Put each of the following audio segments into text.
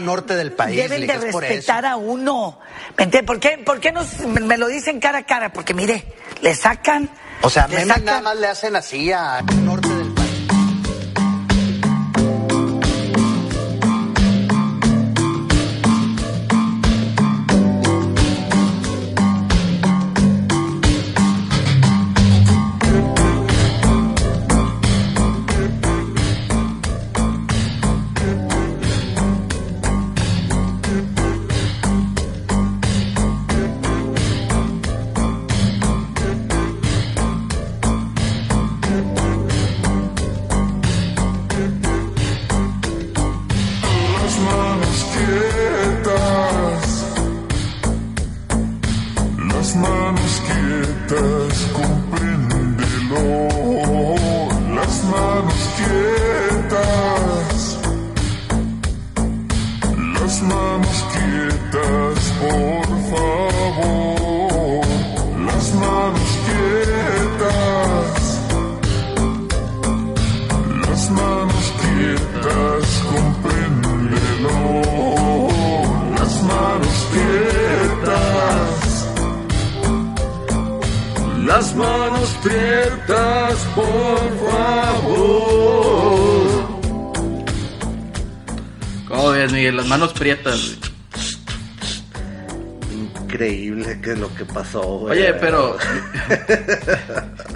norte del país. Deben de respetar a uno. ¿Me entiendes? ¿Por qué, por qué nos, me lo dicen cara a cara? Porque mire, le sacan. O sea, sacan- nada más le hacen así a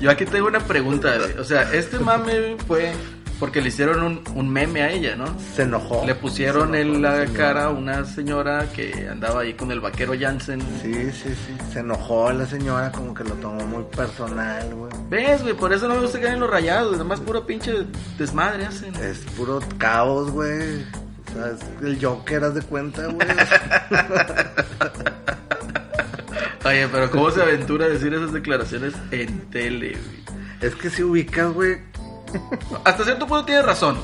Yo aquí tengo una pregunta. O sea, este mame fue porque le hicieron un, un meme a ella, ¿no? Se enojó. Le pusieron en la cara a una señora que andaba ahí con el vaquero Jansen. Sí, sí, sí. Se enojó la señora, como que lo tomó muy personal, güey. ¿Ves, güey? Por eso no me gusta que hagan los rayados. Nada más puro pinche desmadre hacen. Es puro caos, güey. O sea, es el Joker, haz de cuenta, güey. Oye, pero ¿cómo se aventura a decir esas declaraciones en tele, güey? es que si ubicas, güey. Hasta cierto punto tiene razón.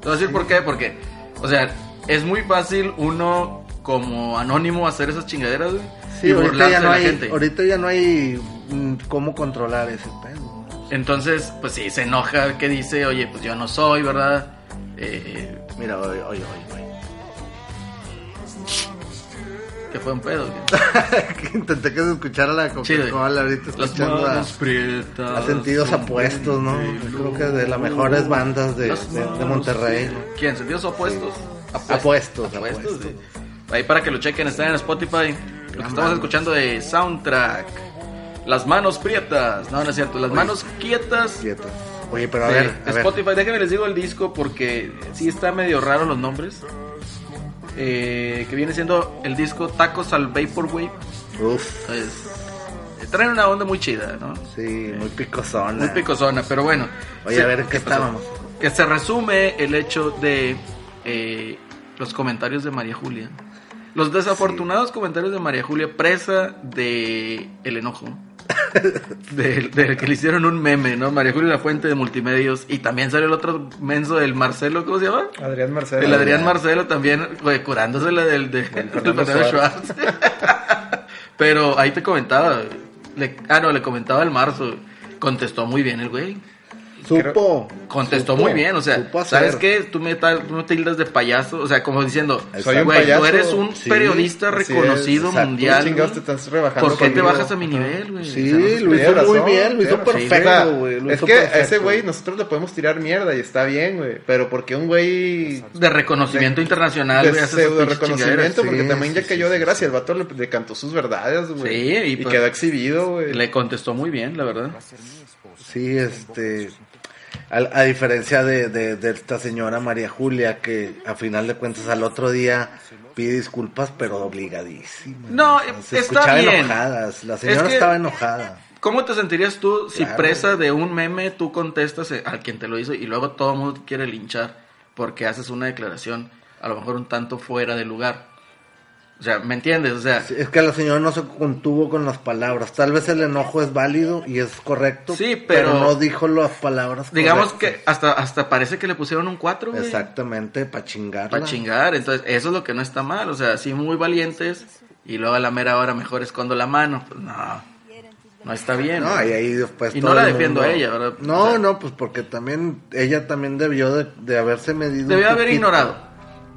Te voy a decir por qué. Porque, o sea, es muy fácil uno como anónimo hacer esas chingaderas, güey. Sí, y ahorita ya, no hay, gente. ahorita ya no hay mm, cómo controlar ese pedo. Entonces, pues sí, se enoja que dice, oye, pues yo no soy, ¿verdad? Eh, Mira, oye, oye, oye, oye. Que fue un pedo. Intenté que se escuchara la. Coca-Cola ahorita escuchando a, manos prietas. a sentidos apuestos, ¿no? Creo que de las mejores bandas de, de- Monterrey. ¿Quién? ¿Sentidos opuestos? Apuestos, Apuestos, apuestos. sí. Ahí para que lo chequen, está en Spotify. Lo que estamos escuchando de soundtrack. Las manos prietas. No, no es cierto. Las manos quietas. Quietas. Oye, pero a Sí, ver, a ver. Spotify, déjenme les digo el disco porque sí está medio raro los nombres. Eh, que viene siendo el disco Tacos al Vaporwave. Uf, eh, traen una onda muy chida, ¿no? sí, muy picosona. Muy picosona, pero bueno. Oye, a ver, ¿en qué estábamos? Que se resume el hecho de eh, los comentarios de María Julia. Los desafortunados comentarios de María Julia, presa de el enojo. De, de que le hicieron un meme, ¿no? María Julia la fuente de multimedios. Y también salió el otro menso del Marcelo, ¿cómo se llama? Adrián Marcelo. El Adrián Marcelo también, güey, curándose la del, de, del Fernando Fernando Schwartz. Pero ahí te comentaba, le- ah, no, le comentaba el marzo. Contestó muy bien el güey. Supo. Contestó supo, muy bien, o sea. ¿sabes qué? Tú me, tú me tildas de payaso, o sea, como diciendo, Soy un güey, tú payaso, eres un sí, periodista es, reconocido mundial. chingados güey. te estás rebajando ¿Por qué te bajas a mi nivel, güey? Sí, O sea, no- lo hizo muy bien, lo hizo perfecto, güey. es que a ese güey nosotros le podemos tirar mierda y está bien, güey. Pero porque un güey de reconocimiento internacional, de güey, hace pinches reconocimiento, porque también sí, ya cayó de gracia. El vato le, le cantó sus verdades, güey. Sí, y y, pues- quedó exhibido, güey. Le contestó muy bien, la verdad. Sí, este. A, a diferencia de, de, de esta señora María Julia, que a final de cuentas al otro día pide disculpas, pero obligadísima. No, Se está escuchaba bien. enojada. La señora Es que- estaba enojada. ¿Cómo te sentirías tú si Claro. presa de un meme tú contestas a quien te lo hizo y luego todo el mundo quiere linchar porque haces una declaración a lo mejor un tanto fuera de lugar? O sea, ¿me entiendes? O sea, Sí, Es que la señora no se contuvo con las palabras. Tal vez el enojo es válido y es correcto. Sí, pero- no dijo las palabras. digamos correctas. que hasta hasta parece que le pusieron un 4, güey. Exactamente, para chingar. Para chingar, entonces eso es lo que no está mal, o sea, sí muy valientes y luego a la mera hora mejor escondo la mano, pues no, no está bien. No, y ahí después Y todo no la defiendo mundo- a ella, ¿verdad? No, O sea- no, pues porque también ella también debió de, de haberse medido. Debió haber ignorado.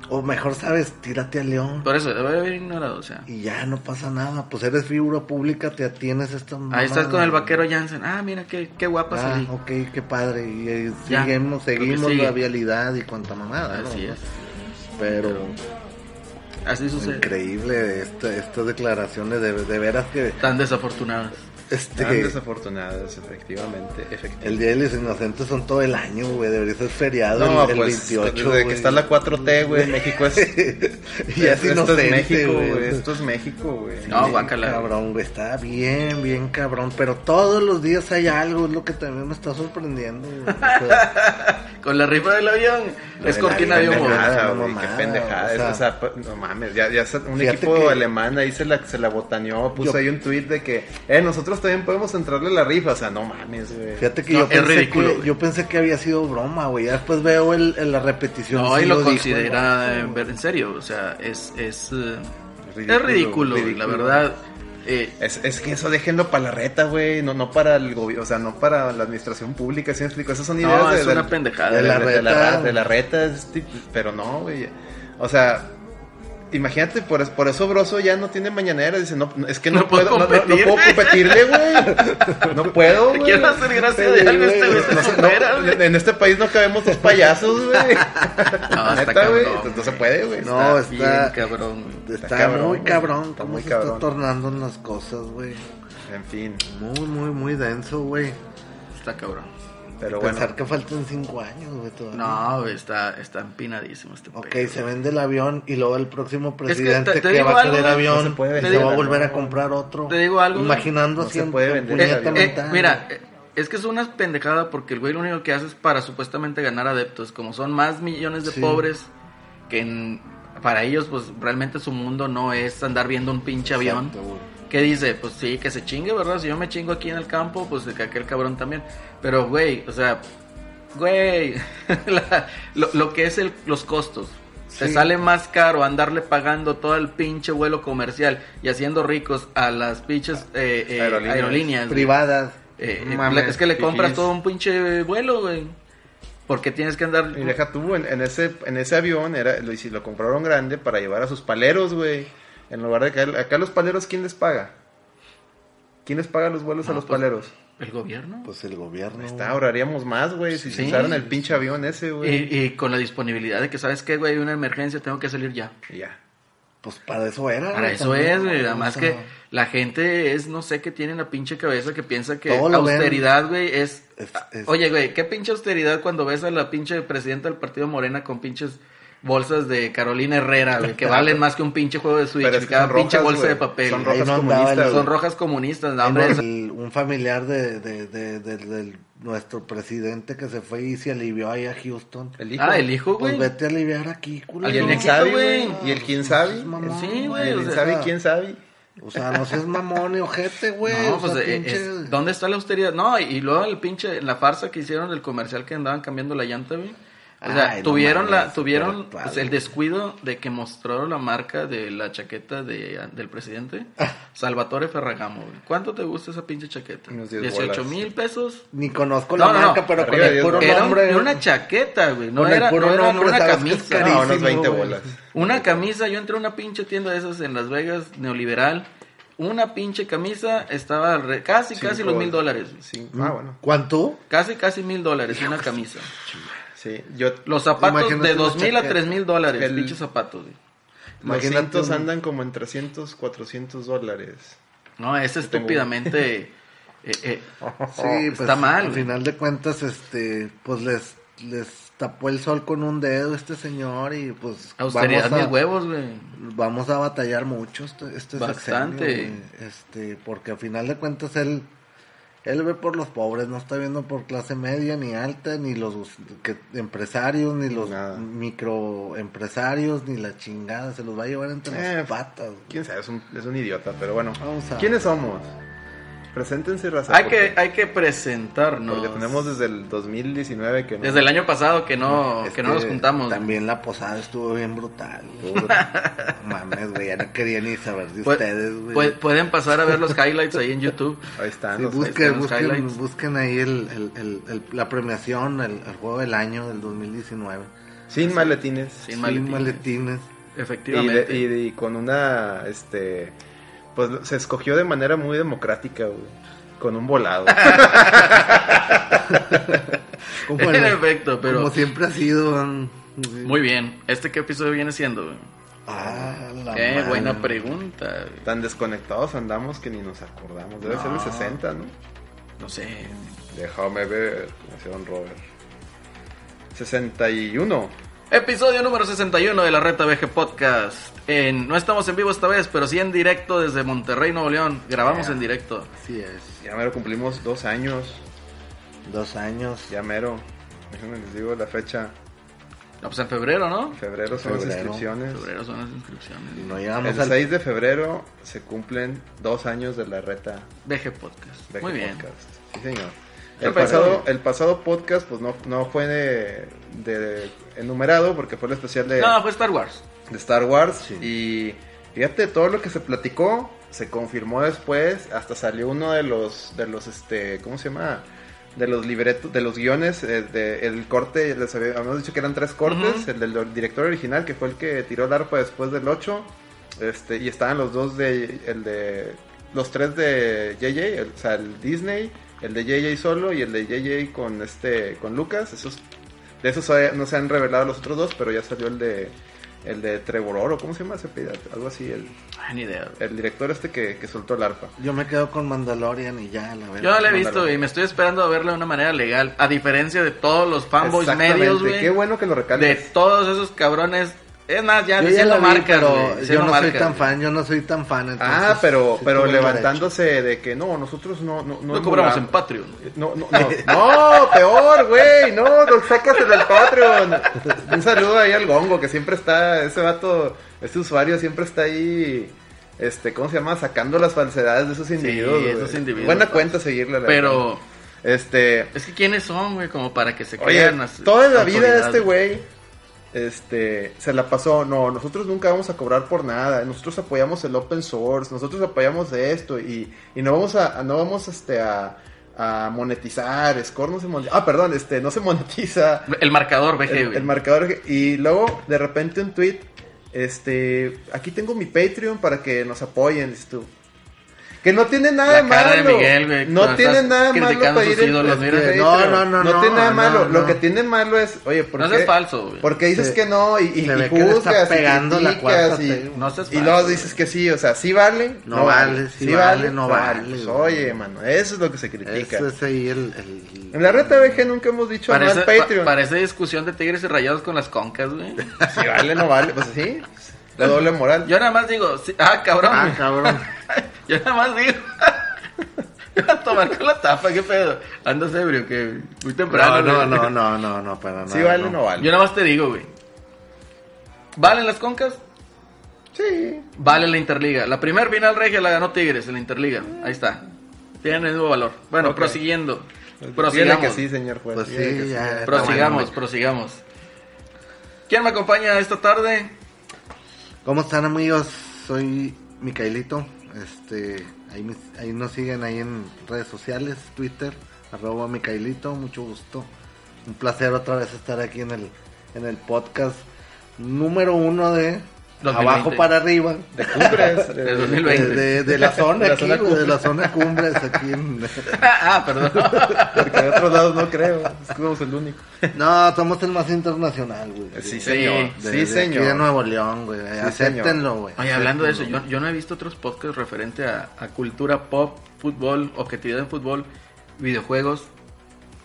O mejor, ¿sabes? Tírate a León. Por eso, debe haber ignorado, o sea. Y ya no pasa nada. Pues eres figura pública, te atienes a esta Ahí estás con el vaquero Jansen. Ah, mira qué, qué guapa Ah, salí. ok, qué padre. Y eh, Ya, seguimos, seguimos la vialidad y cuanta mamada, ¿no? Así es. Pero Así sucede. increíble esta- estas declaraciones de, de veras que Tan desafortunadas. Este Tan desafortunadas, efectivamente, efectivamente. el Día de los Inocentes son todo el año, güey. Debería ser feriado No, el, el pues 28. desde que güey. está la 4T, güey, México es... y es esto inocente, es México, güey. Esto es México, güey. No, guácala. Cabrón, güey, está bien, bien cabrón. Pero todos los días hay algo, es lo que también me está sorprendiendo. güey. O sea, Con la rifa del avión. Es de cortina la de humo. Es qué pendejada. o sea. es, o sea, pa- no mames, ya, ya un equipo que- alemán ahí se la, se la botaneó, puso Yo- ahí un tweet de que, eh, nosotros también podemos entrarle a la rifa, o sea, no mames, güey. Fíjate que No, yo, es pensé ridículo, que, güey. yo pensé que había sido broma, güey. Ya después veo el, el- la repetición. No, sí y lo, considera en, vato. ver- en serio. O sea, es, es, eh, Ridículo, es ridículo, la verdad. Eh, Es, es que eso déjenlo para la reta, güey, no, no para el gobierno, o sea, no para la administración pública, ¿sí me explico? Esas son No, ideas de, es de- una pendejada. de la, De la de la- reta. de la reta, es pero no, güey. O sea, imagínate, por, por eso Broso ya no tiene mañanera, dice, no, es que no, No puedo puedo, no, no- puedo competirle, güey. No puedo, güey. Quiero hacer gracia de algo este güey No en este país no cabemos dos payasos, güey. No, está güey. cabrón. No se puede, güey. No, Está está, bien cabrón. está, Está cabrón, muy güey. cabrón. Está muy se cabrón. está tornando en las cosas, güey. En fin, Muy, muy, muy denso, güey. Está cabrón. Pero bueno. Pensar que faltan cinco años, güey, todavía. No, güey, está, está empinadísimo este Ok, pedo. se vende el avión y luego el próximo que presidente te- que, te digo va a algo, querer avión no se puede se vender va a volver a avión. comprar otro. Te digo algo. Imaginando No se siempre puede vender avión. Eh, mental, mira, eh, es que es una pendejada porque el güey lo único que hace es para supuestamente ganar adeptos. Como son más millones de Sí. pobres que en- para ellos, pues realmente su mundo no es andar viendo un pinche avión. Exacto, güey. ¿Qué dice? Pues sí, que se chingue, ¿verdad? Si yo me chingo aquí en el campo, pues que aquel cabrón también. Pero, güey, o sea, güey, la- lo, lo que es el, los costos. Te Sí. sale más caro andarle pagando todo el pinche vuelo comercial y haciendo ricos a las pinches eh, eh, Aerolíneas. Privadas. Eh, eh, mames, es que le compras todo un pinche vuelo, güey. Porque tienes que andar. Y deja tú, en, en ese, en ese avión era, lo, lo compraron grande para llevar a sus paleros, güey. En lugar de que acá los paleros, ¿quién les paga? ¿Quién les paga los vuelos No, a los pues, paleros? ¿El gobierno? Pues el gobierno. Está, ahorraríamos más, güey, si se Sí. usaran el pinche avión ese, güey. y, y con la disponibilidad de que, ¿sabes qué, güey? Hay una emergencia, tengo que salir ya. Ya. Pues para eso era. Para eso también, es, güey. Además que la gente es, no sé, qué tiene en la pinche cabeza que piensa que Todo austeridad, güey, es... Es- es- Oye, güey, ¿qué pinche austeridad cuando ves a la pinche presidenta del partido Morena con pinches bolsas de Carolina Herrera, güey, que valen más que un pinche juego de Switch, Pero es que cada pinche rojas, bolsa güey. de papel. Son rojas no comunistas. el- Son rojas comunistas, no, Ahí hombre. no, el- un familiar de, de, de, de- nuestro presidente que se fue y se alivió ahí a Houston. El hijo. Ah, el hijo, Pues güey. vete a aliviar aquí, culo. ¿Y el quién sabe, güey. ¿Y el quién sabe? Sí, ¿Y güey, el quién sabe quién sabe? O sea, no seas mamón y ojete, güey. No, o pues, sea, eh, pinche- es- ¿dónde está la austeridad? No, y, y luego el pinche, la farsa que hicieron del comercial que andaban cambiando la llanta, güey. O sea, Ay, no tuvieron mames, la, tuvieron pues, el descuido de que mostraron la marca de la chaqueta de, del presidente. Salvatore Ferragamo, güey. ¿Cuánto te gusta esa pinche chaqueta? Unos 10 18 bolas. mil pesos. Ni conozco No, la no, no. marca, pero con Arriba el 10 puro. Era, nombre. era una chaqueta, güey. No Con el era, puro no era nombre, una camisa. No, unos 20 güey. bolas. Una camisa, yo entré a una pinche tienda de esas en Las Vegas, neoliberal. Una pinche camisa estaba re- casi, casi los mil dólares. Ah, bueno. ¿Cuánto? Casi, casi mil dólares una camisa. Sí, yo... Los zapatos de dos mil a tres mil dólares, El- pinches zapatos. güey. Los Imagínate cintos un- andan como en 300, 400 dólares. No, es estúpidamente... eh, eh, Sí, pues Está mal, Al güey. final de cuentas, este, pues les, les tapó el sol con un dedo este señor y pues austeridad vamos a, mis huevos, güey. vamos a batallar mucho este, este Bastante. sexenio, güey. este, porque al final de cuentas él, él ve por los pobres, no está viendo por clase media ni alta, ni los que, empresarios, ni los Nada. microempresarios, ni la chingada, se los va a llevar entre Eh, las patas. Quién sabe, es un, es un idiota, pero bueno. Vamos a- ¿Quiénes somos? Preséntense, raza. Hay porque- que, hay que presentarnos. Porque tenemos desde el 2019 que no... Desde el año pasado que no, Es que no nos juntamos. También la posada estuvo bien brutal. Mames, güey, ya no quería ni saber de Pu- ustedes, güey. pu- pueden pasar a ver los highlights ahí en YouTube. Ahí están. Sí, los- busquen, están los busquen, highlights. busquen ahí el, el- el- el- la premiación, el, juego del año del 2019. Sin maletines. Sin Sin maletines. maletines. Y, Efectivamente. de- y- y con una, este, pues se escogió de manera muy democrática, güey. Con un volado. Como, en el- efecto, pero como siempre ha sido. muy bien. ¿Este qué episodio viene siendo? güey? Ah, la Qué madre. buena pregunta. güey. Tan desconectados andamos que ni nos acordamos. Debe ser el 60, ¿no? No sé. Déjame ver, Don Robert. 61. Episodio número 61 de la Reta VG Podcast. En- no estamos en vivo esta vez, pero sí en directo desde Monterrey, Nuevo León. Grabamos Yeah. en directo. Así es. Ya mero cumplimos dos años. Dos años. Ya mero. Déjenme les digo la fecha. No, pues en febrero, ¿no? Febrero son las Febrero. inscripciones. Febrero son las inscripciones. Y no llegamos El al 6 de febrero se cumplen dos años de la reta VG Podcast. Muy bien. podcast. Sí, señor. ¿Qué El pasado, el pasado podcast pues no, no fue de, de- enumerado porque fue el especial de, No, fue Star Wars. de Star Wars Sí. y fíjate todo lo que se platicó se confirmó después hasta salió uno de los de los este cómo se llama de los libretos de los guiones eh, de, el corte les había- habíamos dicho que eran tres cortes el del director original que fue el que tiró el arpa después del 8 este y estaban los dos de el de los tres de JJ el- o sea el Disney el de JJ solo y el de JJ con este con Lucas esos de esos no se han revelado los otros dos pero ya salió el de el de Trevor Oro, ¿cómo se llama ese pedazo? Algo así, el, Ay, ni idea. el director este que, que soltó el arpa. Yo me quedo con Mandalorian y ya, la verdad. Yo no la he visto y me estoy esperando a verla de una manera legal. A diferencia de todos los fanboys medios, güey. Qué bueno que lo De recalques. todos esos cabrones. Es más, ya Yo ya marcas, pero yo no soy tan fan, yo no soy tan fan. entonces, ah, pero, sí pero levantándose de que no, nosotros no... No, No cobramos en. Patreon. No, no, no, no, peor, güey, no, no, sácase del Patreon. Un saludo ahí al Gongo, que siempre está, ese vato, ese usuario siempre está ahí, este, ¿cómo se llama? Sacando las falsedades de esos individuos. güey. esos individuos. Buena cuenta seguirle. la Pero verdad. Este, es que quiénes son, güey, como para que se Oye, crean las toda la vida autoridades, este güey este se la pasó, no, nosotros nunca vamos a cobrar por nada, nosotros apoyamos el open source, nosotros apoyamos de esto y, y no vamos a no vamos este a, a monetizar, Score no se monetiza, ah, perdón, este no se monetiza. El marcador VG, el, el marcador y luego de repente un tweet este, aquí tengo mi Patreon para que nos apoyen, tú. Que no tiene nada La de cara de malo. Miguel, güey, no tiene nada malo pedir el- ídolos, el. No, no, no, No no, tiene nada malo. Lo que tiene malo es, oye, ¿por No qué? falso, güey. Porque dices que no y, y, y le está juzgas y pegando la cuarta y, T. No seas y luego falso, dices que sí, o sea, sí vale. No vale, sí vale, no vale, Pues, oye, mano, eso es lo que se critica. Ese es ahí el... En la reta BG nunca hemos dicho pa- Patreon. parece discusión de tigres y rayados con las concas, güey. Si vale, no vale. Pues sí, la doble moral. Yo nada más digo, sí- ah, cabrón. Ah, cabrón. Yo nada más digo. A tomar con la tapa, qué pedo. Andas ebrio, que muy temprano. No, no, güey. no, no, no, no, para nada. Si vale o no vale. Yo nada más te digo, güey. ¿Valen las concas? Sí. Vale la Interliga. La primer final regia la ganó Tigres en la Interliga. Ahí está. Tienen el mismo valor. Bueno, Ok. prosiguiendo. Prosigamos. que sí, señor juez. Pues que sí, ya. está Prosigamos, prosigamos. ¿Quién me acompaña esta tarde? ¿Cómo están amigos? Soy Micaelito. Este, ahí, ahí nos siguen ahí en redes sociales, Twitter, arroba Micaelito, mucho gusto. Un placer otra vez estar aquí en el, en el podcast número uno de 2020. abajo para arriba. De cumbres. De De, 2020. de- de la zona De la aquí, zona de la zona cumbres aquí en... ah, perdón. Porque de otros lados no creo. Es que somos el único. No, somos el más internacional, güey. Sí, Sí. señor. De- sí, de señor. Aquí de Nuevo León, güey. Acéptenlo, güey. Oye, hablando de eso, yo, yo no he visto otros podcasts referente a, a cultura pop, fútbol, objetividad en fútbol, videojuegos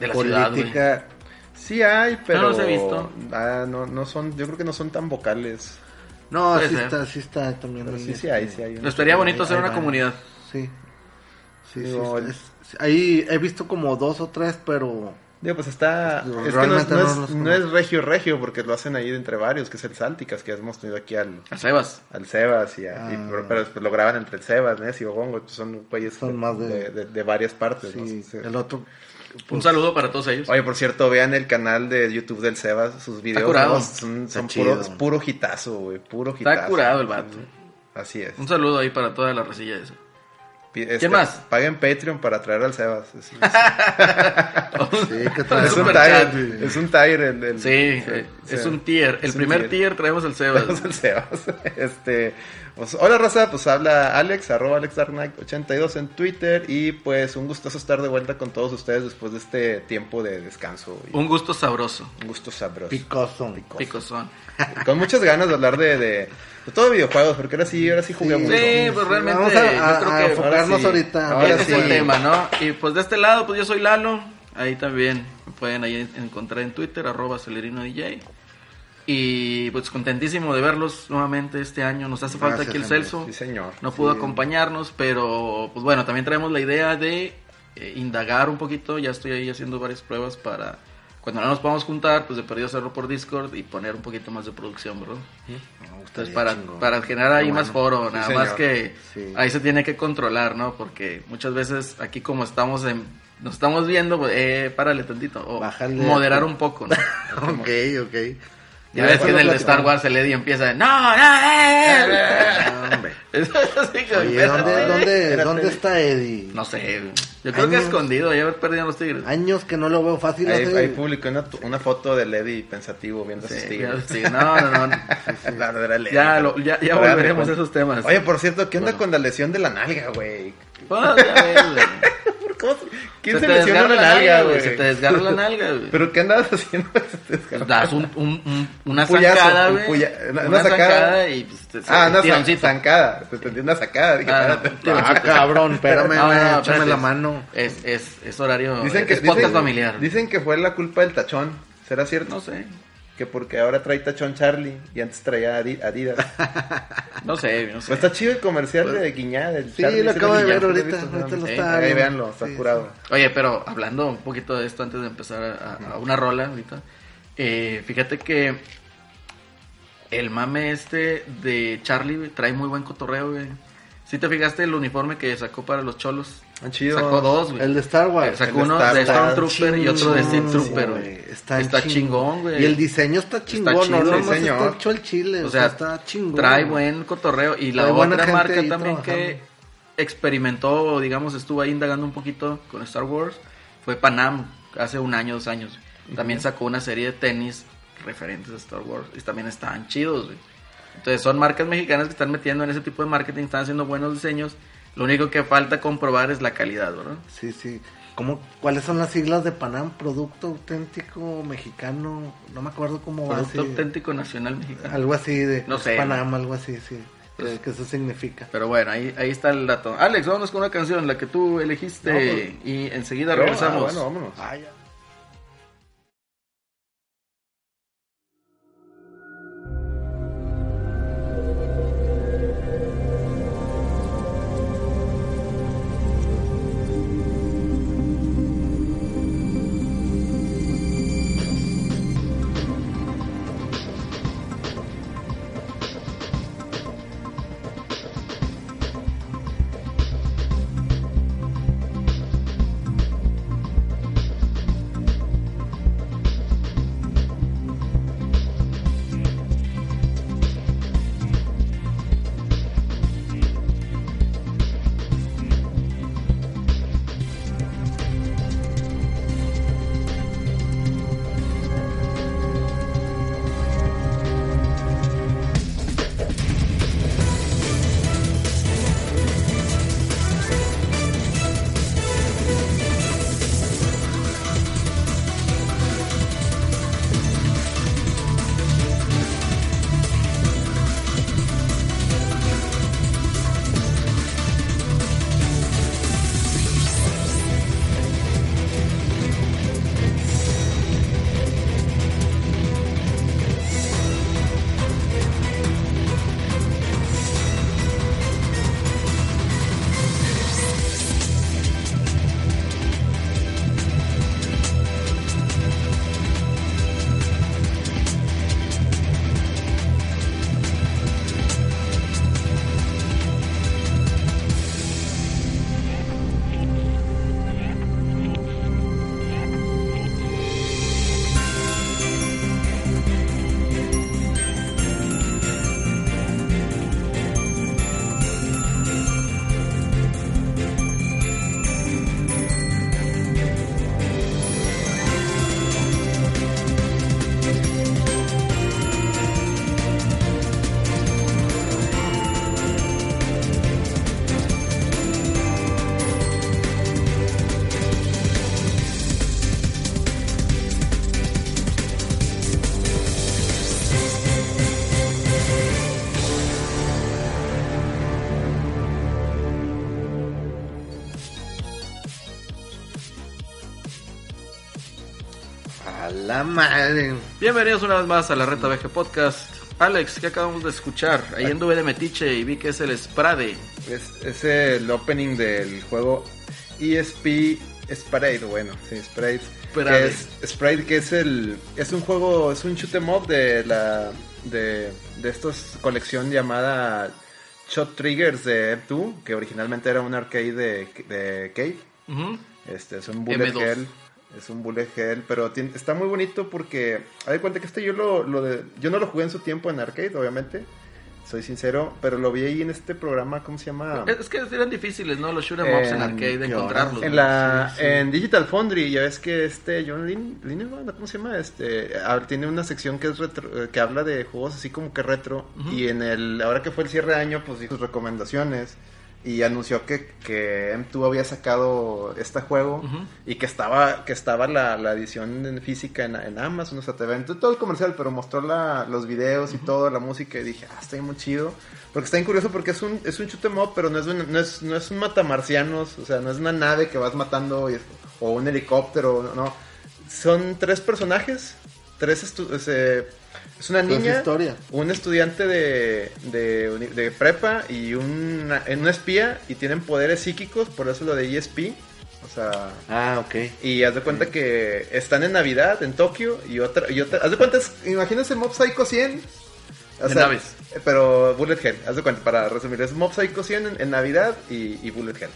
de la ciudad, güey. Política. Sí hay, pero. No los he visto. Ah, no, no son. Yo creo que no son tan vocales. No, Puede sí ser. está, sí está también. Pero sí, sí este, hay, sí hay. No estaría bonito hacer una comunidad. Sí. Sí, Digo, sí. es- ahí he visto como dos o tres, pero Digo, pues está. Es que no es, realmente no no es- los no es regio regio, porque lo hacen ahí de entre varios, que es el Salticas, que hemos tenido aquí al, A Sebas. al Sebas y, a- y- Ah. pero, pero después lo graban entre el Sebas, Ness y Ogongo, pues son güeyes Son de, más de- de, de- de varias partes. ¿no? sí, Sí. el otro. Un pues, saludo para todos ellos. Oye, por cierto, vean el canal de YouTube del Sebas, sus videos curado. ¿no? son, son Está puro, es puro hitazo, güey, puro hitazo. Está curado el vato. Así es. Un saludo ahí para toda la resilla esa. Este, ¿Quién más? Paguen Patreon para traer al Sebas. Sí, Sí, que trae es un tire, es un tire el, el- Sí, es un tier. El primer tier. tier traemos el Sebas. Vamos al Sebas. Este, pues, hola Rosa, pues habla Alex, arroba AlexDarkKnight82 en Twitter y pues un gustoso estar de vuelta con todos ustedes después de este tiempo de descanso y Un gusto sabroso. un gusto sabroso. Picoso. Picosón. Con muchas ganas de hablar de todo videojuegos, porque ahora sí, ahora sí jugué Sí, mucho. Sí, pues realmente Vamos a, a- yo creo a que enfocarnos sí. ahorita. Ahora ese sí. es el tema, ¿no? Y pues de este lado, pues yo soy Lalo. Ahí también me pueden ahí encontrar en Twitter, arroba Celerino DJ. Y pues contentísimo de verlos nuevamente este año. Nos hace falta Gracias, aquí el. Celso. Sí, señor. No pudo Sí. acompañarnos, pero pues bueno, también traemos la idea de eh, indagar un poquito. Ya estoy ahí haciendo varias pruebas para cuando no nos podamos juntar, pues de perdido hacerlo por Discord y poner un poquito más de producción, ¿verdad? Entonces Estaría para, chingón. para generar ahí más foro, Sí, nada señor. más que Sí. ahí se tiene que controlar, ¿no? Porque muchas veces aquí como estamos en, nos estamos viendo, pues, eh, párale tantito, o Bájale. moderar un poco, ¿no? Ok, ok. Ya ves que en el de Star Wars el Eddie empieza de, no, no, eh, Oye, ¿dónde, dónde. ¿dónde está Eddie? No sé, yo creo que escondido, ya haber perdido a los tigres. Años que no lo veo fácil Ahí, hacer. ahí publicó una, una foto de Lady pensativo viendo Sí, sus tigres. sí, no, no, no. La verdadera Lady. Ya, lo- ya, ya volveremos a esos temas. Oye, por cierto, ¿qué onda Bueno. con la lesión de la nalga, güey? Pues, ya ves, güey. ¿Cómo se- ¿Quién Se se, te lesiona desgarra la nalga, güey? Se te desgarra la nalga, güey. ¿Pero qué andabas haciendo? Se te. Das un, un, un- una Un puyazo, zancada, un güey. puya- una- Una, sacada. zancada y pues, Ah, una tironcito. zan- zancada. Te entendí una sacada. Dije, Ah. Ah, cabrón, espérame, No, no, no, échame la mano. Es, es, es horario, Dicen que, es podcast dicen, familiar. dicen que fue la culpa del tachón. ¿Será cierto? No sé, Que porque ahora trae tachón Charlie y antes traía Adi- Adidas. no sé, no sé. Pues está chido el comercial de Guiñá. Del Sí, Charlie, lo acabo de ver ahorita, ahorita lo está- Ahí véanlo, está Sí, curado. Oye, pero hablando un poquito de esto antes de empezar a, a- a una rola ahorita, eh, fíjate que el mame este de Charlie güey, trae muy buen cotorreo, güey. Si te fijaste el uniforme que sacó para los cholos? Ah, chido. Sacó dos, güey. El de Star Wars. Eh, Sacó El uno Star de. Stormtrooper y otro de Sith Chingón, Trooper, güey. Está, Está chingón, güey. Y el diseño está chingón, no sí, nomás señor. está hecho el chile, O sea, está chingón. trae buen cotorreo. Y la otra marca también que experimentó, digamos, estuvo ahí indagando un poquito con Star Wars, fue Panam, hace un año, dos años. También sacó una serie de tenis referentes a Star Wars y también estaban chidos, güey. Entonces son marcas mexicanas que están metiendo en ese tipo de marketing, están haciendo buenos diseños. Lo único que falta comprobar es la calidad, ¿verdad? Sí, sí. ¿Cómo, ¿Cuáles son las siglas de Panam? Producto auténtico mexicano. No me acuerdo cómo va. Producto así. auténtico nacional mexicano. Algo así de No sé. Panam, algo así, sí. Que, que eso significa. Pero bueno, ahí, ahí está el dato. Alex, vámonos con una canción, la que tú elegiste. No, pues- y enseguida Yo, regresamos. ah, bueno, vámonos. Ah, la madre. Bienvenidos una vez más a la Reta VG Podcast. Alex, ¿qué acabamos de escuchar? Ahí anduve de metiche y vi que es el Sprade. Es, es el opening del juego ESP Sprite, bueno, sí, Sprite. Sprite. Que es, Sprite, que es el. Es un juego, es un shoot 'em up de la. De, de estos colección llamada Shot Triggers de Ep2, que originalmente era un arcade de, de Cave. Este, es un bullet M2. hell. Es un bullet hell, pero tiene- está muy bonito porque, hay cuenta que este yo lo, lo de, yo no lo jugué en su tiempo en arcade, obviamente, soy sincero, pero lo vi ahí en este programa, ¿cómo se llama? Es que eran difíciles, ¿no? Los shoot 'em ups en En- arcade de ¿qué encontrarlos. En ¿no? la Sí, sí. en Digital Foundry ya ves que este John Lin, Lineman, ¿cómo se llama? Este ah, tiene una sección que es retro- eh, que habla de juegos así como que retro y en el ahora que fue el cierre de año pues dijo sus recomendaciones y anunció que, que M2 había sacado este juego y que estaba que estaba la, la edición en física en, en Amazon, o sea, te ven todo el comercial, pero mostró la, los videos y todo, la música y dije, ah, está muy chido. Porque está bien curioso porque es un, es un shoot 'em up, pero no es, un- no, es, no es un matamarcianos, o sea, no es una nave que vas matando y- o un helicóptero, no. Son tres personajes, tres eh, es una Pues niña, historia. un estudiante de, de, prepa y una, en una espía y tienen poderes psíquicos, por eso lo de ESP. O sea, Ah, ok. y haz de cuenta que están en Navidad en Tokio y otra, y otra haz de cuenta, imagínense Mob Psycho 100. O De sea, naves. eh, Pero Bullet Hell, haz de cuenta, para resumir, es Mob Psycho 100 en, en Navidad y, y Bullet Hell.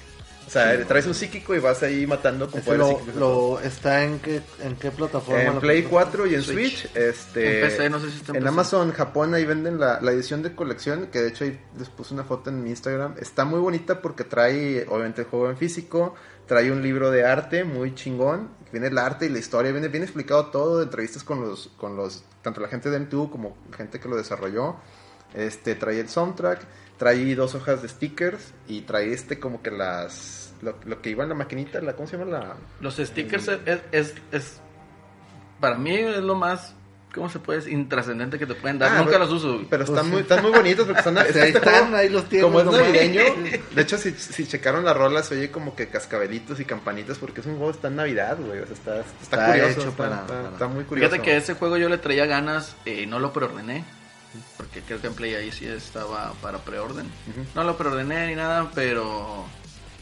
O sea, traes un psíquico y vas ahí matando con poderes lo, lo- ¿Está en qué, en qué plataforma? En Play puedes- 4 y en Switch. Switch. este, En PC, no sé si está en en PC. Amazon Japón ahí venden la, la edición de colección, que de hecho ahí les puse una foto en mi Instagram. Está muy bonita porque trae, obviamente, el juego en físico, trae un libro de arte muy chingón, viene el arte y la historia, viene bien explicado todo, entrevistas con los, con los, tanto la gente de M2 como gente que lo desarrolló. Este, trae el soundtrack, trae dos hojas de stickers y trae este como que las, lo, lo que iba en la maquinita, la, ¿cómo se llama la? Los stickers es, es, es- es- Para mí es lo más. ¿Cómo se puede decir? Intrascendente que te pueden dar. Ah, Nunca pero- los uso. Pero están muy, están muy bonitos porque están, Sí, ahí este están, juego, ahí los tienes, Como es navideño, de hecho, si, si checaron las rolas, se oye como que cascabelitos y campanitas porque es un juego que está en Navidad, güey. O sea, está, está, Está curioso, hecho está, para- está- para- está muy curioso. Fíjate que ese juego yo le traía ganas eh, y no lo preordené. Porque creo que en Play ahí sí estaba para preorden. No lo preordené ni nada, pero.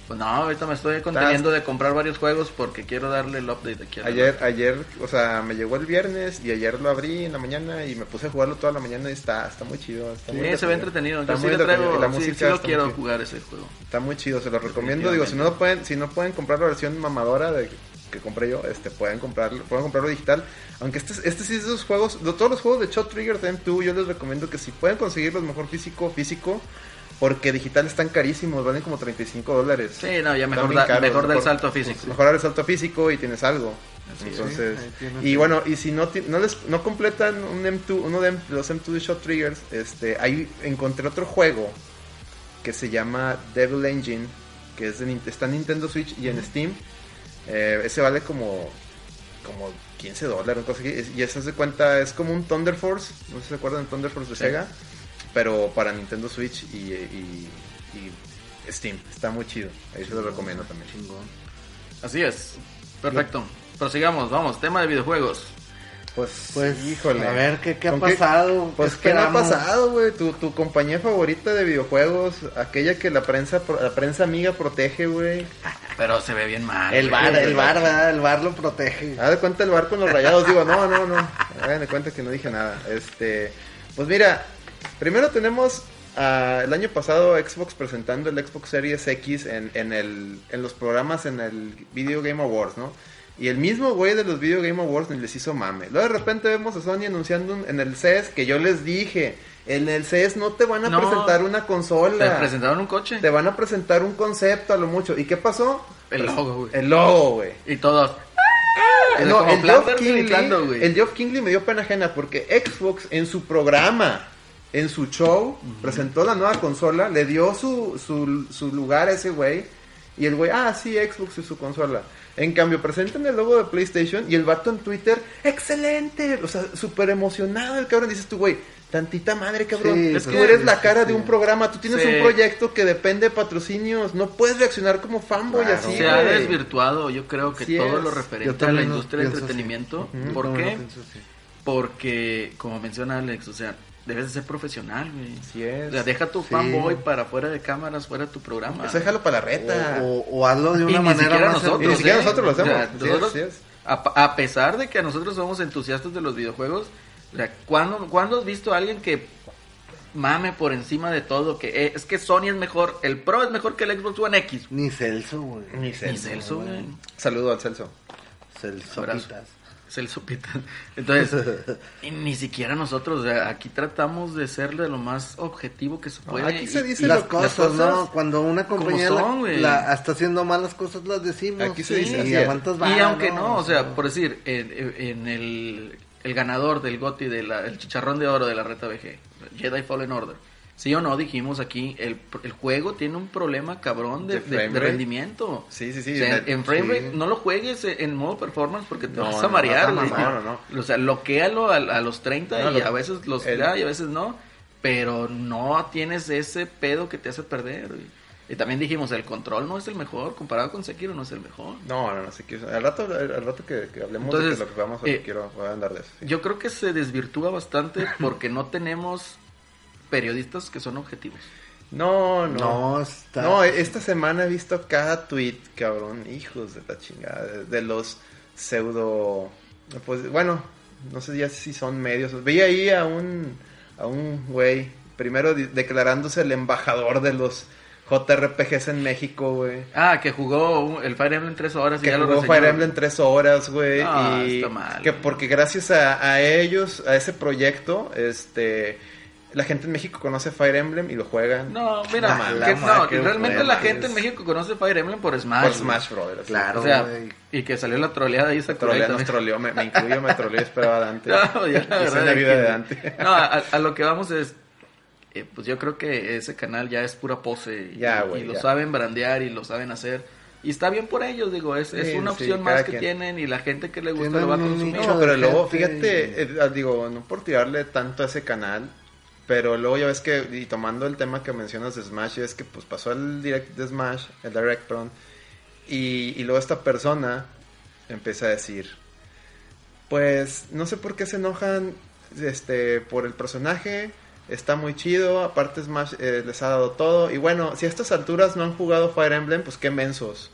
Pues no, ahorita me estoy conteniendo de comprar varios juegos porque quiero darle el update aquí. Ayer, ayer, o sea, me llegó el viernes y ayer lo abrí en la mañana y me puse a jugarlo toda la mañana y está, está muy chido. Está Sí, muy se ve entretenido. Está Yo sí le traigo. la sí, música sí lo está quiero jugar ese juego. Está muy chido, se lo recomiendo. Digo, si no lo pueden, si no pueden comprar la versión mamadora de que compré yo, este pueden comprarlo, pueden comprarlo digital. Aunque este, este sí es de esos juegos, de todos los juegos de Shot Trigger de M2, yo les recomiendo que si pueden conseguirlos mejor físico, físico, porque digital están carísimos, valen como 35 dólares. Sí, no, ya mejor, da- caros, mejor del salto físico. Mejor dar el salto físico y tienes algo. Así es. Entonces, Sí, y bueno, y si no, no les no completan un M2, uno de M- los M2 de Shot Triggers, este, ahí encontré otro juego que se llama Devil Engine, que es de, está en Nintendo Switch y en Steam. Eh, ese vale como como 15 dólares, cosa así. y eso se cuenta, es como un Thunder Force, no sé si se acuerdan de Thunder Force de Sí. Sega, pero para Nintendo Switch y, y- y Steam. Está muy chido, ahí se lo recomiendo también. Chingón. Así es. Perfecto. Prosigamos, vamos. Tema de videojuegos. Pues, Pues, híjole. a ver, ¿qué, qué ha ¿Con pasado? Pues, ¿qué ha pasado, güey? Tu, tu compañía favorita de videojuegos, aquella que la prensa la prensa amiga protege, güey. Pero se ve bien mal. El bar, el bar, ¿verdad? El bar lo protege. Haz de cuenta el bar con los rayados. Digo, no, no, no. Hagan de cuenta que no dije nada. Este, pues mira, primero tenemos ah, el año pasado Xbox presentando el Xbox Series X en, en, el, en los programas en el Video Game Awards, ¿no? Y el mismo güey de los Video Game Awards ni les hizo mame. Luego de repente vemos a Sony anunciando un- en el CES que yo les dije, en el CES no te van a No. presentar una Te consola. presentaron un coche. Te van a presentar un concepto a lo mucho. ¿Y qué pasó? El logo, güey. El logo, güey. Y todos. Es no, el Geoff, Kingley, el Geoff Kingley me dio pena ajena porque Xbox en su programa, en su show, presentó la nueva consola, le dio su, su, su lugar a ese güey. Y el güey, ah, sí, Xbox y su consola. En cambio, presentan el logo de PlayStation y el vato en Twitter, excelente, o sea, súper emocionado el cabrón. Dices tú, güey, tantita madre, cabrón. Sí, es que tú eres la cara sí, de un programa, tú tienes Sí. un proyecto que depende de patrocinios, no puedes reaccionar como fanboy Claro. así, se ha desvirtuado, yo creo que Sí todo es. lo referente a la industria del entretenimiento. ¿Por no, qué? Porque, como menciona Alex, o sea, debes de ser profesional, güey. Así es. O sea, deja tu Sí. fanboy para fuera de cámaras, fuera de tu programa. Eso déjalo para la reta. O, o- o hazlo de Y una ni manera siquiera más nosotros, Y ni siquiera ¿eh? nosotros lo O sea, hacemos. Sí, nosotros, así es. A, a pesar de que nosotros somos entusiastas de los videojuegos, o sea, ¿cuándo, cuándo has visto a alguien que mame por encima de todo? Que eh, es que Sony es mejor, el Pro es mejor que el Xbox One X. Ni Celso, güey. Ni Ni Celso. Celso, güey. Saludo al Celso. Celso. Celso Pita. Entonces, y ni siquiera nosotros, o sea, aquí tratamos de ser de lo más objetivo que se puede. aquí se y- dice y las cosas, ¿no? Cuando una compañía son, la- güey. la, está haciendo malas cosas, las decimos. Aquí se sí, dice así y Y aunque no, o sea, por decir, en, en el, el ganador del GOTY, del el chicharrón de oro de la reta VG, Jedi Fallen Order, sí o no, dijimos aquí, el, el juego tiene un problema cabrón de, rendimiento. Sí, sí, sí. O sea, De- en frame sí. rate no lo juegues en modo performance porque te No, vas a marear, no, no, no, O sea, bloquealo a, a los 30 No, y lo- a veces los el- da y a veces no, pero no tienes ese pedo que te hace perder, güey. Y también dijimos, el control no es el mejor, comparado con Sekiro no es el mejor. No, no, no, sí quiero. Al rato, al rato que, que hablemos Entonces, de que lo que vamos a eh, quiero voy a andar de eso. sí. Yo creo que se desvirtúa bastante porque no tenemos periodistas que son objetivos. No, no. No, está. No, esta semana he visto cada tweet, cabrón, hijos de la chingada, de, de los pseudo, pues bueno, no sé ya si son medios. Vi ahí a un, a un güey, primero declarándose el embajador de los JRPGs en México, güey. Ah, que jugó el Fire Emblem tres horas y Que ya lo jugó. Fire Emblem tres horas, güey. Ah, y está mal, que porque gracias a, a ellos, a ese proyecto, este, la gente en México conoce Fire Emblem y lo juegan. No, mira, Ah, que- la no, qué realmente la gente en es- México conoce Fire Emblem por Smash. por. Smash Brothers. Claro, O sea, y que salió la troleada ahí esa Trolea, nos troleó, me, me incluyo, me troleó y esperaba a Dante. No, ya la Y verdad la es vida que- de Dante. No, a, a lo que vamos es, eh, pues yo creo que ese canal ya es pura pose. y- Ya, y, güey, lo ya. saben brandear y lo saben hacer. Y está bien por ellos, digo, es, es Sí, una sí, opción cada más que quien. tienen y la gente que le gusta Tienen lo va a un consumir. No, pero luego, fíjate, eh, digo, no por tirarle tanto a ese canal, pero luego ya ves que, y tomando el tema que mencionas de Smash, es que pues pasó el direct de Smash, el direct, perdón, y, luego esta persona empieza a decir, pues no sé por qué se enojan este por el personaje, está muy chido, aparte Smash eh, les ha dado todo, y bueno, si a estas alturas no han jugado Fire Emblem, pues qué mensos.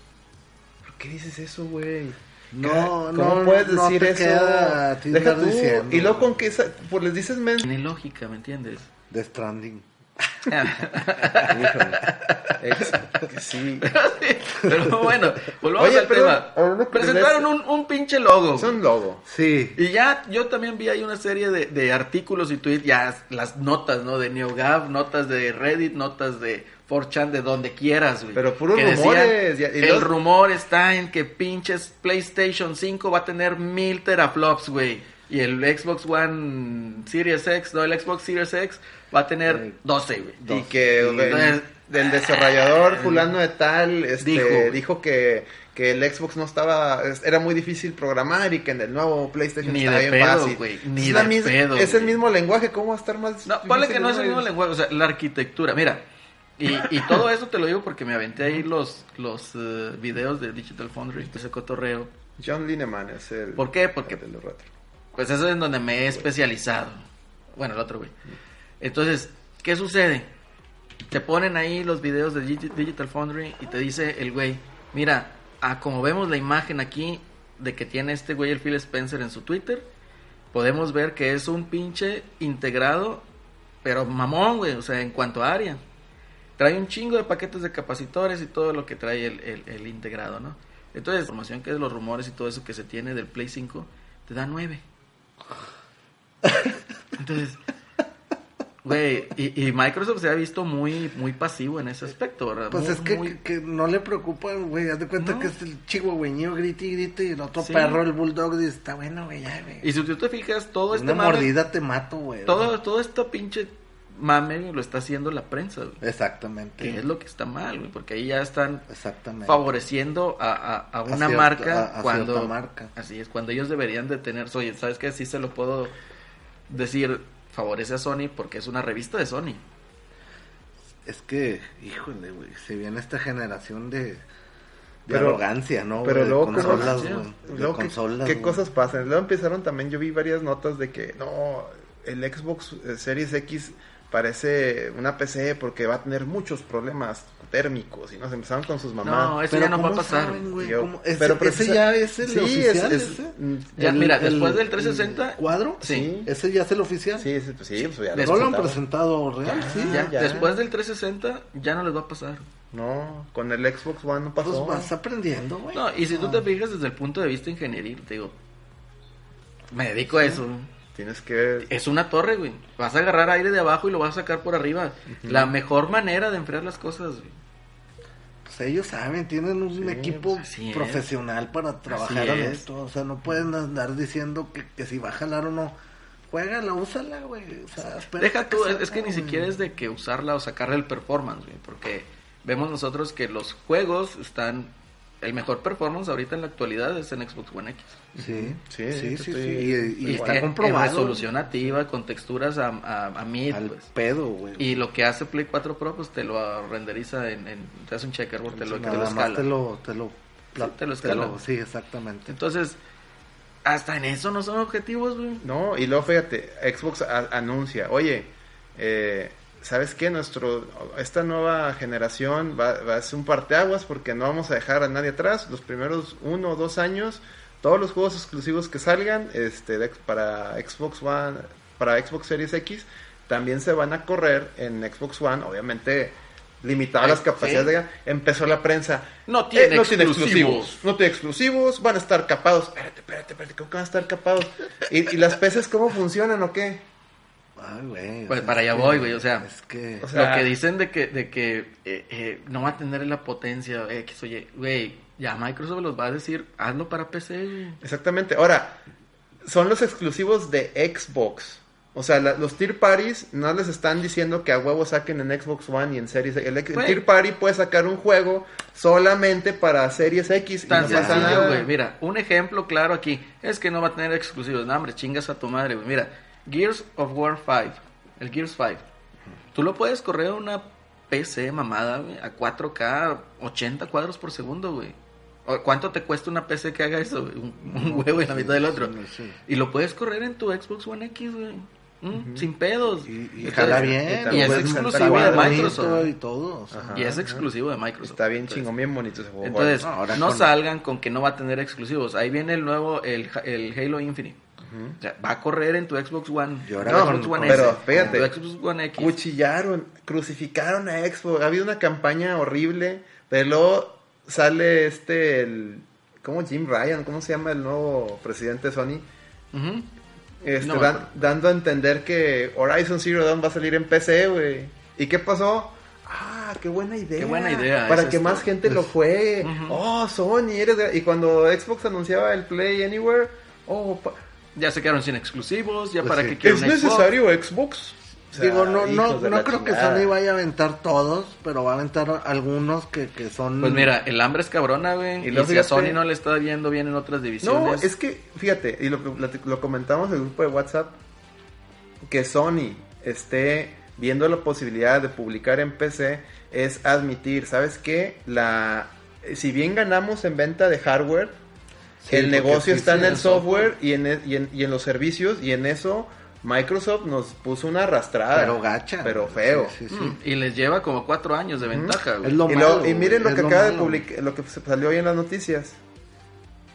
¿Por qué dices eso, güey? No, ¿Cómo no, puedes no decir te eso? queda a ti Deja andar tú. diciendo, y luego con que esa- pues les dices men. Tiene lógica, ¿me entiendes? The Stranding. Sí. Pero bueno, volvamos Oye, al pero, tema. Presentaron un, un pinche logo. Es un logo. Sí. Y ya, yo también vi ahí una serie de, de artículos y tweets, ya las notas, ¿no? De NeoGAF, notas de Reddit, notas de 4chan, de donde quieras, güey. Pero puros Que rumores, y el los- rumor está en que pinches PlayStation 5 va a tener mil teraflops, güey. Y el Xbox One Series X, no, el Xbox Series X va a tener 12, güey. Y que el, del desarrollador fulano de tal este, Dijo. dijo, que, que el Xbox no estaba, era muy difícil programar y que en el nuevo PlayStation Ni estaba de bien pedo, fácil. güey, ni es de pedo, Es el mismo lenguaje, ¿cómo va a estar más No, ponle difícil que no es el mismo lenguaje, o sea, la arquitectura. Mira, y, y todo eso te lo digo porque me aventé ahí los, los eh, videos de Digital Foundry, ese cotorreo. John Lineman es el... ¿Por qué? Porque el retro. pues eso es en donde me he especializado. Bueno, el otro güey. Entonces, ¿qué sucede? Te ponen ahí los videos de Digi- Digital Foundry y te dice el güey, mira, a como vemos la imagen aquí de que tiene este güey el Phil Spencer en su Twitter, podemos ver que es un pinche integrado, pero mamón, güey, o sea, en cuanto a área. Trae un chingo de paquetes de capacitores y todo lo que trae el, el- el integrado, ¿no? Entonces, la información que es los rumores y todo eso que se tiene del Play 5, te da 9. Entonces, güey, y, y Microsoft se ha visto muy, muy pasivo en ese aspecto, ¿verdad? Pues Muy- es que, muy- que, no le preocupa, güey. Haz de cuenta No. que es el chihuahueño grite y grite y el otro Sí. perro, el bulldog, dice, está bueno, güey, ya, güey. Y si tú te fijas, todo este Una mame- mordida te mato, güey. todo, todo esta pinche mame lo está haciendo la prensa, güey. Exactamente. Que es lo que está mal, güey, porque ahí ya están Exactamente. favoreciendo a, a- a una cierta- marca a- a cuando marca. así es cuando ellos deberían de tener oye sabes qué? sí se lo puedo decir favorece a Sony porque es una revista de Sony Es que, híjole, güey, se viene esta generación de, de Pero- arrogancia, ¿no? pero de luego, ¿cómo- consolas. De Luego, ¿qué, consolas, qué cosas pasan? Luego empezaron también, yo vi varias notas de que no, el Xbox Series X parece una PC porque va a tener muchos problemas térmicos y no se empezaron con sus mamás. no eso Pero ya no va a ¿cómo pasar. Ese, pero ese ya es el Sí, oficial, es- es- ese? Ya, El- mira, el- después del el 360 ¿Cuadro? Sí. ¿Ese ya es el oficial? Sí, sí, pues sí, pues ya Les- ¿No lo han presentado real? sí. ya, ya. después del 360 ya no les va a pasar No, con el Xbox One no Pues pasó. vas aprendiendo, güey. no y si tú te fijas desde el punto de vista ingenieril te digo me dedico a eso Tienes que... es una torre, güey. Vas a agarrar aire de abajo y lo vas a sacar por arriba. La mejor manera de enfriar las cosas, güey. Pues ellos saben, tienen un Sí, equipo pues es. profesional para trabajar en es. esto. O sea, no pueden andar diciendo que, que si va a jalar o no. Juégala, úsala, güey. O sea, Deja tú, es, salga, es que ni siquiera es de que usarla o sacarle el performance, güey. Porque vemos nosotros que los juegos están. El mejor performance ahorita en la actualidad es en Xbox One X. Sí, Sí, sí, sí. sí, Y, y Y está comprobado. En resolución nativa, con texturas a, a, a mid, Al pues. pedo, güey. Y lo que hace Play 4 Pro, pues te lo renderiza en. en te hace un checkerboard, te lo, te lo escala. te lo, te lo, Sí, te lo escala. sí, exactamente. Entonces, hasta en eso no son objetivos, güey. No, y luego fíjate, Xbox a- anuncia, oye, eh, ¿sabes qué? Nuestro, esta nueva generación va, va a ser un parteaguas porque no vamos a dejar a nadie atrás. Los primeros uno o dos años, todos los juegos exclusivos que salgan este, de- para Xbox One, para Xbox Series X, también se van a correr en Xbox One, obviamente limitadas las capacidades. sí. de- empezó la prensa. No tiene Eh, no tiene exclusivos. exclusivos. No tiene exclusivos, van a estar capados. Espérate, espérate, espérate, ¿cómo que van a estar capados? ¿Y, y las PCs cómo funcionan o qué? Ay, güey. Pues es para allá que- voy, güey, o sea, Es que. o sea, lo que dicen de que, de que eh, eh, no va a tener la potencia X, oye, güey, ya Microsoft los va a decir, hazlo para PC, güey. Exactamente. Ahora, son los exclusivos de Xbox. O sea, la- los tier parties no les están diciendo que a huevo saquen en Xbox One y en Series X. El, ex- el Güey. tier party puede sacar un juego solamente para Series X y Tan no pasa nada. güey. Mira, un ejemplo claro aquí es que no va a tener exclusivos. No, hombre, chingas a tu madre, güey. Mira, Gears of War 5, el Gears 5. Tú lo puedes correr a una PC mamada, güey, a 4K, 80 cuadros por segundo, güey. ¿Cuánto te cuesta una PC que haga eso? güey? Un, un huevo en la mitad del otro. Sí, sí. Y lo puedes correr en tu Xbox One X, güey. Mm, Sin pedos. Y, jala bien. y es exclusivo de Microsoft. Y todo. o sea. Ajá. Y es exclusivo de Microsoft. Está bien Entonces, chingón, bien bonito ese juego. entonces, No, ahora no con- salgan con que no va a tener exclusivos. Ahí viene el nuevo, el Halo Infinite. O sea, va a correr en tu Xbox One. No, Xbox One pero S, fíjate, tu Xbox One X. cuchillaron, crucificaron a Xbox. Ha habido una campaña horrible. Pero luego sale este, el. ¿Cómo Jim Ryan? ¿Cómo se llama el nuevo presidente de Sony? Ujú. Este, No dando a entender que Horizon Zero Dawn va a salir en PC, güey. ¿Y qué pasó? Ah, qué buena idea. Qué buena idea, Para que más gente lo juegue. Ujú. Oh, Sony, eres. Y cuando Xbox anunciaba el Play Anywhere, oh, Ya se quedaron sin exclusivos. Ya Pues para sí. que quieren ¿es Xbox? necesario Xbox? O sea, Digo, no, no, no creo que. Sony vaya a aventar todos, pero va a aventar algunos que, que son... Pues mira, el hambre es cabrona, güey. Y Y, luego si a Sony no le está viendo bien en otras No, divisiones. es que, fíjate, y lo, lo, lo comentamos en el grupo de WhatsApp, que Sony esté viendo la posibilidad de publicar en PC es admitir, ¿sabes qué? La, si bien ganamos en venta de hardware, Sí, el negocio está en el software y en, el- y, en, y en los servicios y en eso Microsoft nos puso una arrastrada. Pero gacha. Pero feo. Sí, sí, sí. Mm, Y les lleva como cuatro años de ventaja. Es lo y, malo, lo- y miren lo que acaba de publicar, lo que se salió hoy en las noticias.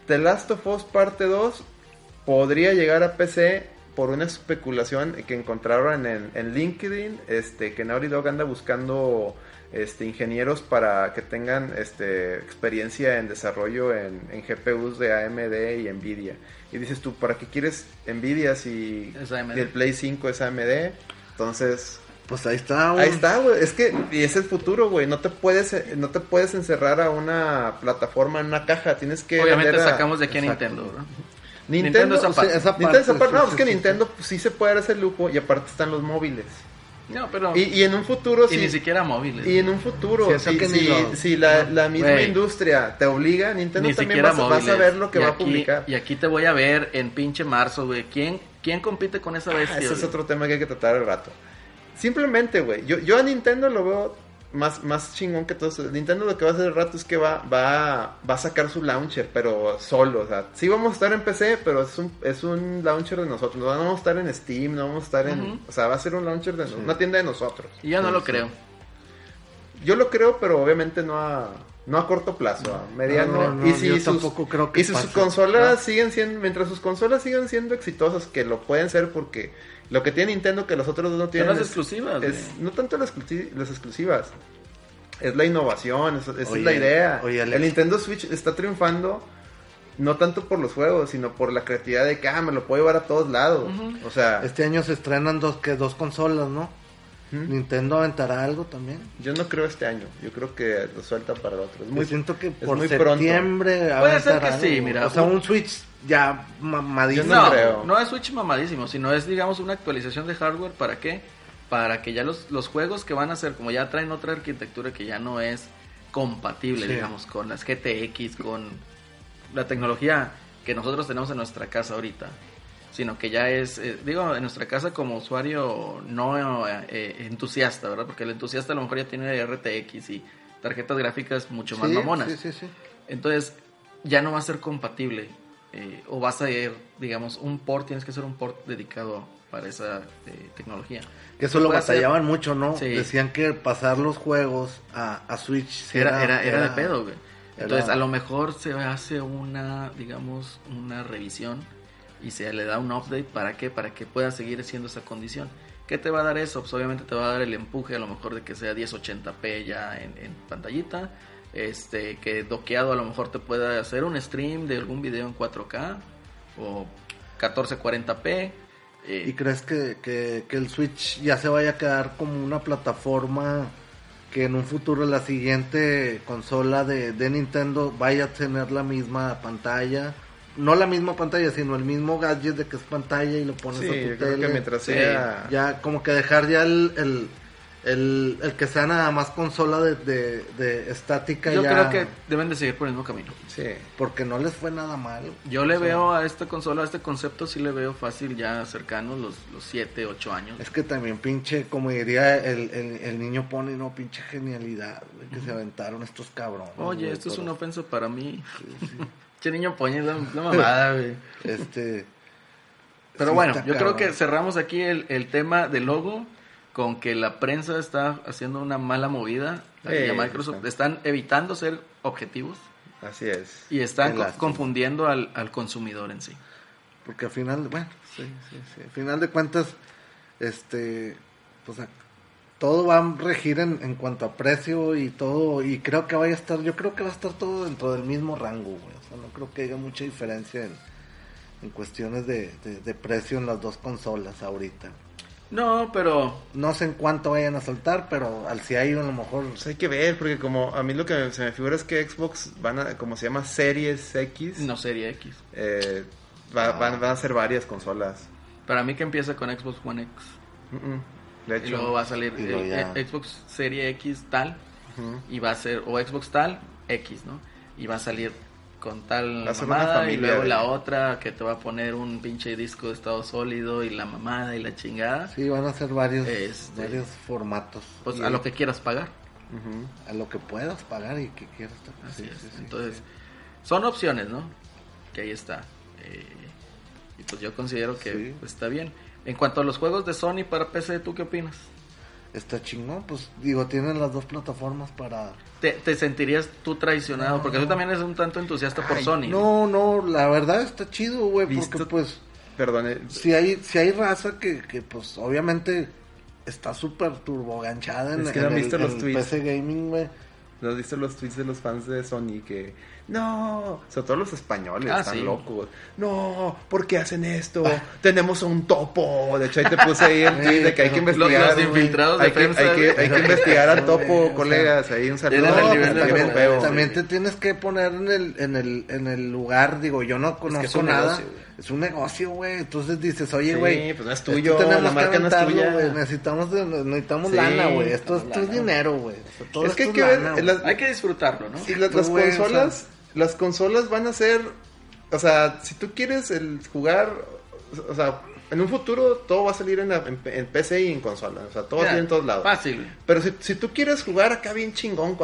The Last of Us Parte 2 podría llegar a PC por una especulación que encontraron en, en LinkedIn, este, que Naughty Dog anda buscando este, ingenieros para que tengan este, experiencia en desarrollo en, en GPUs de AMD y Nvidia. Y dices tú, ¿para qué quieres Nvidia si el Play 5 es AMD? Entonces, Pues ahí está. Ahí está, güey. Es que y es el futuro, güey. No te puedes no te puedes encerrar a una plataforma en una caja. Tienes que Obviamente a- sacamos de aquí a. Nintendo, ¿no? Nintendo. Nintendo es aparte. Sí, esa Nintendo es parte, aparte. No, sí, es que sí. Nintendo pues, sí se puede dar ese lujo y aparte están los móviles. No, pero. Y, y en un futuro, y si, ni siquiera móviles. y en un futuro, si, si- lo- si la, la misma industria te obliga, Nintendo ni también vas, a- vas a móviles. ver lo que va a publicar. Y aquí te voy a ver en pinche marzo, güey. ¿Quién, ¿Quién compite con esa Ah, bestia? ese es otro tema que hay que tratar al rato. Simplemente, güey, yo, yo a Nintendo lo veo más, más chingón que todo eso. Nintendo lo que va a hacer al rato es que va, va, va a sacar su launcher, pero solo. O sea, sí vamos a estar en PC, pero es un, es un launcher de nosotros. No vamos a estar en Steam, no vamos a estar en... O sea, va a ser un launcher de una tienda de nosotros. Y ya no Sí, lo sí. creo. Yo lo creo, pero obviamente no a, no a corto plazo, a mediano. No, no, y si yo sus, tampoco creo que y si sus pase. consolas siguen siendo, mientras sus consolas sigan siendo exitosas, que lo pueden ser porque lo que tiene Nintendo que los otros dos no tienen las es- exclusivas, es, no tanto las, las exclusivas, es la innovación, es- esa es la idea. oye. El Nintendo Switch está triunfando no tanto por los juegos, sino por la creatividad de que ah, me lo puedo llevar a todos lados. O sea, Este año se estrenan dos, que dos consolas, ¿no? Nintendo aventará algo también. yo no creo este año, yo creo que lo suelta para el otro. Es Yo muy, siento que es por muy pronto. septiembre Puede ser que sí, mira, O sea, un Switch ya mamadísimo. No creo. no es Switch mamadísimo, sino es, digamos, una actualización de hardware. ¿Para qué? Para que ya los, los juegos que van a hacer, como ya traen otra arquitectura que ya no es compatible, Sí. digamos, con las GTX, con la tecnología que nosotros tenemos en nuestra casa ahorita, sino que ya es, eh, digo, en nuestra casa como usuario no eh, entusiasta, ¿verdad? Porque el entusiasta a lo mejor ya tiene RTX y tarjetas gráficas mucho más Sí, mamonas. Sí, sí, sí. Entonces, ya no va a ser compatible. Eh, o vas a ir, digamos, un port, tienes que hacer un port dedicado para esa eh, tecnología. Que eso lo batallaban mucho, ¿no? Sí. Decían que pasar los juegos a, a Switch Era, era, era de pedo, güey. Entonces, a lo mejor se hace una, digamos, una revisión y se le da un update. ¿Para qué? Para que pueda seguir siendo esa condición. ¿Qué te va a dar eso? Pues obviamente te va a dar el empuje a lo mejor de que sea 1080p ya en, en pantallita. Este, que doqueado a lo mejor te pueda hacer un stream de algún video en 4K o 1440p. eh, ¿Y crees que, que, que el Switch ya se vaya a quedar como una plataforma que en un futuro la siguiente consola de, de Nintendo vaya a tener la misma pantalla? No la misma pantalla, sino el mismo gadget de que es pantalla y lo pones Sí, a tu yo creo que mientras sea... Ya como que dejar ya el, el, el, el que sea nada más consola de, de, de estática yo ya, creo que deben de seguir por el mismo camino. Sí. porque no les fue nada mal. Yo le O sea, veo a esta consola, a este concepto, sí le veo fácil ya cercano los, los 7, 8 años. Es que también pinche, como diría el, el, el niño pone, no, pinche genialidad, güey, que se aventaron estos cabrones. Oye, güey, esto es una ofensa para mí. Che niño poñe la, la mamada, güey. Este... Pero sí bueno, yo creo que cerramos aquí el, el tema del logo con que la prensa está haciendo una mala movida. Microsoft está. están evitando ser objetivos Así es. y están co- confundiendo al, al consumidor en sí. Porque al final, bueno, sí, sí, sí. Al final de cuentas, este, pues todo va a regir en, en cuanto a precio y todo, y creo que vaya a estar, yo creo que va a estar todo dentro del mismo rango, güey. O sea, no creo que haya mucha diferencia en, en cuestiones de, de, de precio en las dos consolas ahorita. No, pero No sé en cuánto vayan a soltar, pero al si hay a lo mejor... Pues hay que ver, porque como a mí lo que se me figura es que Xbox van a, como se llama Series X, no sería X. eh, va- van, van a ser varias consolas. Para mí que empieza con Xbox One X. Mm, mm. De Y luego va a salir eh, eh, Xbox Serie X tal y va a ser o Xbox tal X, ¿no? Y va a salir con tal una mamada y luego de- la otra que te va a poner un pinche disco de estado sólido y la mamada y la chingada. Sí, van a ser varios, Este- varios formatos. Pues Y a lo que quieras pagar. a lo que puedas pagar y que quieras. Así Sí, es. sí, Entonces, sí. son opciones, ¿no? Que ahí está. Eh, y pues yo considero que pues, está bien. En cuanto a los juegos de Sony para PC, ¿tú qué opinas? Está chingón, pues digo, tienen las dos plataformas para... ¿Te, te sentirías tú traicionado? Porque tú también eres un tanto entusiasta por Sony. No, no, la verdad está chido, güey, porque pues Perdón, eh, si hay, si hay raza que, que pues obviamente está súper turboganchada en, Es que en no el, visto en los tweets. PC Gaming, güey. ¿no has visto los tweets de los fans de Sony que no, sobre todo los españoles, Ah, están sí. locos. No, ¿por qué hacen esto? Tenemos a un topo. De hecho, ahí te puse ahí el tweet de que hay que Los- los investigar. de hay, que, hay, que, güey. hay que investigar al topo, o colegas. Ahí un saludo. No, nivel de también, también te tienes que poner en el, en el, en el lugar, digo, yo no conozco es nada, negocio, es un negocio, güey. Entonces dices, oye, Sí, güey. pues no es tuyo, tenemos la que marca no es tuya. Necesitamos, necesitamos Sí, lana, güey. Esto, esto es dinero, güey. O sea, Es que hay que ver, lana, güey. las- Hay que disfrutarlo, ¿no? Sí, las, o consolas, las consolas van a ser, o sea, si tú quieres el jugar, o sea, en un futuro todo va a salir en, la- en- en PC y en consola, o sea, todo va a salir en todos lados. Fácil. Pero si, si tú quieres jugar acá bien chingón,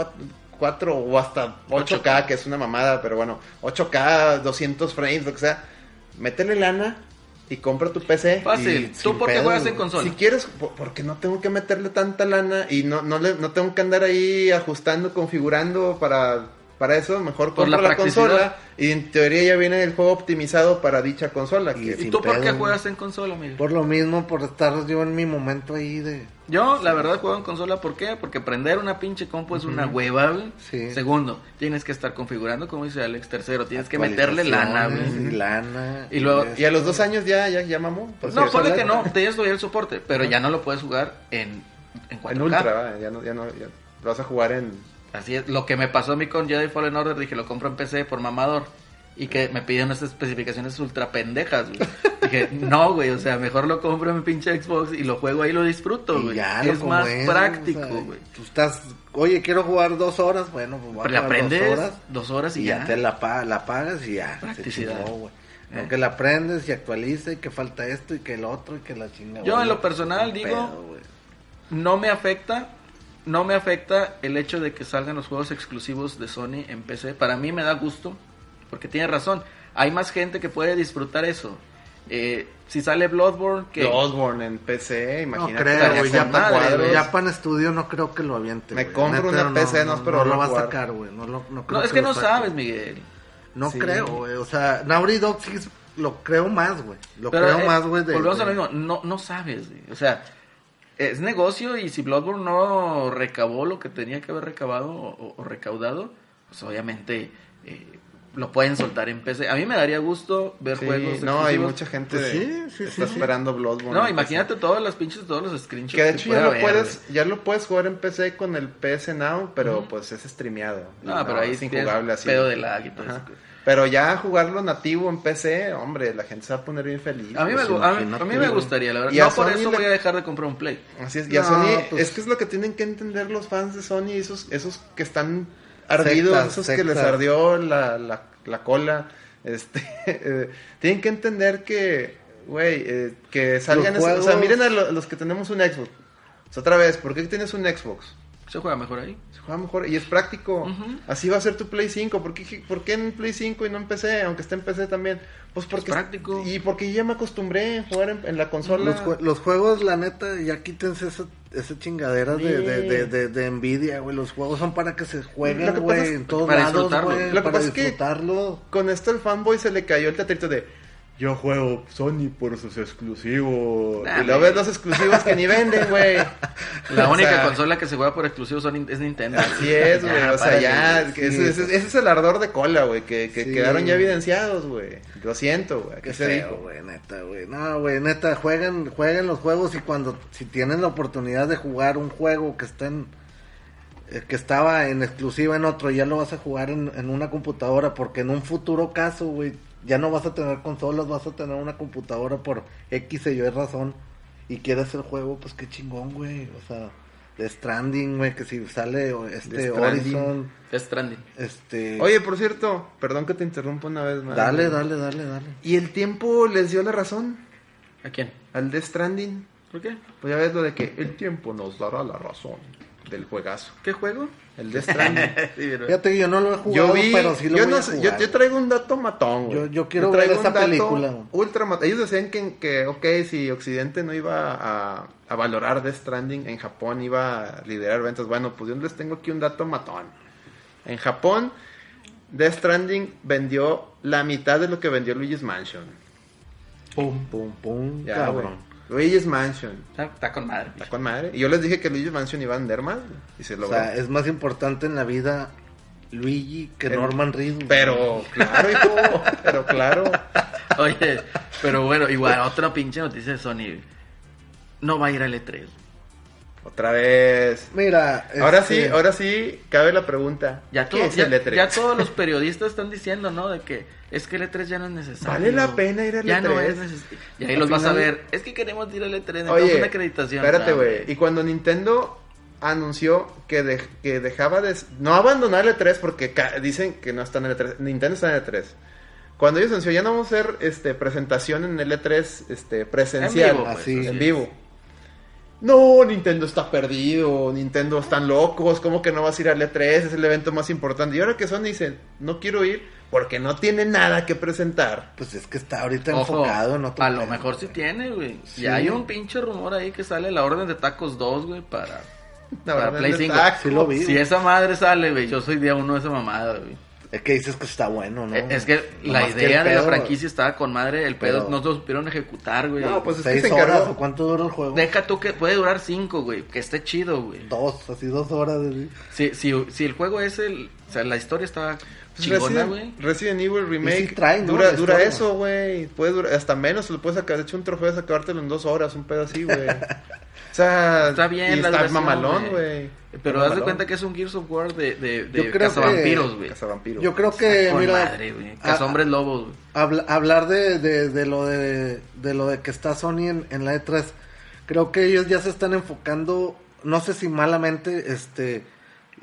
4 o hasta 8K, que es una mamada, pero bueno, 8K, 200 frames, lo que sea, métele lana y compra tu PC. Fácil. ¿Tú por qué pedo, juegas en consola? Si quieres, po- porque no tengo que meterle tanta lana y no, no, le, no tengo que andar ahí ajustando, configurando para, para eso, mejor Por la la, consola y en teoría ya viene el juego optimizado para dicha consola. Y que- ¿Y tú por qué pedo, juegas en consola, Miguel? Por lo mismo, por estar yo en mi momento ahí de... Yo, la verdad, juego en consola. ¿Por qué? Porque prender una pinche compu es una hueva, güey. Sí. Segundo, tienes que estar configurando, como dice Alex. Tercero, tienes que meterle lana. Y lana. Y luego- y a los dos años ya, ya, ya mamó. Pues No, ponle que no, te todavía el soporte, pero ya no lo puedes jugar en, en 4K. En ultra, va, ya no, ya no, ya lo vas a jugar en... Así es, lo que me pasó a mí con Jedi Fallen Order, dije, lo compro en PC por mamador. Y que me pidieron unas especificaciones ultra pendejas, güey. dije, no, güey, o sea, mejor lo compro en mi pinche Xbox y lo juego ahí y lo disfruto, güey. ya, Es más es, práctico, o sea, güey. Tú estás, oye, quiero jugar dos horas, bueno, pues voy a jugar aprendes dos horas. dos horas y, y ya, te la, pa- la pagas y ya. se Practicidad. chingó. Eh. No, que la aprendes y actualiza y que falta esto y que el otro y que la chingada. Yo, en lo personal, digo- No me afecta, no me afecta el hecho de que salgan los juegos exclusivos de Sony en PC. Para mí me da gusto, porque tiene razón. Hay más gente que puede disfrutar eso. Eh, si sale Bloodborne, que... Bloodborne en PC, no imagínate. creo, con para, cuadros. ya para Studio no creo que lo aviente. Me compro Neta, una PC, no espero No lo va a sacar, güey. No, lo- no, creo No, es que lo no saque. sabes, Miguel. No Sí. creo, güey. O sea, Naughty Dog sí lo creo más, güey. Lo Pero, creo eh, más, güey. de- Volvemos a lo mismo, no, no sabes, güey. O sea, es negocio y si Bloodborne no recabó lo que tenía que haber recabado o, o recaudado, pues obviamente eh, lo pueden soltar en PC. A mí me daría gusto ver Sí, juegos no, hay mucha gente Pues de- sí, sí, que sí, está sí. esperando Bloodborne. No, imagínate todas las pinches, todos los screenshots. Que de hecho ya lo, puedes, ya lo puedes jugar en PC con el PS Now, pero pues es streameado. No, pero ahí es injugable así. pedo de lag y todo eso. Pero ya jugarlo nativo en PC, hombre, la gente se va a poner bien feliz. A mí, me, Pues a, mí, imagínate, a mí me gustaría, la verdad. Y No por Sony eso le- voy a dejar de comprar un Play. Así es, y a Sony, pues- es que es lo que tienen que entender los fans de Sony, esos, esos que están ardidos, esos que les ardió la, la, la cola, este, eh, tienen que entender que, güey, eh, que salgan, esos- o sea, miren a lo- los que tenemos un Xbox. O sea, otra vez, ¿por qué tienes un Xbox? Se juega mejor ahí. Juega mejor y es práctico. Así va a ser tu Play 5. ¿Por qué, por qué en Play 5 y no en PC? Aunque esté en PC también. Pues porque Es práctico. Y porque ya me acostumbré a jugar en, en la consola. Los, los juegos, la neta, ya quítense esa, esa chingadera de, Sí. de, de, de, de envidia, güey. Los juegos son para que se jueguen, güey, en todos para lados, disfrutarlo. güey. Lo que Para pasa es que- disfrutarlo. Con esto el fanboy se le cayó el teatrito de yo juego Sony por sus exclusivos. Nah, y luego ves los exclusivos que ni venden, güey. La O única sea, consola que se juega por exclusivos son- es Nintendo. Así es, güey. O sea, ya. güey. que sí, ese, ese- ese es el ardor de cola, güey. Que, que Sí. quedaron ya evidenciados, güey. Lo siento, güey. Qué feo, güey, neta, güey. No, güey, neta, jueguen, jueguen los juegos y cuando, si tienen la oportunidad de jugar un juego que está en, eh, que estaba en exclusiva en otro, ya lo vas a jugar en, en una computadora, porque en un futuro caso, güey, ya no vas a tener consolas, vas a tener una computadora por X y Y razón, y quieres el juego, pues qué chingón, güey. O sea, de Stranding, güey, que si sale o- este Stranding. Horizon, Death Stranding. este... Oye, por cierto, perdón que te interrumpa una vez más. dale, güey. dale, dale, dale. Y el tiempo les dio la razón ¿A quién? al Death Stranding. ¿Por qué? Pues ya ves lo de que el tiempo nos dará la razón del juegazo. ¿Qué juego? El Death Stranding. Sí, Fíjate que yo no lo he jugado, yo vi, pero sí lo yo, voy no a sé, jugar. yo, yo traigo un dato matón, güey. Yo- yo quiero traigo ver dato película. Ultra mat- Ellos decían que, que, ok, si Occidente no iba a, a valorar Death Stranding, en Japón iba a liderar ventas. Bueno, pues yo les tengo aquí un dato matón. En Japón, Death Stranding vendió la mitad de lo que vendió Luigi's Mansion. Pum, pum, pum, Ya, cabrón. Luigi's Mansion. Está, con madre. Está con madre. Y yo les dije que Luigi's Mansion iba a Y se O sea, es más importante en la vida Luigi que El- Norman Reedus. Pero, claro, hijo. pero claro. Oye, pero bueno, igual, otra pinche noticia de Sony. No va a ir al E3. Otra vez. Mira, Ahora sí, este, ahora sí, cabe la pregunta. Ya, ¿Qué todo- es ya, el E3? ya todos los periodistas están diciendo, ¿no? De que es que el E3 ya no es necesario. Vale la pena ir al Ya no E3. es necesario. Y ahí Al los vas a final- ver. Es que queremos ir al E3, necesitamos Oye, una acreditación. espérate, güey. Y cuando Nintendo anunció que, de- que dejaba de... No abandonar el E3 porque dicen que no están en el E3. Nintendo está en el E3. Cuando ellos anunció, ya no vamos a hacer este, presentación en el E3 este, presencial. En vivo, pues, Así. en vivo. No, Nintendo está perdido, Nintendo están locos, ¿cómo que no vas a ir al E3? Es el evento más importante. Y ahora que son dicen, no quiero ir porque no tiene nada que presentar. Pues es que está ahorita Ojo, enfocado en otro a lo mejor sí tiene, güey. Sí. Y hay un pinche rumor ahí que sale la orden de tacos 2, güey, para, La para Play el 5. taco. Sí lo vi. Si esa madre sale, güey, yo soy día uno de esa mamada, güey. Es que dices que está bueno, ¿no? Eh, Es que la que idea de la franquicia estaba con madre, el pedo Pero- no lo supieron ejecutar, güey. No, pues es que ¿Seis se horas o cuánto dura el juego? Deja tú que puede durar 5, güey, que esté chido, güey. Dos, así dos horas. güey. Si, si, si el juego es el... O sea, la historia estaba Pues chingona, Resident, güey. Resident Evil Remake Y sí traen, ¿no? dura, dura eso, güey. Puede durar hasta menos, lo puedes sacar. De hecho, un trofeo es acabártelo en dos horas, un pedo así, güey. O sea, Está bien y la está duración, mamalón, güey. Pero haz de cuenta que es un Gears of War de, de, de Yo creo cazavampiros, güey. Cazavampiro. Yo creo que, Con mira, madre, güey. Cazahombres lobos, güey. habla- hablar de, de, de lo de, de lo de que está Sony en, en la E3, creo que ellos ya se están enfocando, no sé si malamente, este,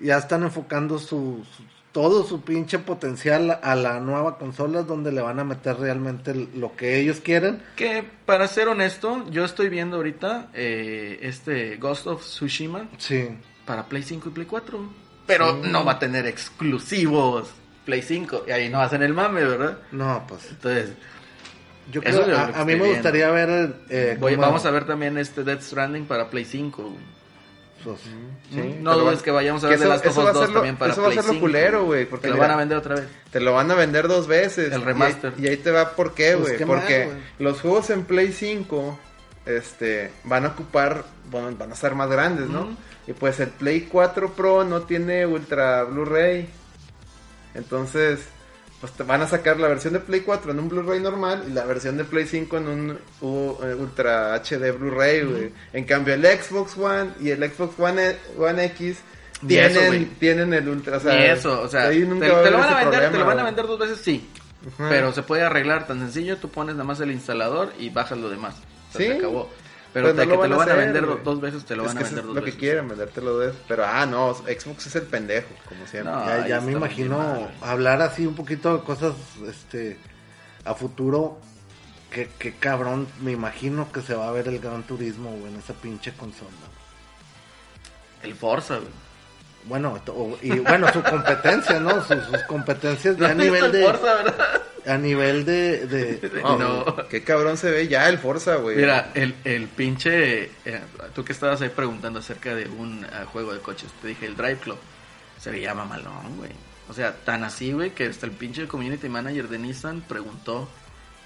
ya están enfocando su, su- todo su pinche potencial a la nueva consola donde le van a meter realmente lo que ellos quieren. Que, para ser honesto, yo estoy viendo ahorita eh, este Ghost of Tsushima Sí. para Play 5 y Play 4. Pero no va a tener exclusivos Play 5. Y ahí no hacen el mame, ¿verdad? No, pues Entonces, yo creo, a, que a mí me gustaría ver... eh, voy- vamos a ver también este Death Stranding para Play 5. Pues, Sí, no dudes van- que vayamos a ver The eso- Last of eso Us va a 2 ser lo- también para eso va a ser lo 5, culero, güey. porque Te lo mira, van a vender otra vez. Te lo van a vender dos veces. El remaster. Y, ahí te va por qué, Pues, güey. porque los juegos en Play 5 este, van a ocupar, bueno, van a ser más grandes, ¿no? Y pues el Play 4 Pro no tiene Ultra Blu-ray. Entonces, pues te van a sacar la versión de Play 4 en un Blu-ray normal y la versión de Play 5 en un U- eh, Ultra HD Blu-ray, güey. En cambio, el Xbox One y el Xbox One, E- One X eso, tienen, el Ultra. O sea, Ni eso, o sea, ahí te, nunca te va lo van a vender, te problema, lo van a vender dos veces, sí. Pero se puede arreglar tan sencillo, tú pones nada más el instalador y bajas lo demás. O sea, Sí. Se acabó. Pero, Pero te- no que lo te lo van a hacer, vender dos veces, te lo es van a vender es dos lo que veces. quieren, vendértelo dos veces. Pero, ah, no, Xbox es el pendejo, como siempre. No. Ya, ya me imagino hablar así un poquito de cosas este a futuro. Que, que cabrón, me imagino que se va a ver el Gran Turismo güey, en esa pinche consola. El Forza, güey. Bueno, y bueno, su competencia, ¿no? Sus, sus competencias ya a ¿No has visto nivel el de Forza, ¿verdad? a nivel de, de- Oh, No. Qué cabrón se ve ya el Forza, güey. Mira, el, el pinche... eh, tú que estabas ahí preguntando acerca de un eh, juego de coches, te dije el Drive Club. Se veía mamalón, güey. O sea, tan así, güey, que hasta el pinche community manager de Nissan preguntó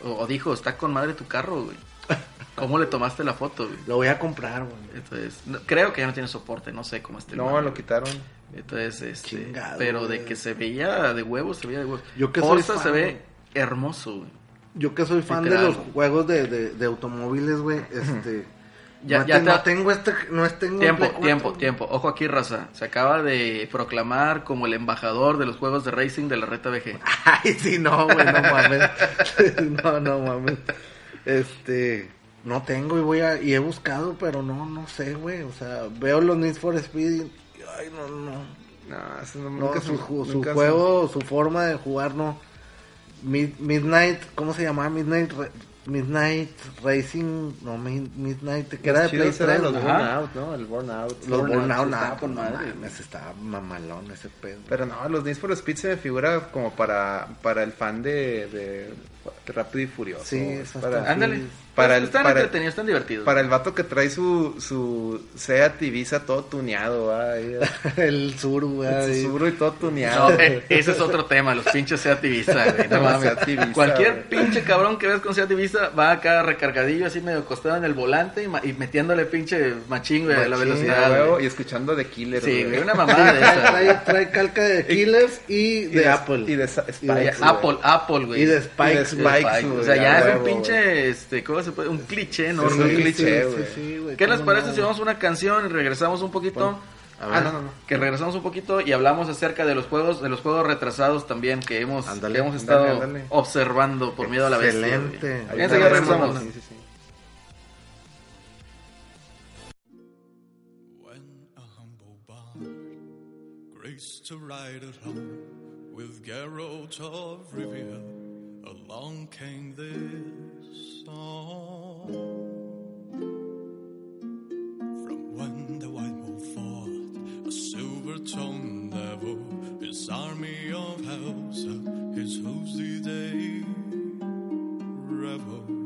o, o dijo, está con madre tu carro, güey. ¿Cómo le tomaste la foto, güey? lo voy a comprar, güey. Entonces, no- creo que ya no tiene soporte, no sé cómo esté. el no, lo güey. quitaron. Entonces, este, Chingado, pero de que se veía de huevos, se veía de huevos. Yo que soy fan, se ve güey. hermoso, güey. Yo que soy fan de los güey. juegos de, de, de automóviles, güey, este Ya- no, ya te- te- no tengo este no es- tengo Tiempo, Play 4, tiempo, tiempo. Ojo aquí, raza. Se acaba de proclamar como el embajador de los juegos de racing de la Reta VG. Ay, sí, no, güey, no mames. no, no mames. Este, no tengo y voy a y he buscado, pero no no sé, güey, o sea, veo los Need for Speed y ay, no no. No, eso no, No, nunca su, su nunca se- juego, su forma de jugar no Mid- Midnight, ¿cómo se llamaba? Midnight Midnight Racing, no Mid- Midnight, que era de Los Play chidos eran 3, los. Burnout, ¿no? El Burnout. Los Burnout, Burnout, nada, con madre, estaba mamalón ese pedo. Pero no, los Need for Speed se me figura como para, para el fan de, de, de Rápido y Furioso. Sí, Es eso para, Ándale. Sí. Para el- están para el- entretenidos, están divertidos. para el vato que trae su, su Seat Ibiza todo tuneado, el sur, Su güey. Subaru y todo No, tuneado. eh, ese es otro tema, los pinches Seat Ibiza, güey. No mames. Seat Ibiza, Cualquier güey. pinche cabrón que ves con Seat Ibiza va acá recargadillo, así medio acostado en el volante y, ma- y metiéndole pinche machín, güey, a la velocidad. Huevo, güey. y escuchando de Killer. Sí, güey. una mamada de trae, esa. trae, trae calca de Killers y, Y de, Apple. Y de Sa- Y de Spikes, Apple, Apple, güey. Y de Y de Spikes, O sea, ya es un pinche, este, ¿cómo se puede? Un cliché, ¿no? Es un güey? cliché, sí, güey. sí, güey, ¿Qué les parece no, si vamos a una canción y regresamos un poquito? a ver. Ah, no, no, no. Que regresamos un poquito y hablamos acerca de los juegos, de los juegos retrasados también que hemos, que hemos estado observando por miedo a la bestia. Excelente. Regresamos. Sí, sí, sí. When a humble bard graced to ride at home with Geralt of Rivia, along came this song. From when the white wolf fought a silver tongued devil, his army of hells, his hooves did they revel.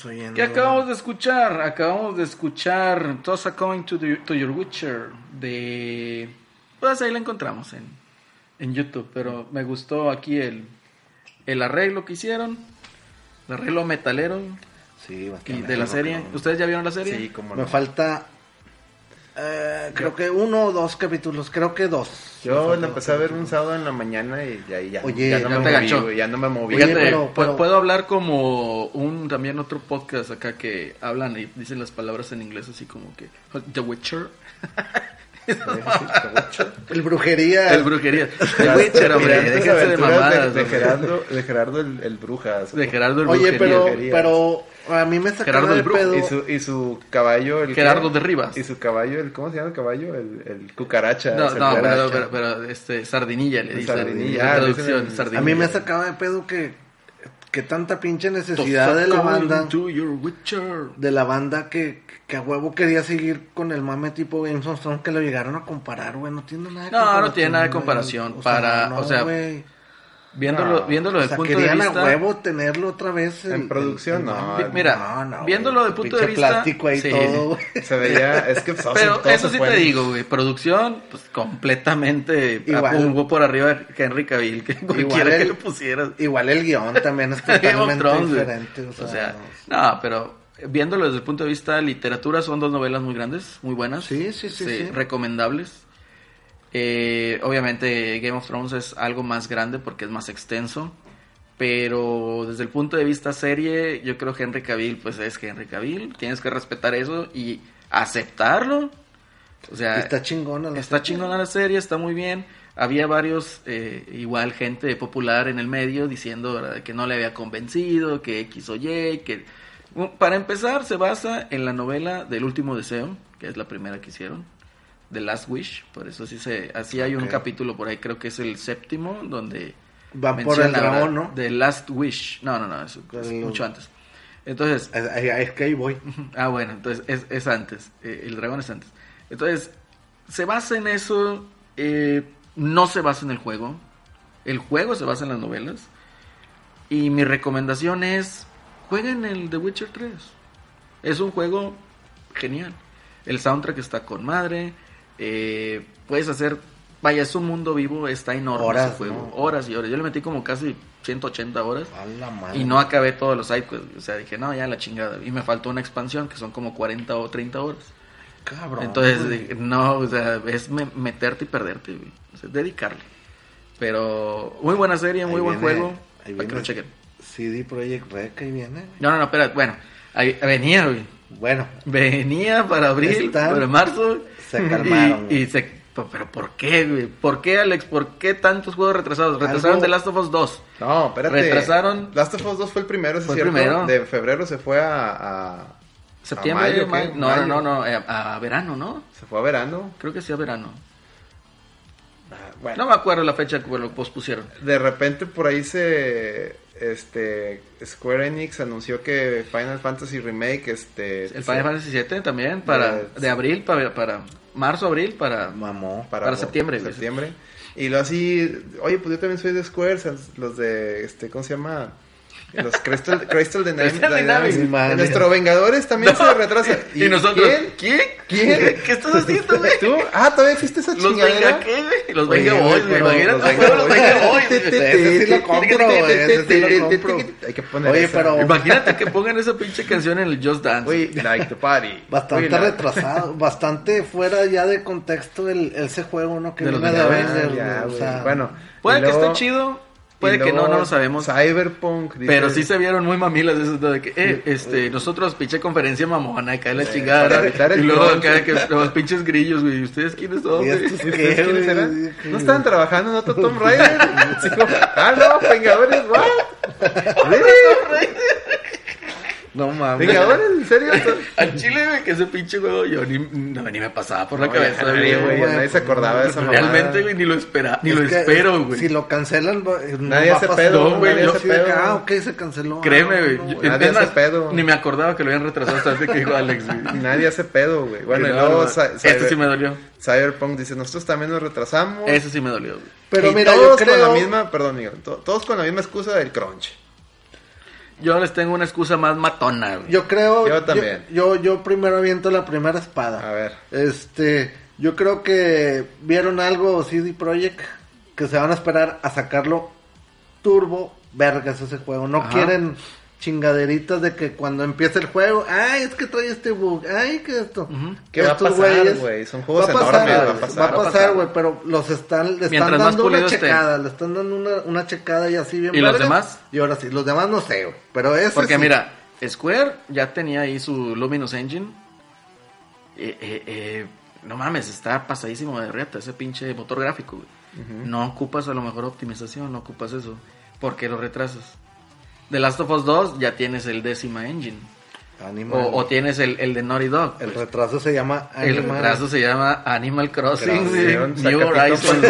Estamos oyendo. ¿Qué acabamos de escuchar? Acabamos de escuchar Toss a Coin to, the- to Your Witcher de... Pues ahí la encontramos en, en YouTube, pero me gustó aquí el, el arreglo que hicieron, el arreglo metalero Sí, bastante. de la serie. ¿Ustedes ya vieron la serie? Sí, como Me no. falta. Eh, creo que uno o dos capítulos. Creo que dos. Yo la empecé a ver un sábado en la mañana y ya, ya, Oye, ya no ya me moví, ya no me moví. Oye, Fíjate, pero- pero- puedo hablar como un también otro podcast acá que hablan y dicen las palabras en inglés así como que The Witcher. El brujería. El brujería. The Witcher, hombre, déjense de mamadas. de, de. Gerardo, de Gerardo el, el Brujas. De Gerardo el Oye, pero, brujería. pero a mí me sacaba Gerardo el de brujo. pedo. Y su, y su caballo, el Gerardo de Rivas. Y su caballo, el ¿cómo se llama el caballo? El, el cucaracha. No, no, pero, pero, pero, este, sardinilla le dice. Sardinilla, ah, dicen. A mí me sacaba de pedo que, que tanta pinche necesidad de la banda. De la banda que, que a huevo quería seguir con el mame tipo Games of Thrones que lo llegaron a comparar, güey. No tiene nada de No, no tiene nada de comparación. O Para- no, o sea. Viéndolo, No, viéndolo O desde sea, el punto de querían vista. a huevo tenerlo otra vez. el- En producción, el no, mame. no, Mira, no, viéndolo de punto de vista. plástico ahí sí. todo, güey. Se veía, es que Pero eso sí fue te en- digo, güey. Producción, pues completamente Igual. por arriba de Henry Cavill. Que cualquiera que el- lo pusieras. Igual el guion también es totalmente güey. diferente. O sea, O sea, no, pero viéndolo desde el punto de vista de literatura, son dos novelas muy grandes, muy buenas. Sí, sí, sí, sí. Recomendables. Eh, obviamente Game of Thrones es algo más grande porque es más extenso. Pero desde el punto de vista serie, yo creo que Henry Cavill, pues es Henry Cavill. Tienes que respetar eso y aceptarlo. O sea, Está chingona la Está serie. chingona la serie, está muy bien. Había varios, eh, igual gente popular en el medio diciendo ¿verdad? que no le había convencido, que X o Y, que... Para empezar, se basa en la novela del último deseo, que es la primera que hicieron, The Last Wish. Por eso sí se, así hay un capítulo por ahí, creo que es el séptimo, donde Va por el dragón. ¿no? The Last Wish. No, no, no, es, es El- mucho antes. Entonces, Es, es- es que ahí voy. Ah, bueno, entonces es, es antes. eh, el dragón es antes. Entonces, se basa en eso. eh, no se basa en el juego. El juego se basa en las novelas. Y mi recomendación es: jueguen el The Witcher 3. Es un juego genial. El soundtrack está con madre. Eh, puedes hacer. Vaya, es un mundo vivo. Está enorme Horas, ese juego. ¿no? Horas y horas. Yo le metí como casi 180 horas. A la madre. Y no acabé todos los sidequests. O sea, dije, no, ya la chingada. Y me faltó una expansión que son como 40 o 30 horas. Cabrón. Entonces, dije, no, o sea, es me- meterte y perderte, güey. O sea, dedicarle. Pero muy buena serie, muy Ahí buen viene- juego. ahí Para que lo chequen. CD Projekt Red, que ahí viene. No, no, no, espera. Bueno, ahí venía, güey. Bueno, Venía para abril, para marzo. Se calmaron, Y, se. Pero ¿por qué, güey? ¿Por qué, Alex? ¿Por qué tantos juegos retrasados? Retrasaron Algo- The Last of Us 2. No, espérate. Retrasaron- Last of Us 2 fue el primero, ¿sí Fue cierto? primero. De febrero se fue a... a- Septiembre, mayo, mayo. No, Mayo. no, no, no, a, a verano, ¿no? Se fue a verano. Creo que sí a verano. Ah, Bueno, No me acuerdo la fecha que lo pospusieron. de repente por ahí se... Este... Square Enix anunció que Final Fantasy Remake, este... El Final Fantasy VII también, para, De- de abril, para, para marzo, abril, para... mamó. para septiembre, septiembre. Y lo así, oye, pues yo también soy de Square, o sea, los de, este, ¿cómo se llama? Los Crystal, Crystal Dynamics. Crystal Dynamics. Mi madre. Nuestro Vengadores también se retrasa. Y, nosotros, ¿Quién? ¿quién? ¿Quién? ¿Qué estás haciendo, güey? ¿Tú? Ah, todavía existe esa ¿Los chingadera. Venga qué, güey? Los Venga Boys, güey. Imagínate los Venga Boys. Ese sí lo compro, güey. Hay que poner Oye, pero- Imagínate que pongan esa pinche canción en el Just Dance. Like the party. Bastante retrasado, bastante fuera ya de contexto el, ese juego, ¿no? Que viene de Avengers, bueno. Puede y que esté chido, puede y que no, no lo sabemos. Cyberpunk. dice- Pero sí se vieron muy mamilas de eso, de que, eh, este, nosotros pinche conferencia mamona, acá en la chingada. evitar el Y luego acá que los pinches grillos, güey. ¿Ustedes quiénes son, ¿Y ¿Y ustedes quiénes eran? ¿No estaban trabajando en otro Tomb Raider? Ah, no, Vengadores, what? ¿Really? No mames. ¿Vengadores? ¿En serio? Al chile, güey, que ese pinche juego yo ni, no, ni me pasaba por la No, cabeza, ya nadie, güey. güey, nadie se acordaba de esa mamada. Realmente, güey, ni lo espera, ni Es lo que espero, güey. Si lo cancelan, no Nadie hace pedo, No, güey, Nadie yo- hace pedo. Ah, ok, se canceló. Créeme, güey. no. Nadie hace pedo. Ni me acordaba que lo habían retrasado hasta antes que dijo Alex, güey. Nadie hace pedo, güey. Bueno, y luego Este Cyber- sí me dolió. Cyberpunk dice, nosotros también nos retrasamos. Ese sí me dolió, güey. Pero Y mira, yo todos creo... con la misma, perdón, to- todos con la misma excusa del crunch. Yo les tengo una excusa más matona, güey. Yo creo... Yo también. Yo, yo, primero aviento la primera espada. A ver. Este, yo creo que vieron algo CD Projekt que se van a esperar a sacarlo turbo vergas ese juego. No Ajá. quieren chingaderitas de que cuando empiece el juego, ay, es que trae este bug, ay, que esto. ¿Qué va a pasar, güey? Son juegos va a pasar, enormes, va a pasar, Va a pasar, güey, pero los están, le están dando una pulido esté. checada, le están dando una, una checada y así bien ¿Y los demás? Y ahora sí, los demás no sé, güey, pero ese Porque sí. mira, Square ya tenía ahí su Luminous Engine. Eh, eh, eh, no mames, está pasadísimo de reta ese pinche motor gráfico. güey. No ocupas a lo mejor optimización, no ocupas eso. ¿Por qué lo retrasas? The Last of Us 2 ya tienes el décima engine. Animal. O, o tienes el, el de Naughty Dog. el pues. retraso se llama El Animal. retraso se llama Animal Crossing. Hicieron New el Horizons.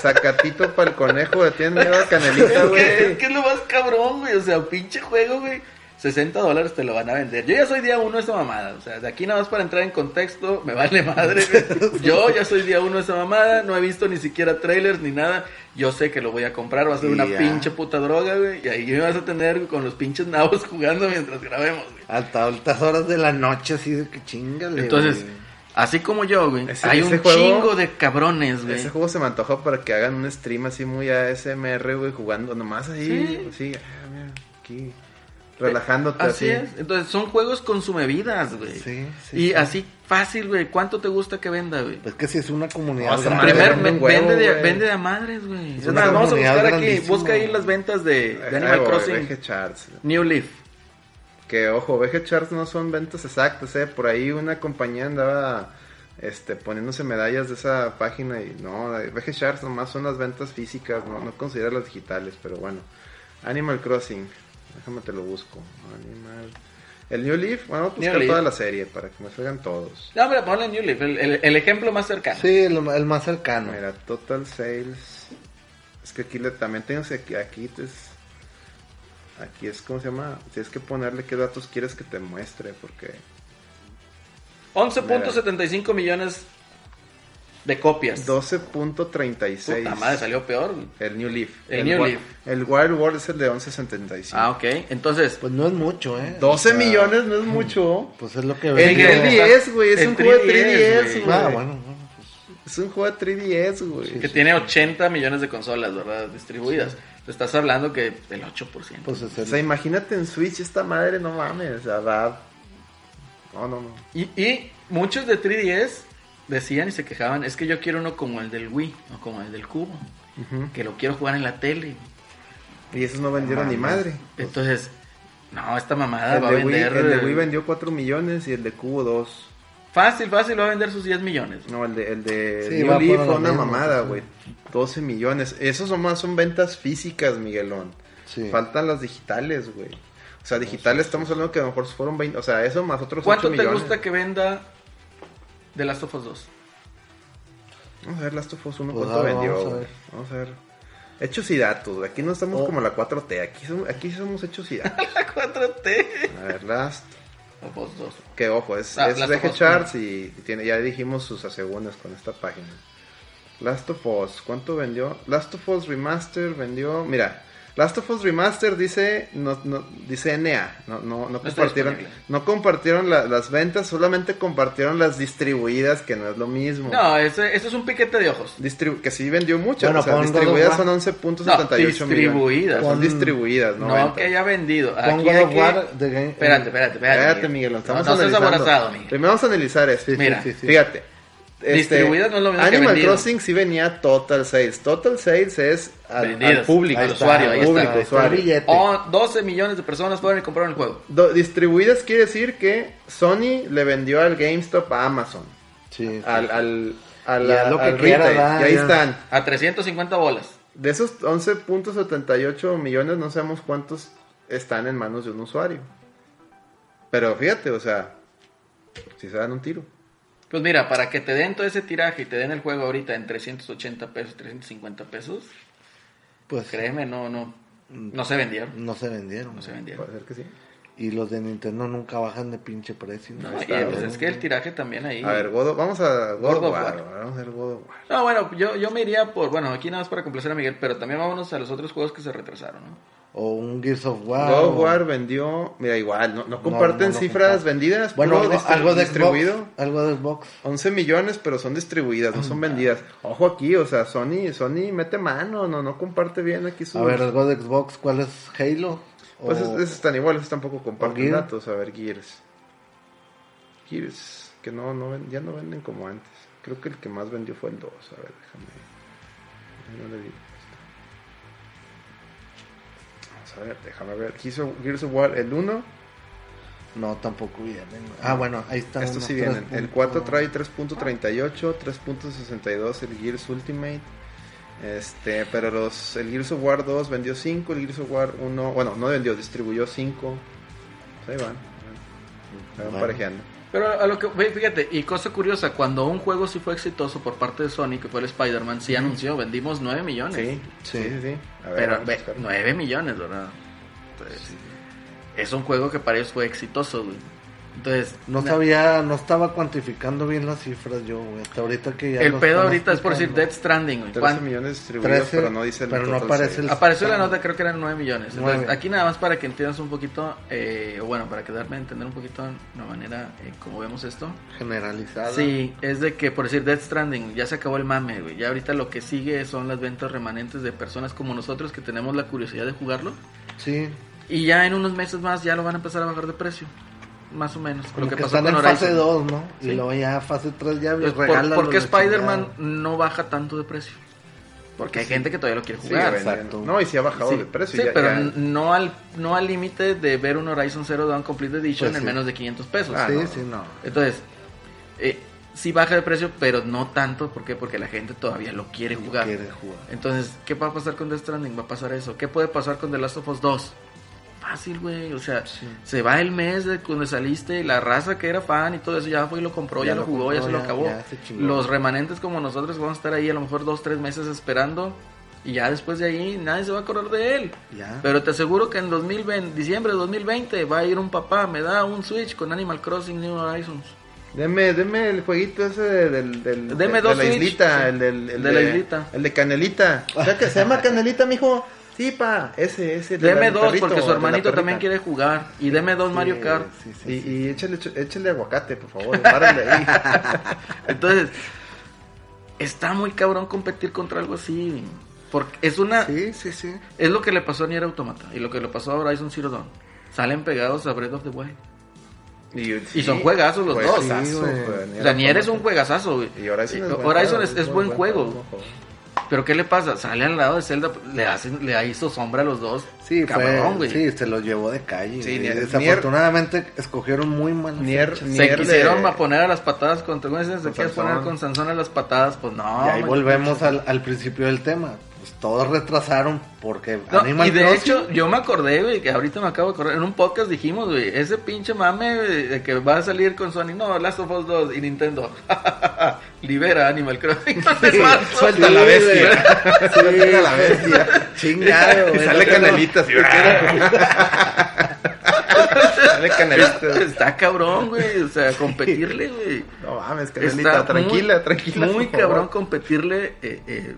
Sacatito para el conejo. Le tienen miedo a canelita, güey. es que es lo más cabrón, güey. O sea, pinche juego, güey. 60 dólares te lo van a vender. Yo ya soy día uno de esa mamada. O sea, de aquí nada más para entrar en contexto, me vale madre. Yo ya soy día uno de esa mamada. No he visto ni siquiera trailers ni nada. Yo sé que lo voy a comprar. Va a ser una ya. pinche puta droga, güey. Y ahí me vas a tener con los pinches nabos jugando mientras grabemos, güey. Hasta altas horas de la noche, así de que chingale. Entonces, güey. así como yo, güey, Ese- hay ese un juego- chingo de cabrones, güey. Ese juego se me antoja para que hagan un stream así muy ASMR, güey, jugando nomás ahí. Sí. Sí, ah, mira, aquí. Relajándote Así así. es. Entonces son juegos consumevidas, güey. Sí, sí, y sí. así fácil, güey. ¿Cuánto te gusta que venda, güey? Pues que si es una comunidad O sea, grande. Primer, vende huevo, de, güey. vende de a madres, güey. Es vamos a buscar aquí. Busca ahí las ventas de, de Animal voy, Crossing VG Charts. New Leaf. Que ojo, VG Charts no son ventas exactas, eh. Por ahí una compañía andaba este, poniéndose medallas de esa página y no, VG Charts nomás son las ventas físicas, no, no considera las digitales, pero bueno. Animal Crossing, déjame te lo busco. Animal. El New Leaf, bueno, a New buscar Leaf. toda la serie para que me salgan todos. No, hombre, ponle New Leaf. El, el- el ejemplo más cercano. Sí, el, el más cercano. Mira, Total Sales. Es que aquí le, también tengo aquí, aquí es, aquí es, ¿cómo se llama? Tienes que ponerle qué datos quieres que te muestre, porque 11.75 millones de copias. 12.36. Puta madre, salió peor. El New Leaf. El New Wi- Leaf. El Wild World es el de 11.75. Ah, ok. Entonces, Pues no es mucho, ¿eh? 12 O sea, millones no es mucho. Pues es lo que El vende. de 10, güey, es El un juego de 3DS, 3DS, güey. Ah, bueno, bueno. Pues, Es un juego de 3DS, güey. que tiene 80 millones de consolas, ¿verdad? Distribuidas. Te estás hablando que el 8%. pues es O el... sea, imagínate en Switch esta madre, no mames, o sea, va... No, no, no. Y, y muchos de 3DS decían y se quejaban, es que yo quiero uno como el del Wii o como el del Cubo, que lo quiero jugar en la tele. Y esos no vendieron ni madre. Entonces, no, esta mamada El va a de, Wii, vender... el de Wii vendió 4 millones y el de Cubo 2. Fácil, fácil, va a vender sus 10 millones. No, el de, el de Sí, New Leaf fue una mismo, mamada, sí. güey. 12 millones. Esos nomás son ventas físicas, Miguelón. Sí. Faltan las digitales, güey. O sea, digitales estamos hablando que a lo mejor fueron 20. O sea, eso más otros 8 ¿Cuánto te millones. gusta que venda The Last of Us 2? Vamos a ver, Last of Us 1 Pues, cuánto vendió. vamos a ver. Vamos a ver. Hechos y datos. Aquí no estamos Oh. como la 4T. Aquí somos, aquí somos hechos y datos. La 4T. A ver, Last. Of Us 2. Que ojo, es, Ah, es Us Charts y tiene, ya dijimos sus asegúnes con esta página. Last of Us, ¿cuánto vendió? Last of Us Remaster vendió, mira, Last of Us Remaster dice, no, no, dice NA, no, no, no compartieron, no compartieron la- las ventas, solamente compartieron las distribuidas, que no es lo mismo. No, ese, eso es un piquete de ojos. Distribu- que sí vendió muchas, Bueno, o sea, distribuidas son 11.78 No, millones. distribuidas. Son distribuidas, no, No, ventas. que haya vendido. Aquí hay que... Espérate, espérate, espérate. Espérate, Miguel, estamos no, no seas analizando. Miguel. Primero vamos a analizar esto. Mira, sí, sí. Fíjate. Este, Distribuidas no es lo mismo Animal. Crossing sí venía Total Sales. Total Sales es al, al público, Al al usuario, ahí público, está. Ahí está el usuario. billete. Oh, 12 millones de personas fueron y compraron el juego. Do- distribuidas quiere decir que Sony le vendió al GameStop a Amazon. Sí. Al, al, al, haz lo que al quiera, da, y ahí ya. están. A 350 bolas. De esos 11.78 millones, no sabemos cuántos están en manos de un usuario. Pero fíjate, o sea, si se dan un tiro. Pues mira, para que te den todo ese tiraje y te den el juego ahorita en 380 pesos, 350 pesos, Pues créeme, no, no, no se vendieron. no se vendieron. No se vendieron. Puede ser que sí. Y los de Nintendo nunca bajan de pinche precio. No, y pues es que el tiraje también ahí. A ver, God of- vamos a God, God of of War. War. Vamos a ver God of War. No, bueno, yo, yo me iría por, bueno, aquí nada más para complacer a Miguel, pero también vámonos a los otros juegos que se retrasaron, ¿no? O un Gears of War. God of o- War vendió, mira, igual, no, no comparten no, no cifras vendidas, Bueno, algo, distri- algo de distribuido. Xbox. Algo de Xbox. 11 millones, pero son distribuidas, no son vendidas. Ojo aquí, o sea, Sony, Sony mete mano, no, no comparte bien aquí su... A ver, algo de Xbox. ¿Cuál es Halo? Pues O- es- esos están iguales, esos tampoco comparten datos. A ver, Gears. Gears, que no, no ven- ya no venden como antes. Creo que el que más vendió fue el 2. A ver, déjame. no le digo. A ver, déjame ver. Gears of, Gears of War, el 1. No, tampoco vienen. Ah, bueno, ahí están. Estos sí vienen. El puntos. 4 trae 3.38, 3.62 el Gears Ultimate. Este, pero los el Gears of War 2 vendió 5, el Gears of War 1, bueno, no vendió, distribuyó 5. Ahí van. Ahí van, ahí van Bueno. parejeando. Pero a lo que, ve, fíjate, y cosa curiosa, cuando un juego sí fue exitoso por parte de Sony, que fue el Spider-Man, sí anunció, vendimos 9 millones. Sí, sí, Sí. sí. A ver, Pero ve, buscar. 9 millones, ¿verdad? Entonces, es un juego que para ellos fue exitoso, güey. Entonces, No sabía, no estaba cuantificando bien las cifras yo, güey. Hasta ahorita que ya. el lo pedo ahorita es por decir. Death Stranding, güey. 13 ¿Cuán- millones distribuidos, 13, pero no dice el pero no aparece el- Apareció la nota, creo que eran 9 millones. Entonces, Nueve. aquí nada más para que entiendas un poquito, eh, o bueno, para quedarme a entender un poquito la manera eh, como vemos esto. Generalizada. Sí, es de que, por decir, Death Stranding, ya se acabó el mame, güey. Ya ahorita lo que sigue son las ventas remanentes de personas como nosotros que tenemos la curiosidad de jugarlo. Sí. Y ya en unos meses más ya lo van a empezar a bajar de precio. Más o menos. Como lo que, que pasó están con en fase Horizon. 2, ¿no? Y Sí. luego ya fase 3 ya Entonces, ¿por, regalan por qué los Spider-Man no baja tanto de precio? Porque hay gente que todavía lo quiere Sí, jugar. exacto. No, y sí ha bajado Sí, de precio. sí, ya- pero ya- no al no al límite de ver un Horizon Zero Dawn Complete Edition Pues en sí. menos de 500 pesos. Ah, sí, no. sí, no. Entonces, eh, sí baja de precio, pero no tanto. ¿Por qué? Porque la gente todavía lo quiere jugar. Quiere jugar. Entonces, ¿qué va a pasar con Death Stranding? Va a pasar eso. ¿Qué puede pasar con The Last of Us 2? Fácil, güey. O sea, se va el mes de cuando saliste, la raza que era fan y todo eso ya fue y lo compró, ya, Ya lo jugó, ya se lo acabó. ya se chingó. Los remanentes como nosotros vamos a estar ahí a lo mejor dos, tres meses esperando. Y ya después de ahí nadie se va a acordar de él. Ya. Pero te aseguro que en 2020, diciembre de 2020 va a ir un papá, me da un Switch con Animal Crossing New Horizons. Deme, deme el jueguito ese del, del Deme de, dos de la Switch, islita, sí. el del el De la islita. el de Canelita. O sea, que se llama Canelita, mijo. Sí, pa, ese, ese. el Deme dos perrito, porque su hermanito también quiere jugar. Y deme dos Mario Kart. Sí, sí, Y, sí. y échale, échale aguacate, por favor. Párale ahí. Entonces, está muy cabrón competir contra algo así. Porque es una. Sí, sí, sí. Es lo que le pasó a Nier Automata y lo que le pasó a Horizon Zero Dawn. Salen pegados a Breath of the Wild. Y, Y son juegazos los dos. Juegazazo, Sí, güey. güey. O sea, Nier es un juegazazo, güey. Y Horizon es, Y buen Horizon juego, es, es muy buen juego. buen juego. Pero ¿qué le pasa? Sale al lado de Zelda, le hacen, le hizo sombra a los dos. Sí, Cabrón, güey. sí, se lo llevó de calle. Sí. Nier- Desafortunadamente escogieron muy mal. Nier, Se Nier quisieron le- a poner a las patadas contra. ¿Cómo dicen? Se Con quieres poner con Sansón a las patadas, pues no. y ahí volvemos al, al principio del tema. Pues todos retrasaron porque No, Animal y de Crossing- hecho, yo me acordé, güey, que ahorita me acabo de acordar. En un podcast dijimos, güey, ese pinche mame güey, de que va a salir con Sony. No, Last of Us 2 y Nintendo. Libera Animal Crossing. Suelta Sí, la bestia. güey. Suelta la bestia. Chingado, Y güey. sale No, canelita así. sale canelita. Está cabrón, güey. O sea, competirle, güey. No mames, Está canelita. Tranquila, muy- tranquila. Muy cabrón competirle eh, eh,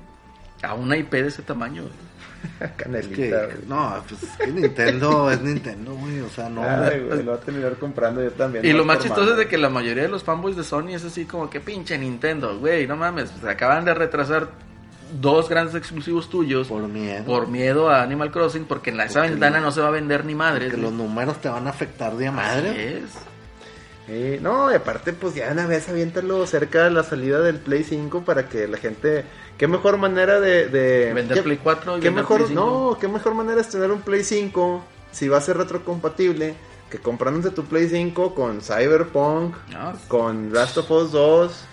a una IP de ese tamaño, güey. que- Canelita. güey. no, pues es que Nintendo es Nintendo, güey. O sea, no. Ay, güey, lo va a terminar comprando yo también. Y lo más chistoso es de que la mayoría de los fanboys de Sony es así como que pinche Nintendo, güey, no mames, se acaban de retrasar dos grandes exclusivos tuyos por miedo. por miedo a Animal Crossing porque en la esa ventana no se va a vender ni madre. que los números te van a afectar de Así madre. es. Sí, no, y aparte, pues ya una vez aviéntalo cerca de la salida del Play 5 para que la gente. Qué mejor manera de. de Vender qué- Play 4 y qué mejor, Play 5. No, qué mejor manera es tener un Play 5 si va a ser retrocompatible que comprándote tu Play 5 con Cyberpunk, No, con Last of Us 2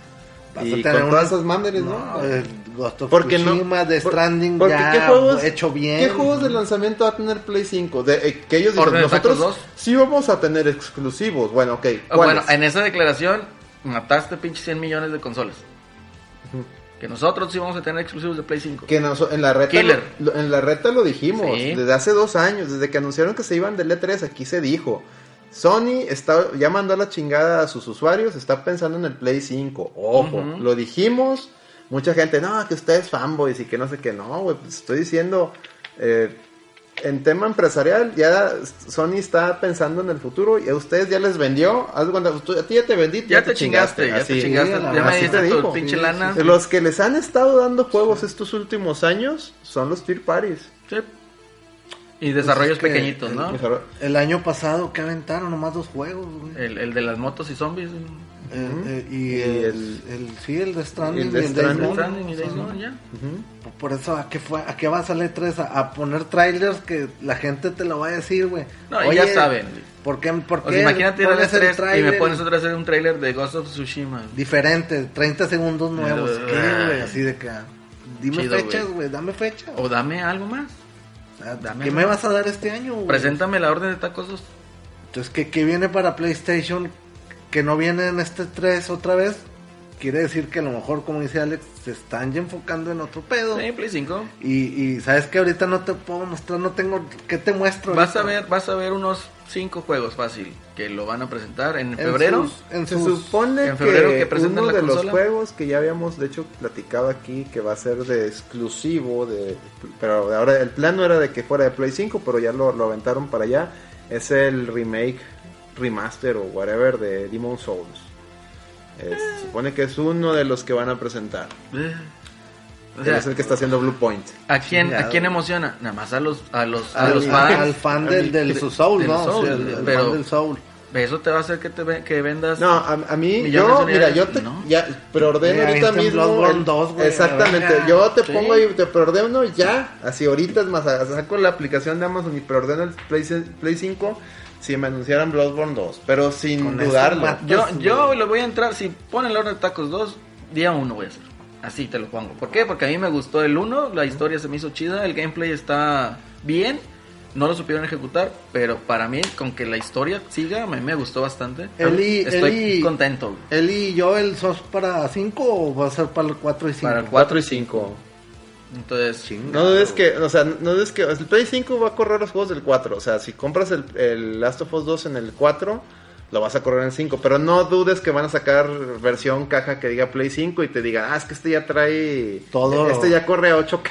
Vas y a tener con una- todas esas madres, ¿no? No, el Ghost of Porque no- Tsushima, The por- Stranding, porque ya ¿qué juegos, hecho bien. ¿Qué juegos de lanzamiento va a tener Play 5? De, eh, que ellos dicen, de nosotros Tacos 2. sí vamos a tener exclusivos. Bueno, ok. Ah, Bueno, ¿cuáles? en esa declaración mataste pinche 100 millones de consolas. Que nosotros sí vamos a tener exclusivos de Play 5. Que nos- en la reta lo- en la reta lo dijimos Sí. desde hace dos años, desde que anunciaron que se iban del E3, aquí se dijo. Sony está, ya mandó a la chingada a sus usuarios, está pensando en el Play 5. Ojo, lo dijimos. Mucha gente, no, que ustedes fanboys y que no sé qué. No, güey, pues estoy diciendo, eh, en tema empresarial, ya Sony está pensando en el futuro y a ustedes ya les vendió. Tú- a ti ya te vendí, Ya te chingaste, ya así. te chingaste. sí, la ya me diste tu pinche lana. Los que les han estado dando juegos estos últimos años son los Tier Parties. Sí. Y desarrollos Pues es que pequeñitos, el- ¿no? El año pasado que aventaron nomás dos juegos, güey. El, el de las motos y zombies. Eh, eh, y Y el, el- el- sí, el de Stranding el de el Stranding. Stranding y o Days Gone, ya. Ujú. Por eso, ¿a qué, fue, ¿a qué va a salir tres? A, a poner trailers que la gente te lo va a decir, güey. No, y ya saben. ¿Por qué? Por O qué sea, imagínate pones el E3 y me pones otra vez un trailer de Ghost of Tsushima. Diferente, 30 segundos nuevos. Eh, ¿Qué, güey? Así de que... Dime Chido, fechas, güey. güey, dame fechas. O dame algo más. Ah, dame ¿Qué me vas a dar este año, güey? Preséntame la orden de tacos 2. Entonces, ¿qué, qué viene para PlayStation? Que no viene en este 3 otra vez. Quiere decir que a lo mejor, como dice Alex, se están ya enfocando en otro pedo. Sí, Play 5. Y, y sabes que ahorita no te puedo mostrar, no tengo. ¿Qué te muestro? Vas a ver, vas a ver unos 5 juegos fácil que lo van a presentar en En febrero. sus- en Se sus- supone en febrero que, que presentan uno la de los juegos que ya habíamos de hecho platicado aquí que va a ser de exclusivo de pero ahora el plan no era de que fuera de Play 5 pero ya lo, lo aventaron para allá. Es el remake remaster o whatever de Demon Souls. Es- se supone que es uno de los que van a presentar. Eh, O sea, es el que está haciendo Blue Point. ¿a quién, ¿a quién emociona? Nada más a los, a los, a Al, los fans. al fan del, del de- su soul, del ¿no? Soul, Sí, el, el pero fan del soul. eso te va a hacer que, te que vendas. No, a, a mí, yo, mira, yo te, ¿no? ya preordeno Mira, ahorita mismo. El- 2, güey, exactamente, la yo te Sí. pongo ahí, te preordeno ya, así ahorita es más, saco la aplicación de Amazon y preordeno el Play, Play 5 si me anunciaran Bloodborne 2, pero sin dudarlo. matas, Yo, yo le voy a entrar, si ponen el horno de tacos 2, día 1 voy a hacer. Así te lo pongo. ¿Por qué? Porque a mí me gustó el 1, la historia se me hizo chida, el gameplay está bien, no lo supieron ejecutar, pero para mí, con que la historia siga, a mí me gustó bastante. Eli, Estoy Eli- contento. Eli y yo, ¿el sos para 5 o va a ser para el 4 y 5? Para el 4 y 5. Entonces, No dudes que, o sea, no dudes que el Play 5 va a correr los juegos del 4. O sea, si compras el, el Last of Us 2 en el 4, lo vas a correr en el 5. Pero no dudes que van a sacar versión caja que diga Play 5 y te diga, ah, es que este ya trae. Todo. Este ya corre a 8K.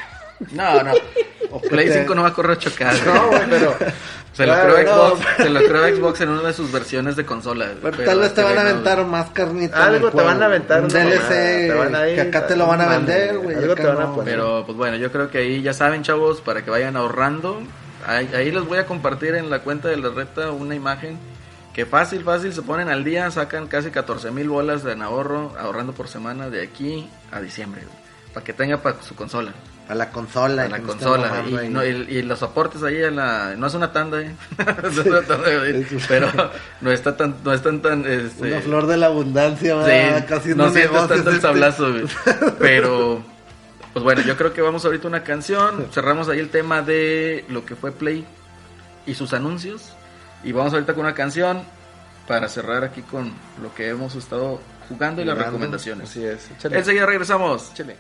no, no. O Play te- 5 no va a correr 8K. No, güey, pero. Se lo, Claro, creó no. Xbox, se lo creó Xbox en una de sus versiones de consola. Pero pero tal vez te van a güey no, aventar más carnita. Algo te van a aventar Un DLC mamada, te van a ir, que acá te lo van a vender, güey. algo te van a no. poner. Pero pues bueno, yo creo que ahí ya saben, chavos, para que vayan ahorrando. Ahí, ahí les voy a compartir en la cuenta de la reta una imagen que fácil, fácil se ponen al día, sacan casi 14 mil bolas en ahorro, ahorrando por semana de aquí a diciembre, para que tenga para su consola, Para la consola. para la consola. Y, no- y- y los aportes ahí en la, no es una tanda, ¿eh? No es una tanda, ¿eh? pero no está tan, no están tan, este, Una flor de la abundancia, Sí. Casi no sientes tanto el sablazo, güey. Pero, pues bueno, yo creo que vamos ahorita a una canción. Cerramos ahí el tema de lo que fue Play y sus anuncios. Y vamos ahorita con una canción para cerrar aquí con lo que hemos estado jugando y las recomendaciones. Así es. Échale. Enseguida regresamos. Échale.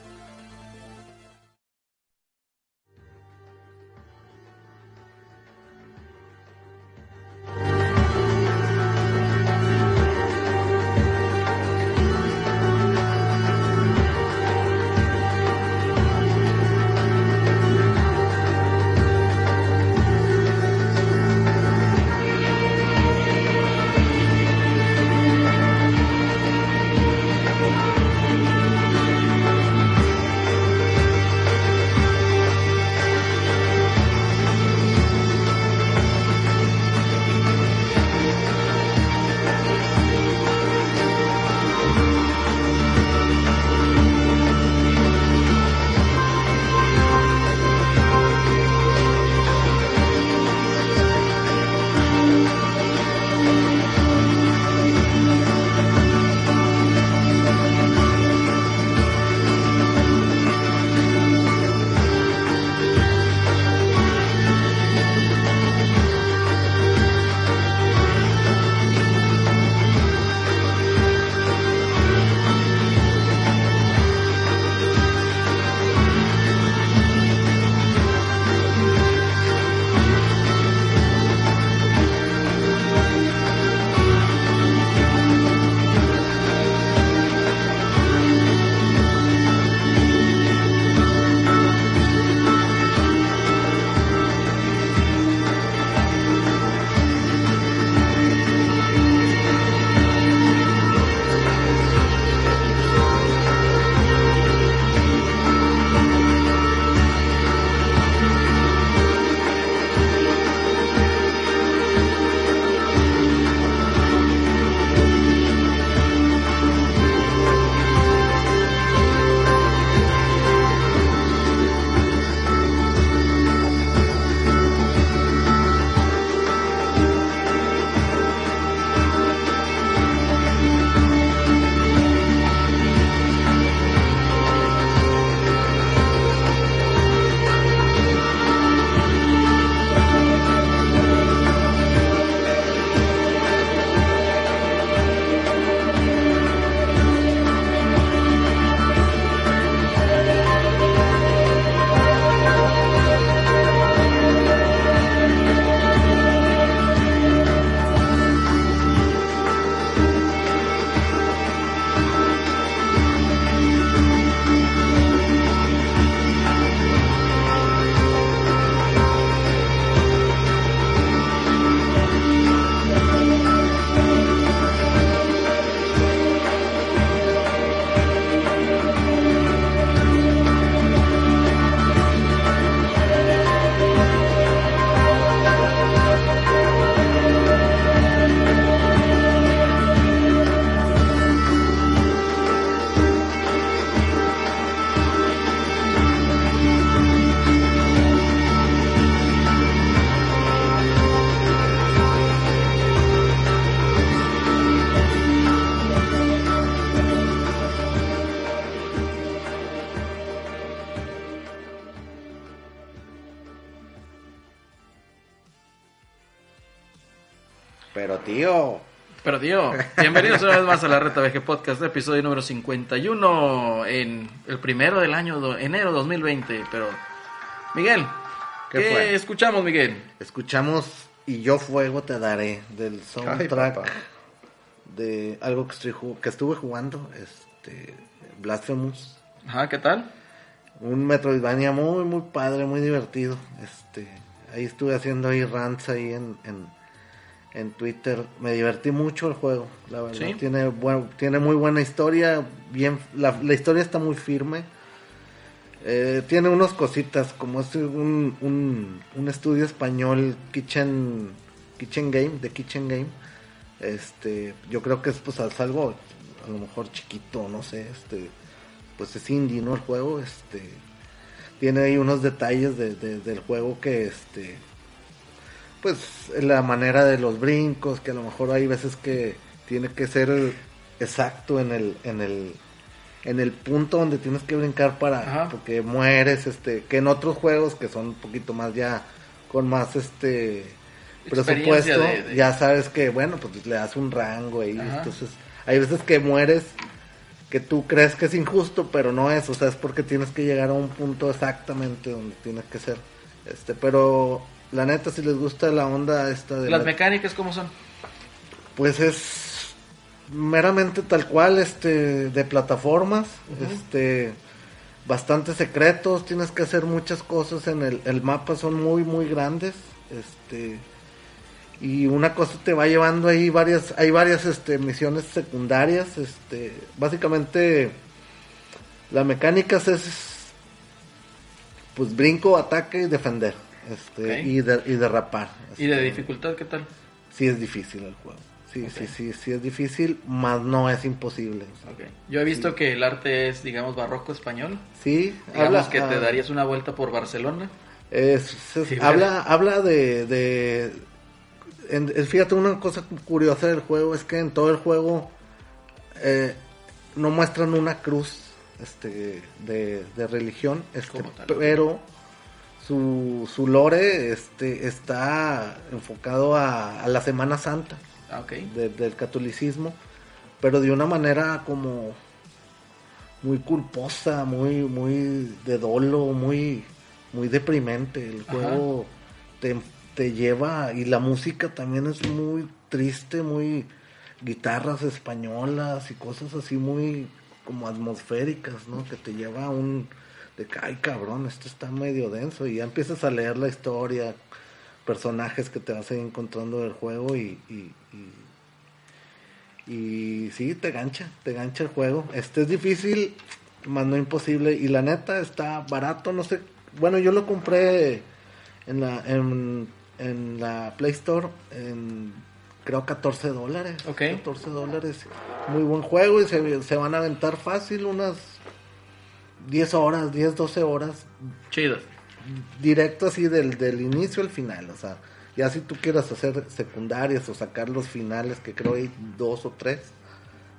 Tío, bienvenidos una vez más a la Reta VG Podcast, episodio número 51, en el primero del año, do- enero 2020. Pero, Miguel, ¿Qué ¿qué, fue? escuchamos, Miguel? escuchamos Y yo fuego te daré del soundtrack papá. de algo que, estoy ju- que estuve jugando, este Blasphemous. Ajá, ¿qué tal? Un Metroidvania muy, muy padre, muy divertido. Este, ahí estuve haciendo ahí rants ahí en, en, en Twitter. Me divertí mucho el juego, la verdad. ¿Sí? Tiene, buen, tiene muy buena historia. Bien, la, la historia está muy firme. Eh, tiene unas cositas, como es un, un, un estudio español, Kitchen, Kitchen Game, de Kitchen Game. Este, yo creo que es pues es algo a lo mejor chiquito, no sé, este, pues es indie, ¿no? El juego, este, tiene ahí unos detalles de, de- del juego que, este, pues la manera de los brincos, que a lo mejor hay veces que tiene que ser exacto en el, en el, en el punto donde tienes que brincar para, Ajá. porque mueres, este, que en otros juegos que son un poquito más ya, con más, este, presupuesto, de- de- ya sabes que, bueno, pues le das un rango ahí, Ajá. entonces, hay veces que mueres que tú crees que es injusto, pero no es, o sea, es porque tienes que llegar a un punto exactamente donde tienes que ser. Este, pero la neta si les gusta la onda esta de ¿Las la- mecánicas cómo son? pues es meramente tal cual este de plataformas, este bastante secretos, tienes que hacer muchas cosas en el el mapa son muy muy grandes, este y una cosa te va llevando ahí varias hay varias este misiones secundarias, este básicamente la mecánica es pues brinco, ataque y defender, este y, de- y derrapar. ¿Y de este, dificultad qué tal? sí es difícil el juego. Sí, sí, sí, sí es difícil, más no es imposible. o sea, Ok. Yo he visto que el arte es, digamos, barroco español. Sí, Digamos habla, que te ah, darías una vuelta por Barcelona. es- es- Sí, habla, habla de, de en- fíjate una cosa curiosa del juego es que en todo el juego eh, no muestran una cruz este de, de religión, este, pero su, su lore este está enfocado a, a la Semana Santa. Ah, de- del catolicismo, pero de una manera como muy culposa, muy, muy de dolo, muy, muy deprimente. El juego te, te lleva y la música también es muy triste, muy guitarras españolas y cosas así muy como atmosféricas, ¿no? Que te lleva a un de que, ay cabrón, esto está medio denso y ya empiezas a leer la historia, personajes que te vas a ir encontrando del juego y, y, y, y sí, te gancha, te gancha el juego. Este es difícil, más no imposible. Y la neta está barato, no sé. Bueno, yo lo compré en la, en, en la Play Store en creo 14 dólares. Ok. 14 dólares. Muy buen juego y se, se van a aventar fácil unas 10 horas, 10, 12 horas Chido. directo así del, del inicio al final, o sea, ya si tú quieras hacer secundarias o sacar los finales, que creo hay dos o tres,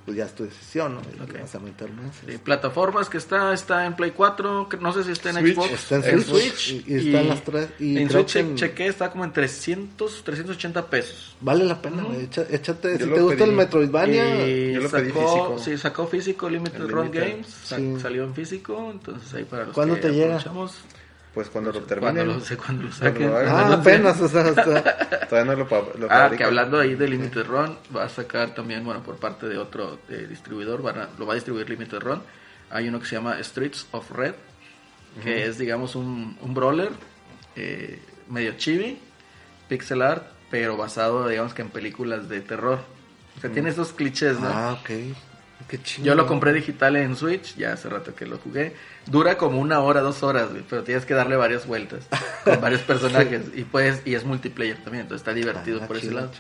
pues ya es tu decisión, ¿no? Y le Ok. vas a meter más. Sí, plataformas que está, está en Play 4, que no sé si está en Switch. Xbox. Está en en Switch, Switch. y- y están las tres, y en creo Switch que en- chequé, está como en 300, 380 pesos. Vale la pena, echa- échate, Yo si te gusta pedí. el Metroidvania, Y yo lo pedí sacó, físico. sí, sacó físico Limited Run. Games, Sí. salió en físico, entonces ahí para los ¿Cuándo que te llega? Pues cuando lo cuando terminen. lo, sé, cuando lo Cuando saquen. lo ah, apenas, o sea, hasta- Todavía no lo, lo Ah, que hablando ahí de Limited Run, va a sacar también, bueno, por parte de otro eh, distribuidor, van a- lo va a distribuir Limited Run. Hay uno que se llama Streets of Red, que es, digamos, un, un brawler eh, medio chibi, pixel art, pero basado, digamos, que en películas de terror. O sea, tiene esos clichés, ¿no? ah, ok, qué chido. Yo lo compré digital en Switch, ya hace rato que lo jugué. Dura como una hora, dos horas, güey, pero tienes que darle varias vueltas con varios personajes. Y pues, y es multiplayer también, entonces está divertido Ah, por ese lado.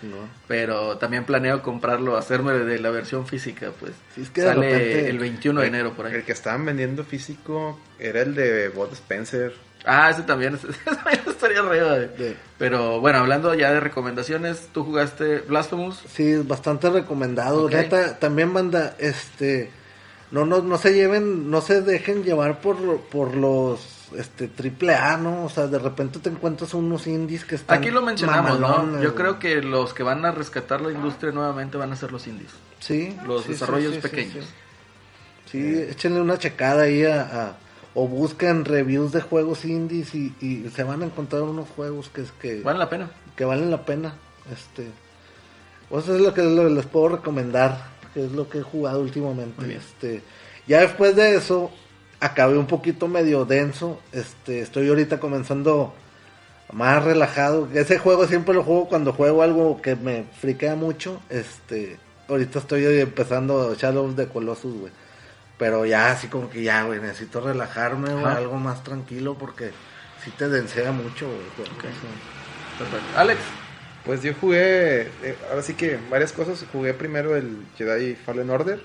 Pero también planeo comprarlo, hacerme de la versión física, pues. Sí, es que de Sale repente- el 21 de enero por ahí. El que estaban vendiendo físico era el de Bot Spencer. Ah, ese también, ese también estaría güey. De- Pero bueno, hablando ya de recomendaciones, tú jugaste Blasphemous. Sí, es bastante recomendado. Ok. Neta, también banda, este, no, no, no se lleven, no se dejen llevar por, por los este triple A, ¿no? O sea, de repente te encuentras unos indies que están Aquí lo mencionamos, ¿no? mamalones, Yo creo que los que van a rescatar la industria nuevamente van a ser los indies. sí, los sí, desarrollos sí, sí, pequeños. Sí, échenle una checada ahí a, a- o busquen reviews de juegos indies y, y se van a encontrar unos juegos que que, Vale la pena. que valen la pena. Este, pues eso es lo que les puedo recomendar, que es lo que he jugado últimamente. Este, ya después de eso acabé un poquito medio denso. Este, estoy ahorita comenzando más relajado. Ese juego siempre lo juego cuando juego algo que me friquea mucho. Este, ahorita estoy empezando Shadow of the Colossus, güey. Pero ya así como que ya, güey, necesito relajarme, Ajá. algo más tranquilo porque si te densea mucho, güey. Perfecto. Alex, Pues yo jugué, eh, ahora sí que varias cosas. Jugué primero el Jedi Fallen Order.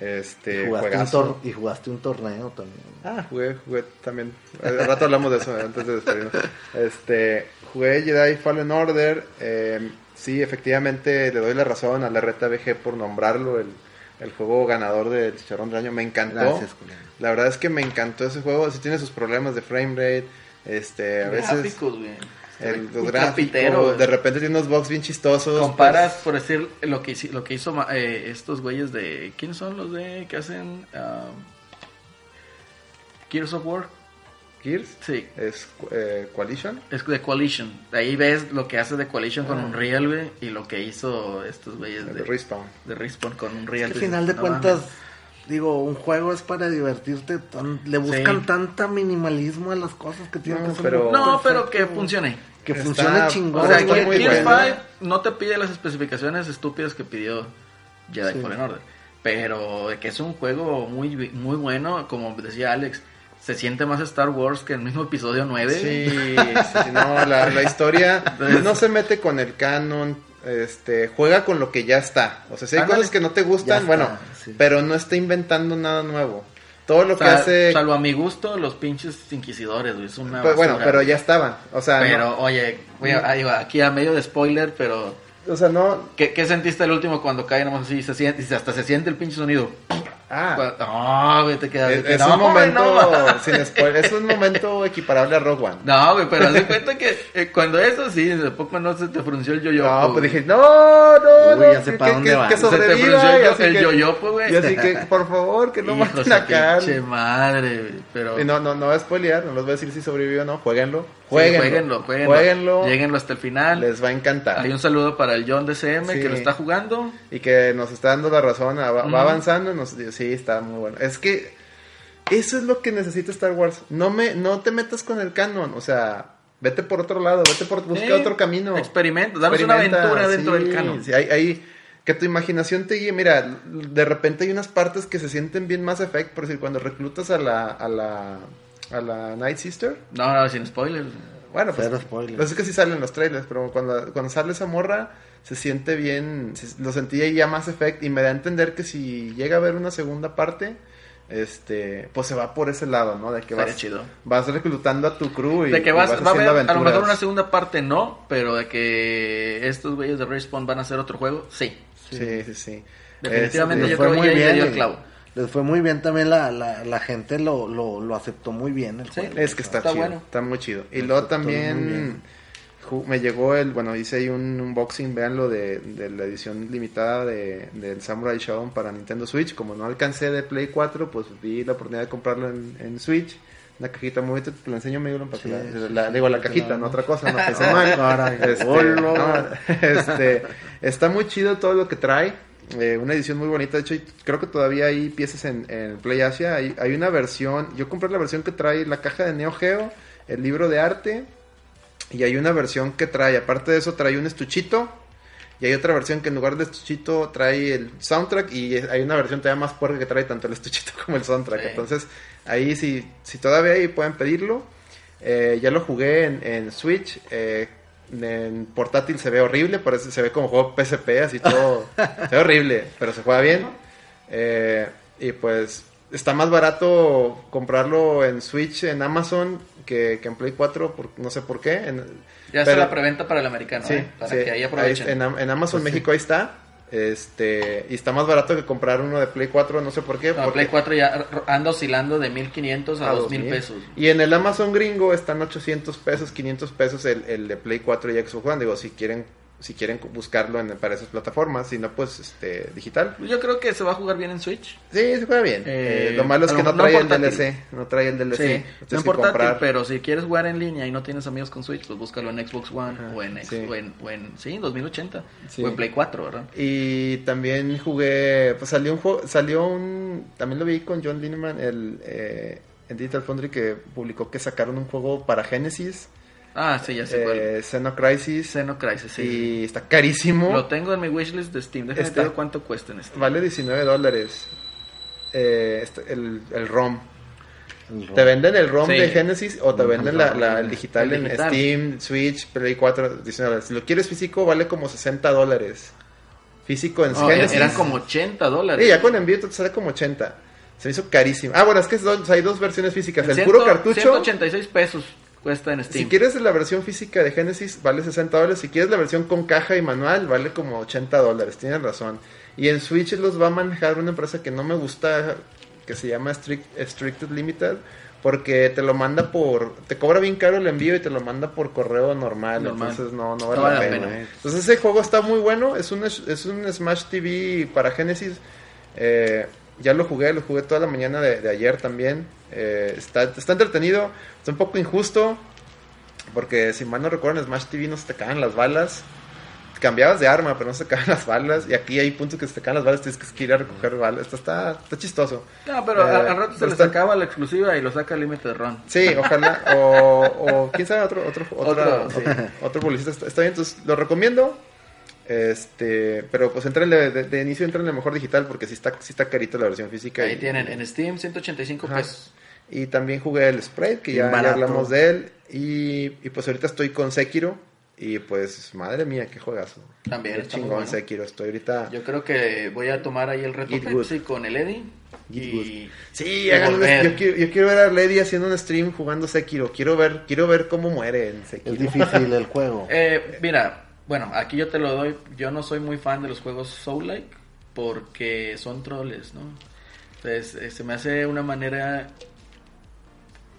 Este, Jugaste un tor- y jugaste un torneo también. Ah, jugué, jugué también. Al rato hablamos de eso antes de despedirnos. Este, jugué Jedi Fallen Order. eh, sí, efectivamente le doy la razón a la Reta BG por nombrarlo el, el juego ganador del Chicharrón del Año. Me encantó. Gracias, Julián. La verdad es que me encantó ese juego. Sí tiene sus problemas de frame rate. Este, a veces gráficos, güey. El, los gráficos, trapitero, de repente tiene unos bugs bien chistosos. Comparas, pues, por decir, lo que, lo que hizo ma- eh, estos güeyes de... ¿Quiénes son los de que hacen um, Gears of War? Gears Sí, es eh, Coalition. es de Coalition. Ahí ves lo que hace de Coalition con Ah. Unreal, güey, y lo que hizo estos güeyes De de, Respawn. de Respawn con Es Unreal. que al final de No cuentas, mames. Digo, un juego es para divertirte. tan- le buscan Sí. tanta minimalismo a las cosas que tienen No, que pero- No, pero que funcione. Que Está- funcione chingón. O sea, muy Gears bueno. 5 no te pide las especificaciones estúpidas que pidió Jedi Sí. Fallen Order. Pero que es un juego muy, muy bueno, como decía Alex, se siente más Star Wars que el mismo episodio 9. Sí, sí, sí, no, la, la historia Entonces- no se mete con el canon, este, juega con lo que ya está. O sea, si hay Ándale. cosas que no te gustan, está, bueno, sí. pero no está inventando nada nuevo. Todo lo O que hace, Salvo a mi gusto, los pinches inquisidores, güey. Es una pues, bueno, pero ya estaban. O sea, Pero, no- oye, güey, ahí va, aquí a medio de spoiler, pero... o sea, no, ¿Qué, qué sentiste el último cuando cae nomás así? Se siente, y hasta se siente el pinche sonido. Ah, No, güey, te quedas... es, que, es no, un momento, no. sin spoiler, es un momento equiparable a Rogue One. No, güey, pero haz cuenta que eh, cuando eso sí, de poco no se te frunció el yoyo. No, pues dije, no, no, Uy, no, ya sé que, pa' que- dónde va. que Se te frunció el yoyopo, güey. Y así que, por favor, que no Hijo maten a Cal. pinche madre, güey, pero... Y no, no, no voy a spoilear, no les voy a decir si sobrevivió o no, jueguenlo. Sí, Jueguenlo, jueguenlo, jueguenlo. Lleguenlo hasta el final. les va a encantar. Hay un saludo para el John DCM Sí. que lo está jugando. Y que nos está dando la razón, va, va avanzando, y nos, sí, está muy bueno. Es que eso es lo que necesita Star Wars. No me, no te metas con el canon, o sea, vete por otro lado, vete por, busca Sí, otro camino. Experimenta, danos una aventura dentro sí, del canon. sí, hay, hay- que tu imaginación te guíe. Mira, de repente hay unas partes que se sienten bien más Effect, por decir, cuando reclutas a la, a la, a la Night Sister. No, no, sin spoilers. Bueno, pues, spoilers. pues es que sí salen los trailers, pero cuando, cuando sale esa morra se siente bien, se- lo sentí ahí ya más efecto y me da a entender que si llega a haber una segunda parte, este, pues se va por ese lado, ¿no? De que vas, chido. vas reclutando a tu crew y, De que y vas, va a haber a lo mejor una segunda parte no, pero de que estos güeyes de Respawn van a hacer otro juego, sí. Sí, sí, sí. Definitivamente Este, yo fue creo muy que ya dio el clavo. Les fue muy bien también la, la, la gente lo, lo, lo aceptó muy bien el Sí. juego. Es que está, Está chido, bueno. está muy chido. Y Lo luego también me llegó el, bueno, hice ahí un unboxing, véanlo, de, de la edición limitada de, del Samurai Shodown para Nintendo Switch. Como no alcancé de Play 4, pues vi la oportunidad de comprarlo en, en Switch. Una cajita muy bonita, te la enseño medio para Sí, la, sí, la- sí, digo la cajita, no otra cosa, no pensé mal. Este, no, este, está muy chido todo lo que trae. Eh, una edición muy bonita. De hecho, creo que todavía hay piezas en, en Play Asia. Hay, hay una versión. Yo compré la versión que trae la caja de Neo Geo, el libro de arte. Y hay una versión que trae, aparte de eso, trae un estuchito. Y hay otra versión que en lugar de estuchito trae el soundtrack. Y hay una versión todavía más puerca que trae tanto el estuchito como el soundtrack. Sí. Entonces, ahí si, si todavía hay, pueden pedirlo. Eh, ya lo jugué en, en Switch. eh, en portátil se ve horrible, parece, se ve como juego PSP, así todo. se ve horrible, pero se juega bien. Eh, y pues está más barato comprarlo en Switch, en Amazon, que, que en Play 4, por- no sé por qué. En- Ya está pero- la preventa para el americano, Sí, ¿eh? para sí, que ahí aprovechen. ahí- en, en Amazon Pues sí. México ahí está. Este, y está más barato que comprar uno de Play 4, no sé por qué. No, porque- Play 4 ya anda oscilando de 1500 a, a 2000 2000. pesos. Y en el Amazon gringo están 800 pesos, 500 pesos el, el de Play 4 y Xbox One. Digo, si quieren si quieren buscarlo en, para esas plataformas, si no, pues este digital. Yo creo que se va a jugar bien en Switch. Sí, se juega bien. Eh, Eh, lo malo es que no trae no el. DLC. No trae el DLC. Sí, Tienes no comprar. pero si quieres jugar en línea y no tienes amigos con Switch, pues búscalo en Xbox One Ajá, o, en, sí. o, en, o en- sí, 2080 Sí. o en Play 4, ¿verdad? Y también jugué, pues salió un juego, salió un, también lo vi con John Lineman, el, eh, en Digital Foundry que publicó que sacaron un juego para Genesis, Ah, sí, ya sé cuál. eh, Xenocrisis, Xenocrisis, sí. y está carísimo, Lo tengo en mi wishlist de Steam. Déjame Está- ver cuánto cuesta en Steam. vale 19 dólares, eh, este- el, el ROM. El Te venden el ROM Sí. de Genesis o te El venden la, la- el digital El en digital. Steam, Switch, Play 4, 19 dólares. Si lo quieres físico vale como 60 dólares. Físico en No, Genesis. eran como 80 dólares. Sí, ya con envío te sale como 80. Se me hizo carísimo. Ah, bueno, es que hay dos versiones físicas. El Ciento- puro cartucho. 186 pesos cuesta en Steam. Si quieres la versión física de Genesis, vale 60 dólares. Si quieres la versión con caja y manual, vale como 80 dólares. Tienes razón. Y en Switch los va a manejar una empresa que no me gusta, que se llama Strict, Stricted Limited. Porque te lo manda por. Te cobra bien caro el envío y te lo manda por correo normal. Normal. Entonces no, no No vale, la la pena. pena. Entonces ese juego está muy bueno. Es un, es un Smash TV para Genesis. Eh, ya lo jugué, lo jugué toda la mañana de, de ayer también. Eh, está, está entretenido, está un poco injusto. Porque si mal no recuerdo, en Smash TV no se te caen las balas. Cambiabas de arma, pero no se te caen las balas. Y aquí hay puntos que se te caen las balas, tienes que ir a recoger balas. Esto está, está chistoso. No, pero Eh, al, rato se le está- sacaba la exclusiva y lo saca Limited Run. Sí, ojalá. O, o quién sabe, otro, otro, otra- Otro, sí. otro, publicista está bien. Entonces lo recomiendo. Este, pero pues entrenle de, de inicio, entrenle mejor digital porque sí está, sí está carito la versión física. Ahí y- tienen en Steam 185 Ajá. pesos. Y también jugué el Sprite, que ya, ya hablamos de él. Y, y pues ahorita estoy con Sekiro. Y pues, madre mía, qué juegazo. También Qué está chingón bueno. Sekiro. Estoy ahorita. Yo creo que voy a tomar ahí el reto Pepsi con el Eddie. Y Sí, un- yo, quiero, yo quiero ver a Lady haciendo un stream jugando Sekiro. Quiero ver, quiero ver cómo muere en Sekiro. Es difícil el juego. Eh, mira, bueno, aquí yo te lo doy. Yo no soy muy fan de los juegos Soul-like porque son troles, ¿no? Entonces, eh, se me hace una manera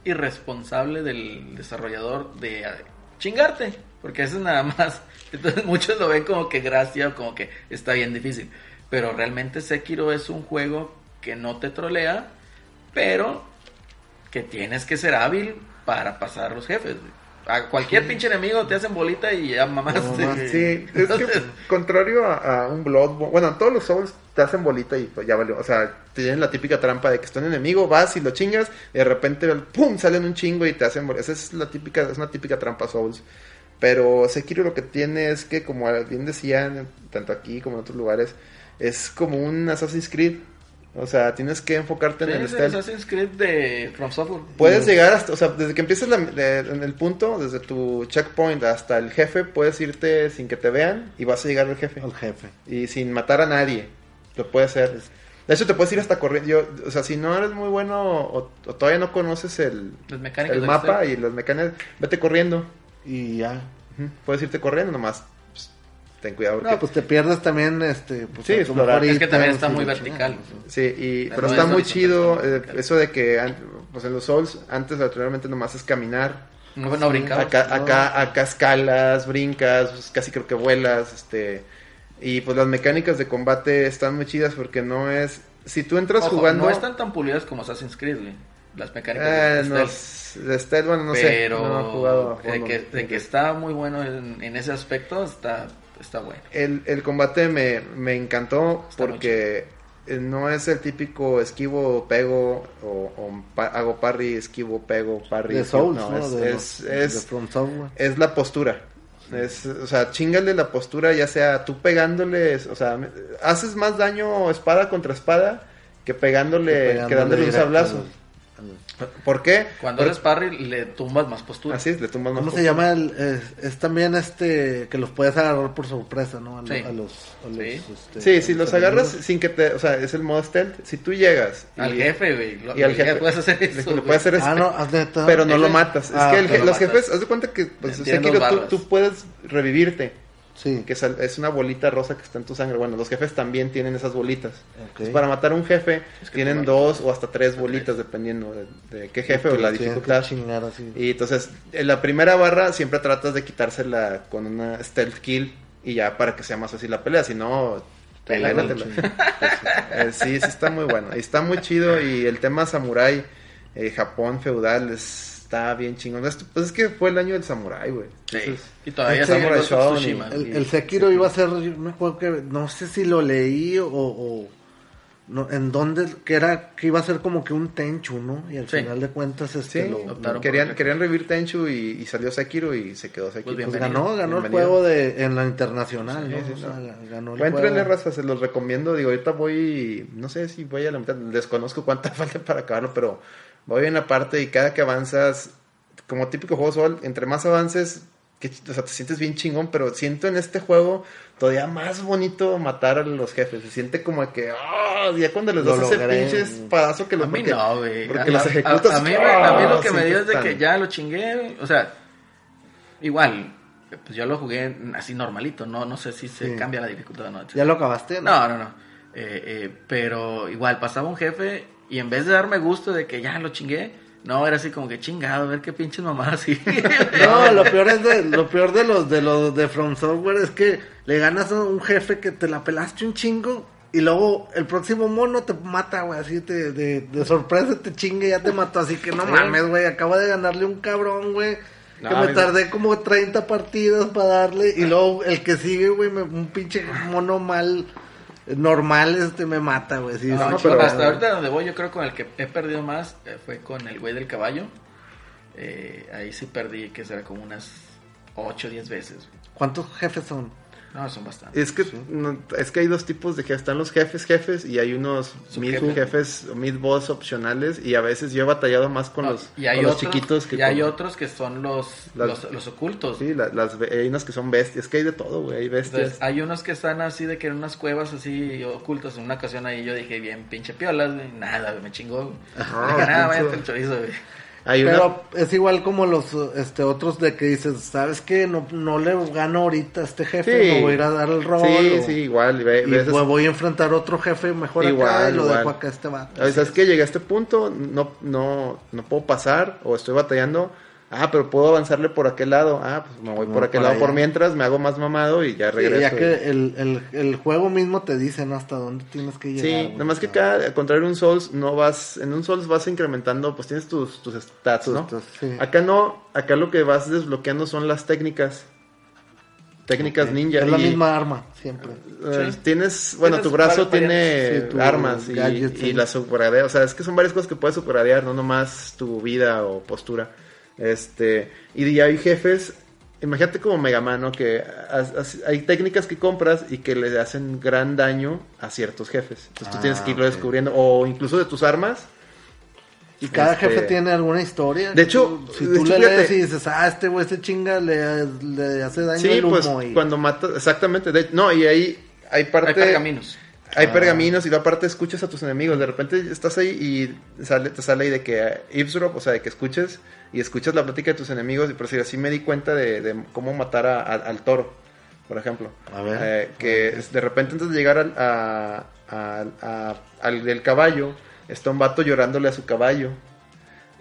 irresponsable del desarrollador de eh, chingarte, porque eso es nada más. Entonces, muchos lo ven como que gracia o como que está bien difícil. Pero realmente Sekiro es un juego que no te trolea, pero que tienes que ser hábil para pasar los jefes. güey. A cualquier pinche enemigo te hacen bolita y ya mamaste. Sí, es que contrario a, a un Bloodborne, bueno, todos los Souls te hacen bolita y pues ya valió. O sea, te tienen la típica trampa de que está un enemigo, vas y lo chingas, y de repente, pum, salen un chingo y te hacen bolita. Esa es la típica, es una típica trampa Souls. Pero Sekiro lo que tiene es que, como bien decían, tanto aquí como en otros lugares, es como un Assassin's Creed. O sea, tienes que enfocarte en el es el stealth. Assassin's Creed de From Software. Puedes llegar hasta, o sea, desde que empiezas la- de- en el punto, desde tu checkpoint hasta el jefe, puedes irte sin que te vean y vas a llegar al jefe. El jefe. Y sin matar a nadie. Lo puedes hacer. De hecho, te puedes ir hasta corriendo. Yo, o sea, si no eres muy bueno o, o todavía no conoces el, el mapa y las mecánicas, vete corriendo. Y ya. Puedes irte corriendo nomás. Ten cuidado. porque- No, pues te pierdes también, este, pues, Sí, explorar. Es que también está muy vertical. Sí, y, Pero pero no está es muy chido eh, eso de que pues en los Souls antes anteriormente nomás es caminar No, no brincabas. acá, acá, acá escalas, brincas, pues, casi creo que vuelas, este y pues las mecánicas de combate están muy chidas porque no es si tú entras Ojo, jugando No están tan pulidas como Assassin's Creed, güey. Las mecánicas eh, de no, stealth. de stealth, bueno, no pero sé, no he jugado a de, que, de que está muy bueno en, en ese aspecto, está, está bueno. el, el combate me, me encantó Está porque eh, no es el típico esquivo, pego o, o pa- hago parry, esquivo, pego, parry. De. Souls, no, ¿no? es, de, es, los- es- de From Software. es la postura. Es, o sea, chingale la postura, ya sea tú pegándole, o sea, haces más daño espada contra espada que pegándole, que Pegándole dándole un sablazo. Al- ¿Por qué? Cuando eres parry, le tumbas más postura. Así es, le tumbas más ¿Cómo se postura. llama? El, es, es también este que los puedes agarrar por sorpresa, ¿no? A, lo- Sí. a los, a los, Sí. este, Sí, si los agarras sin que te, o sea, es el modo stealth. Si tú llegas Al y- jefe, güey. Lo- y al jefe puedes hacer le- eso. le güey. puedes hacer Ah, no, haz neta. pero no lo matas. Ah, es que el lo los matas. jefes, haz de cuenta que pues, Sekiro, dos tú, tú puedes revivirte. Sí. que es, una bolita rosa que está en tu sangre. Bueno, los jefes también tienen esas bolitas. Entonces, para matar a un jefe, Es que tienen dos o hasta tres bolitas, dependiendo de, de qué jefe o la dificultad. así. Y entonces, en la primera barra siempre tratas de quitársela con una stealth kill y ya para que sea más fácil la pelea, si no, pelénatela. Eh, sí, sí está muy bueno. Y está muy chido y el tema samurai, eh, Japón feudal, es- está bien chingón. Esto- Pues es que fue el año del samurai, güey. Sí. Entonces, Y todavía en Shodown Tsushima. y- El, el Sekiro iba a ser, yo me acuerdo que, no sé si lo leí o, o- no, en dónde, que era, que iba a ser como que un Tenchu, ¿no? Y al Sí. final de cuentas, este, Sí, lo, querían, querían revivir Tenchu y, y salió Sekiro y se quedó Sekiro. Pues pues ganó, ganó el Bienvenido. juego de, en la internacional, Sí, ¿no? sí, O sea, ganó el juego. trailer, raza, se los recomiendo. Digo, ahorita voy, no sé si voy a la mitad, desconozco cuánta falta para acabarlo, pero voy en la parte y cada que avanzas, como típico juego Sol, entre más avances, que, o sea, te sientes bien chingón, pero siento en este juego todavía más bonito matar a los jefes. Se siente como que, ah, ya cuando les Lo das ese logré. pinche espadazo que A los mí porque- no, güey. Porque A- los a- ejecutas. A, a mí, me- a mí lo que ah, me dio es de que ya lo chingué, güey. O sea, igual, pues yo lo jugué así normalito. No, no sé si se Sí. cambia la dificultad o no. ¿Ya lo acabaste? No, no, no. Eh, eh, pero igual, pasaba un jefe y en vez de darme gusto de que ya lo chingué, no, era así como que chingado, a ver qué pinches mamadas así. No, lo peor es de, lo peor de los de los de From Software es que le ganas a un jefe que te la pelaste un chingo y luego el próximo mono te mata, güey, así te, de, de sorpresa te chingue y ya te mató, así que no mames, güey, acabo de ganarle un cabrón, güey. Que me tardé como 30 partidas para darle y luego el que sigue, güey, me- un pinche mono mal normal este me mata, güey, sí, No, pero hasta ahorita donde voy, yo creo con el que he perdido más eh, fue con el güey del caballo. Eh, ahí sí perdí, que será como unas 8 o 10 veces. güey. ¿Cuántos jefes son? No, son bastantes. Es que, no, es que hay dos tipos de jefes. Están los jefes jefes y hay unos mid jefes, mid boss opcionales. Y a veces yo he batallado más con No, los, y hay con los otros, chiquitos que y hay con- otros que son los, Las- los, los ocultos. Sí, la- las, hay unos que son bestias. Es que hay de todo, güey. Hay bestias. Entonces, hay unos que están así de que en unas cuevas así ocultas. En una ocasión ahí yo dije, bien, pinche piolas, güey. Nada, güey, me chingó. güey. Dije, nada, pinche- váyate el chorizo, güey. Hay una- Pero es igual como los este otros de que dices, ¿sabes qué? No, no le gano ahorita a este jefe, Sí. me voy a ir a dar el rol. Sí, o- sí, igual. y ve- Y veces- voy a enfrentar otro jefe mejor acá Igual, y lo igual. dejo acá a este vato. A veces es que llegué a este punto, no, no, no puedo pasar o estoy batallando. Ah, pero puedo avanzarle por aquel lado. Ah, pues me voy No, por aquel lado allá. por mientras, me hago más mamado y ya Sí, regreso. ya que el, el, el juego mismo te dice ¿no? hasta dónde tienes que llegar. Sí, nada más que cada, al contrario un Souls, no vas, en un Souls vas incrementando, pues tienes tus, tus stats, ¿no? Tus- sí. Acá no, acá lo que vas desbloqueando son las técnicas. Técnicas ninja. Es la y, misma arma, siempre. eh, Sí. Tienes, bueno, Tienes tu brazo tiene. Sí, tu armas y, y sí. las upgradeas. O sea, es que son varias cosas que puedes upgradear, no nomás tu vida o postura. Este, y ya hay jefes, imagínate como Mega Man, ¿no? Que as- as- hay técnicas que compras y que le hacen gran daño a ciertos jefes. Entonces tú Ah, tienes que irlo descubriendo, o incluso de tus armas. Y cada Este- jefe tiene alguna historia. De hecho, si tú hecho, le lees fíjate- y dices, ah, este güey, este chinga le, le hace daño Sí, el humo. pues y... cuando matas, exactamente. de- no, y ahí hay parte. Hay pergaminos. Hay Ah. pergaminos y aparte escuchas a tus enemigos. De repente estás ahí y sale, te sale ahí de que eh, eavesdrop, o sea, de que escuches y escuchas la plática de tus enemigos. Y por decir así me di cuenta de, de cómo matar a- a- al toro, por ejemplo. A ver. Eh, que es- de repente antes de llegar al, a- al del caballo, está un vato llorándole a su caballo.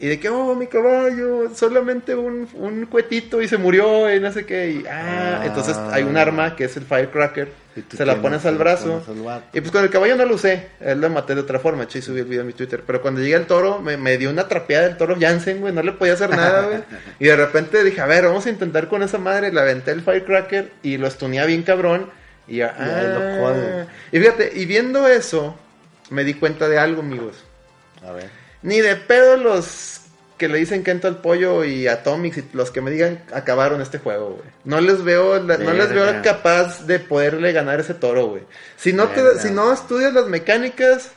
Y de que, oh, mi caballo, solamente un, un cuetito y se murió y no sé qué. Y, ah, Ah. entonces hay un arma que es el firecracker. Se la pones al brazo. pones. Y pues con el caballo no lo usé, él lo maté de otra forma, y subí el video en mi Twitter. Pero cuando llegué al toro, me, me dio una trapeada del toro Jansen, güey, no le podía hacer nada, güey. Y de repente dije, a ver, vamos a intentar con esa madre. Le aventé el firecracker y lo estuneé bien cabrón. Y ya, Y ahí lo ah. jode. Y fíjate, y viendo eso, me di cuenta de algo, amigos. A ver. Ni de pedo los que le dicen Kento al pollo y Atomics y los que me digan acabaron este juego, güey. No les veo, la- no les veo capaz de poderle ganar ese toro, güey. Si no te, si no estudias las mecánicas,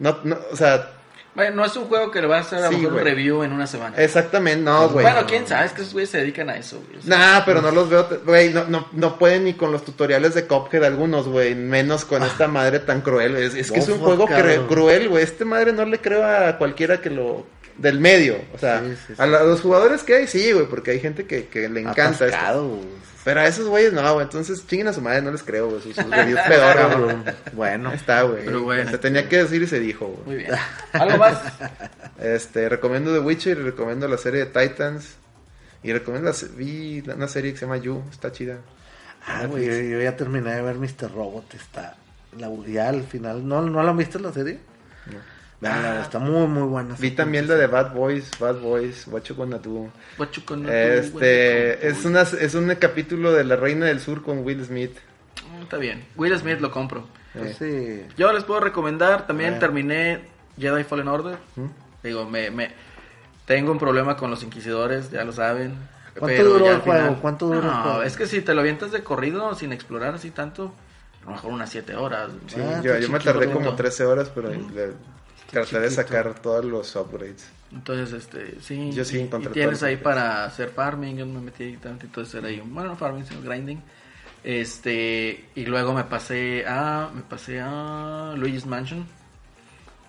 no, no, o sea, Vaya, no es un juego que le va a hacer a lo Sí, mejor un review en una semana. exactamente, no, güey. bueno, quién sabe, es que esos güeyes se dedican a eso, güey. O sea, Nah, pero no los veo, güey, no, no, no pueden ni con los tutoriales de Cuphead algunos, güey, menos con esta madre tan cruel. Es, es que es un juego cruel, güey. Este madre no le creo a cualquiera que lo... Del medio, o sea, Sí, sí, sí. a la- a los jugadores que hay, sí, güey, porque hay gente que, que le encanta esto. Atascado, güey. Pero a esos güeyes no, güey. Entonces chinguen a su madre, no les creo, güey. Sus, sus reviews pedorros, güey. Bueno, está, güey. Pero bueno. Se tenía que decir y se dijo, güey. Muy bien. ¿Algo más? Este, recomiendo The Witcher y recomiendo la serie de Titans. Y recomiendo la, vi una serie que se llama You, está chida. ah, güey, yo, yo ya terminé de ver Mr. Robot. Está la, ya al final. ¿No, ¿No la han visto la serie? Véanla, está muy, muy buena. Vi también la de Bad Boys, Bad Boys, What You Gonna Do. What you gonna do, Este, what you es, una, es un capítulo de La Reina del Sur con Will Smith. Mm, Está bien. Will Smith lo compro. Pues sí. Yo les puedo recomendar, también Ah. terminé Jedi Fallen Order. Digo, me, me tengo un problema con los inquisidores, ya lo saben. ¿Cuánto pero duró ya el al final- juego? ¿Cuánto duró el No, juego? es que si te lo avientas de corrido sin explorar así tanto, a lo mejor unas 7 horas. Sí, Ah, yo, yo me tardé como 13 horas, pero le- traté de sacar todos los upgrades. Entonces, este, sí. Yo sí encontré y tienes ahí para hacer farming, yo me metí ahí tantito a hacer ahí, bueno, no farming, sino grinding. Este, y luego me pasé a, me pasé a Luigi's Mansion.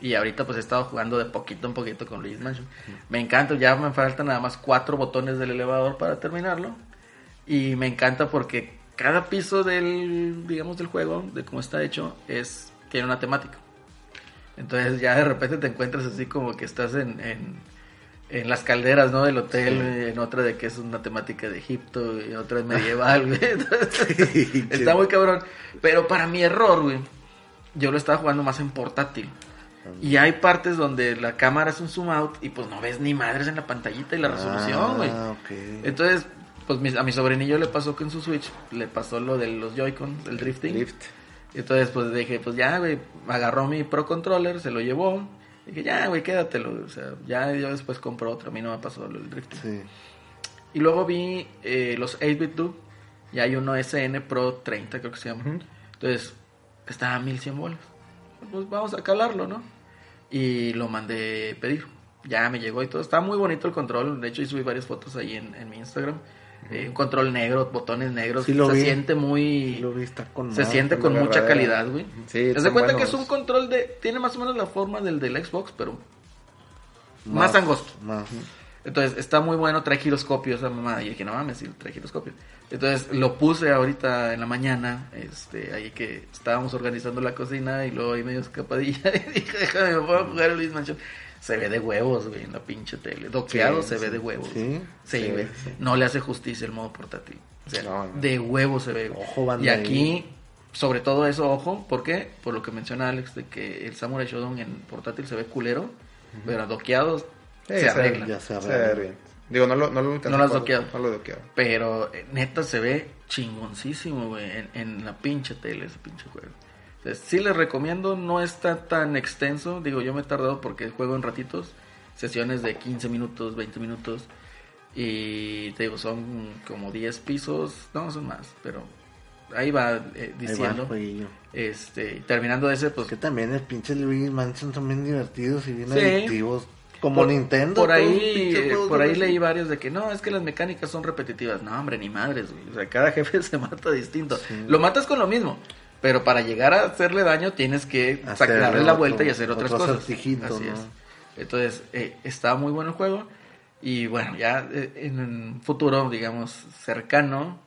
Y ahorita pues he estado jugando de poquito en poquito con Luigi's Mansion. Me encanta, ya me faltan nada más cuatro botones del elevador para terminarlo. Y me encanta porque cada piso del, digamos, del juego, de cómo está hecho, es, tiene una temática. Entonces ya de repente te encuentras así como que estás en, en, en las calderas, ¿no? Del hotel, en otra de que es una temática de Egipto, y otra es medieval, güey. Entonces, está muy cabrón. Pero para mi error, güey, yo lo estaba jugando más en portátil. Y hay partes donde la cámara es un zoom out y pues no ves ni madres en la pantallita y la resolución, güey. Ah. Entonces, pues a mi sobrinillo le pasó que en su Switch le pasó lo de los Joy-Con, el drifting. Lift. Entonces, pues dije, pues ya, güey, agarró mi Pro Controller, se lo llevó. Dije, ya, güey, quédatelo. O sea, ya yo después compro otro. A mí no me pasó lo del drifting. Sí. Y luego vi eh, los 8-bit Do. Y hay uno SN Pro 30, creo que se llama. Entonces, estaba a 1100 bolas. Pues vamos a calarlo, ¿no? Y lo mandé pedir. Ya me llegó y todo. Está muy bonito el control. De hecho, y subí varias fotos ahí en, en mi Instagram. Eh, un control negro, botones negros. Sí lo se vi. siente muy. Lo vi, está con Se siente con mucha verdadera. calidad, güey. Sí, cuenta que es un control de. Tiene más o menos la forma del del Xbox, pero más, Más- angosto. Más. Entonces está muy bueno, trae giroscopio esa mamada. Y dije, no mames, sí, trae giroscopio. Entonces lo puse ahorita en la mañana, este, ahí que estábamos organizando la cocina y luego ahí medio escapadilla. Y dije, déjame, me puedo jugar el Luis. Se ve de huevos, güey, en la pinche tele. Doqueado Sí, se sí. ve de huevos. Sí. Sí, Sí, güey. sí. No le hace justicia el modo portátil. O sea, No, no. de huevos se ve. Ojo, banda, y aquí, sobre todo eso, ojo, ¿por qué? Por lo que menciona Alex, de que el Samurai Shodown en portátil se ve culero, pero doqueado Sí, se se- arregla. Ya se Se arregla. bien. Digo, no lo, no lo No lo has doqueado. No lo he doqueado. Pero eh, neta se ve chingoncísimo, güey, en, en la pinche tele ese pinche juego. Sí les recomiendo, no está tan extenso. Digo, yo me he tardado porque juego en ratitos, sesiones de 15 minutos, 20 minutos. Y te digo, son como 10 pisos, no, son más, pero ahí va eh, Ahí va el diciendo. este, terminando ese, pues Que también el pinche Luigi Mansion son bien divertidos y bien Sí. adictivos. Como por, Nintendo. Por ahí, eh, por ahí leí varios de que no, es que las mecánicas son repetitivas. No, hombre, ni madres, güey. O sea, cada jefe se mata distinto. Lo matas con lo mismo. Pero para llegar a hacerle daño tienes que sacarle la vuelta y hacer otras cosas. Así ¿no? es. Entonces, eh, está muy bueno el juego. Y bueno, ya eh, en un futuro, digamos, cercano,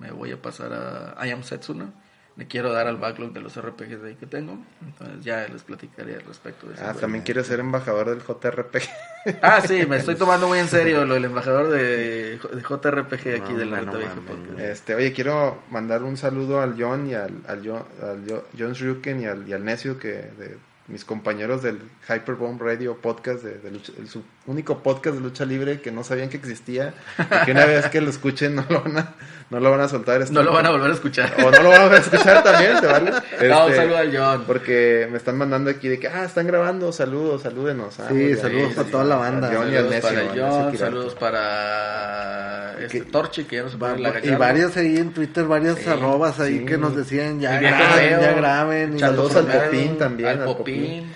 me voy a pasar a I Am Setsuna. Le quiero dar al backlog de los RPGs de ahí que tengo. Entonces ya les platicaré al respecto de eso. Ah, también quiere ser embajador del JRPG. Ah, sí, me estoy tomando muy en serio lo del embajador de, de JRPG aquí No, del mames. Podcast. Este, oye, quiero mandar un saludo al John y al, al, John, al Jo- John y al, y al Necio, que de mis compañeros del Hyperbomb Radio podcast, de, de lucha- el, su único podcast de lucha libre que no sabían que existía, y que una vez que lo escuchen no lo van a, no lo van a soltar. este- No lo van a volver a escuchar. O no lo van a escuchar también, ¿te vale? No, un Este, saludo al John. Porque me están mandando aquí de que, ah, están grabando, saludos, salúdenos. Ah, Sí, saludos Sí, para sí, toda la banda. John y para Necio John, saludos para este Que- Torchi, que ya no se Va- puede la y varios ahí en Twitter, varias Sí, arrobas ahí sí. que nos decían ya graben, ya graben. y Saludos al Popín también, al al Popín,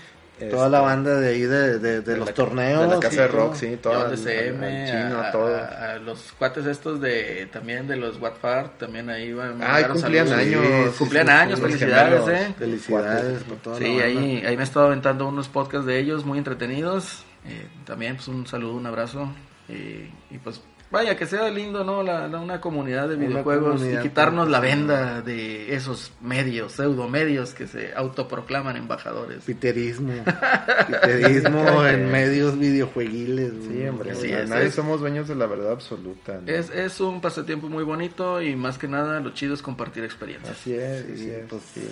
Toda la Este, banda de ahí de, de, de los la- torneos. De la casa de todo. rock, sí, todo. Al- DCM, chino, a, todo. a- a los cuates estos de también de los Watfar, también ahí van. Mandaron cumplían años. Cumplían Sí, años, sí, los felicidades, gemelos. eh. Felicidades por toda Sí, ahí, ahí me he estado aventando unos podcasts de ellos muy entretenidos. Eh, también pues un saludo, un abrazo. eh, y pues vaya, que sea lindo, ¿no? La, la- una comunidad de videojuegos comunidad, y quitarnos la sí. venda de esos medios, pseudomedios que se autoproclaman embajadores. Piterismo. Piterismo en medios videojueguiles. Sí, hombre, Sí, es- nadie es- somos dueños de la verdad absoluta. ¿no? Es, es un pasatiempo muy bonito y más que nada lo chido es compartir experiencias. Así es, Sí, es, pues, sí.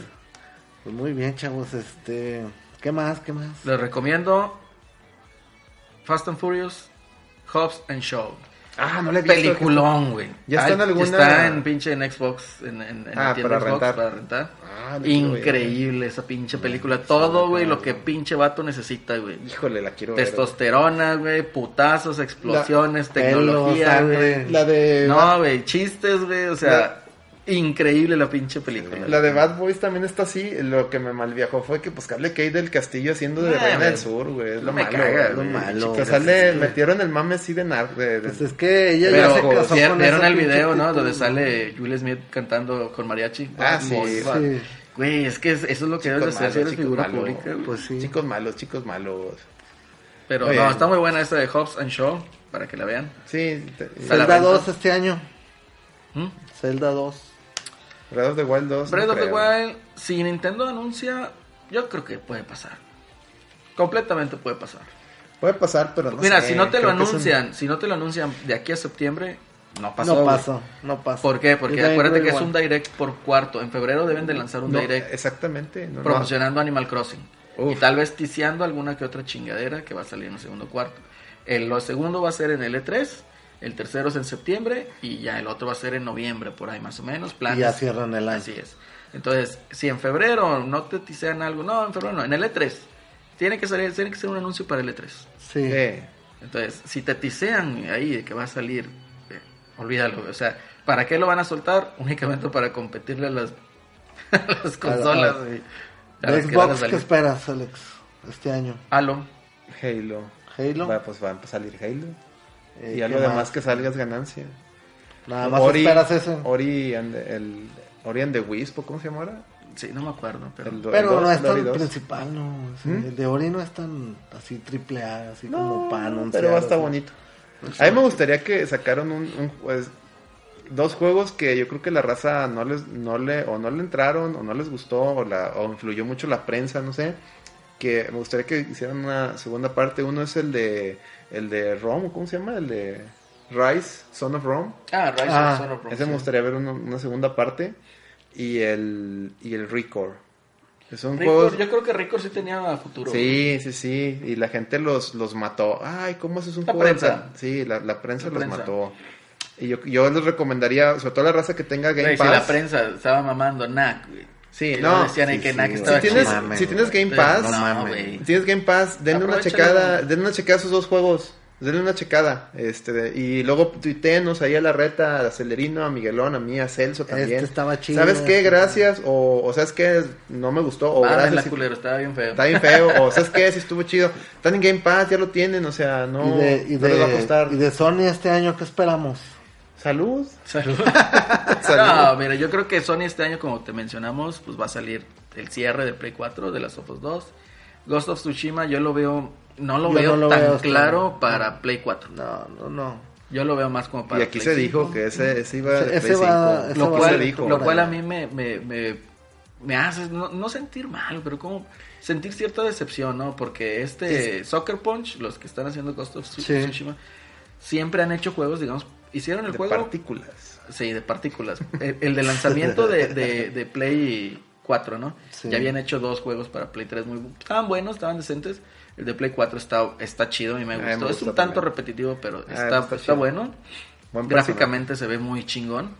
Pues muy bien, chavos. Este. ¿Qué más? ¿Qué más? Les recomiendo Fast and Furious, Hobbs and Show. Ah, no le he visto. Peliculón, güey. ¿Ya está en alguna- Está en pinche en Xbox, en, en, en Ah, la tienda para Xbox rentar. para rentar. Ah, ver. Increíble esa pinche película. Todo, güey, lo que pinche vato necesita, güey. Híjole, la quiero ver. Testosterona, güey, putazos, explosiones, Pelo, tecnología, güey. La de... No, güey, chistes, güey, o sea, increíble la pinche película. La de Bad Boys también está así. Lo que me malviajó fue que pues Cable Kate del Castillo haciendo de Ah, Reina del Sur, güey. Es lo me malo. caga, es lo güey. malo. Que sale, sí. metieron el mame así de nar... De, de- Pues es que ella ya se Pero casó ¿vieron con vieron esa el video, ¿no? Donde sale Will Smith cantando con mariachi. Ah, sí. Güey, es que es- eso es lo que debes hacer si malos, eres chicos figura malos. pública. Pues sí. Chicos malos, chicos malos. Pero no, está muy buena esta de Hobbs and Shaw, para que la vean. Sí, te- Zelda la 2 renta. este año. ¿Mm? Zelda 2. Breath of the Wild 2. Breath no of the creo. Wild, si Nintendo anuncia, yo creo que puede pasar. Completamente puede pasar. Puede pasar, pero no Mira, sé, si no te lo es un- anuncian, si no te lo anuncian de aquí a septiembre, no pasó. no pasó, no pasó. ¿Por qué? Porque acuérdate que es un direct por cuarto. En febrero deben de lanzar un No, direct Exactamente. No, no. promocionando Animal Crossing. Uf. Y tal vez ticiando alguna que otra chingadera que va a salir en el segundo cuarto. El lo segundo va a ser en el E3, el tercero es en septiembre y ya el otro va a ser en noviembre, por ahí más o menos. Planes. Y ya cierran el año. Así es. Entonces, si en febrero no te tisean algo, no, en febrero no, en el E3. Tiene que salir, tiene que ser un anuncio para el E3. Sí. Eh, Entonces, si te tisean ahí de que va a salir, eh, olvídalo. O sea, ¿para qué lo van a soltar? Únicamente para competirle a las, a las consolas. a- y a ¿De las que Xbox qué esperas, Alex? Este año. Halo. Halo. Halo. Va, pues va a salir Halo. Eh, y ¿qué algo más? demás que salga es ganancia. Nada más esperas eso. Ori and the, el, Ori and the Wisp, ¿o ¿cómo se llama ahora? Sí, no me acuerdo, pero... El Pero el no es el Ori tan principal, no. ¿Mm? El de Ori no es tan así triple A, así como anunciar. pero va a estar bonito. A mí me gustaría que sacaron un, un, pues, dos juegos que yo creo que la raza no les no le o no le entraron o no les gustó o la o influyó mucho la prensa, no sé. Que me gustaría que hicieran una segunda parte. Uno es el de el de Rome, ¿cómo se llama? El de Rise, Son of Rome. Ah, Rise Ah, Son of Rome, Ese sí. me gustaría ver una, una segunda parte y el y el Record. Que Son Record, juegos yo creo que Record sí tenía futuro. Sí, sí, sí. Y la gente los, los mató. Ay, ¿cómo haces un La juego prensa. tan- Sí, la, la prensa La los prensa. mató. Y yo, yo les recomendaría, sobre todo la raza que tenga Game Güey, si Pass. la prensa estaba mamando NAC, güey. Sí, no, decían sí, que sí, estaba si tienes, si tienes. Game Pass, No si tienes Game Pass, denle una checada, denle una checada a esos dos juegos. Denle una checada. Este, y luego tuiteenos ahí a la reta, a Celerino, a Miguelón, a mí, a Celso también. Este estaba chido, ¿Sabes qué? este Gracias. O, o ¿sabes qué? No me gustó. O Mámenla, gracias. culero, estaba bien feo. Está bien feo, o ¿sabes qué? Si estuvo chido. Están en Game Pass, ya lo tienen, o sea, no, y, de, y, no les va a costar. y de Sony este año, ¿qué esperamos? Salud. Salud. Salud. No, mira, yo creo que Sony este año, como te mencionamos, pues va a salir el cierre de Play 4 de las of Us 2. Ghost of Tsushima yo lo veo, no lo Yo veo no lo tan veo claro para Play 4. No, no, no. Yo lo veo más como para y aquí Play se dijo 5. que ese, ese iba Ese- de ese Play va- 5. ese lo cual, a se dijo. lo cual a mí me, me, me, me hace no, no sentir mal, pero como sentir cierta decepción, ¿no? Porque este Soccer Punch, los que están haciendo Ghost of Sí. Tsushima, siempre han hecho juegos, digamos, hicieron el de juego partículas. Sí, de partículas. El, el de lanzamiento de, de, de Play 4, ¿no? Sí. Ya habían hecho dos juegos para Play 3 muy estaban buenos, estaban decentes. El de Play 4 está, está chido y me gustó. me es gusta un tanto también. repetitivo, pero Ah, está, está bueno. Buen Gráficamente se ve muy chingón.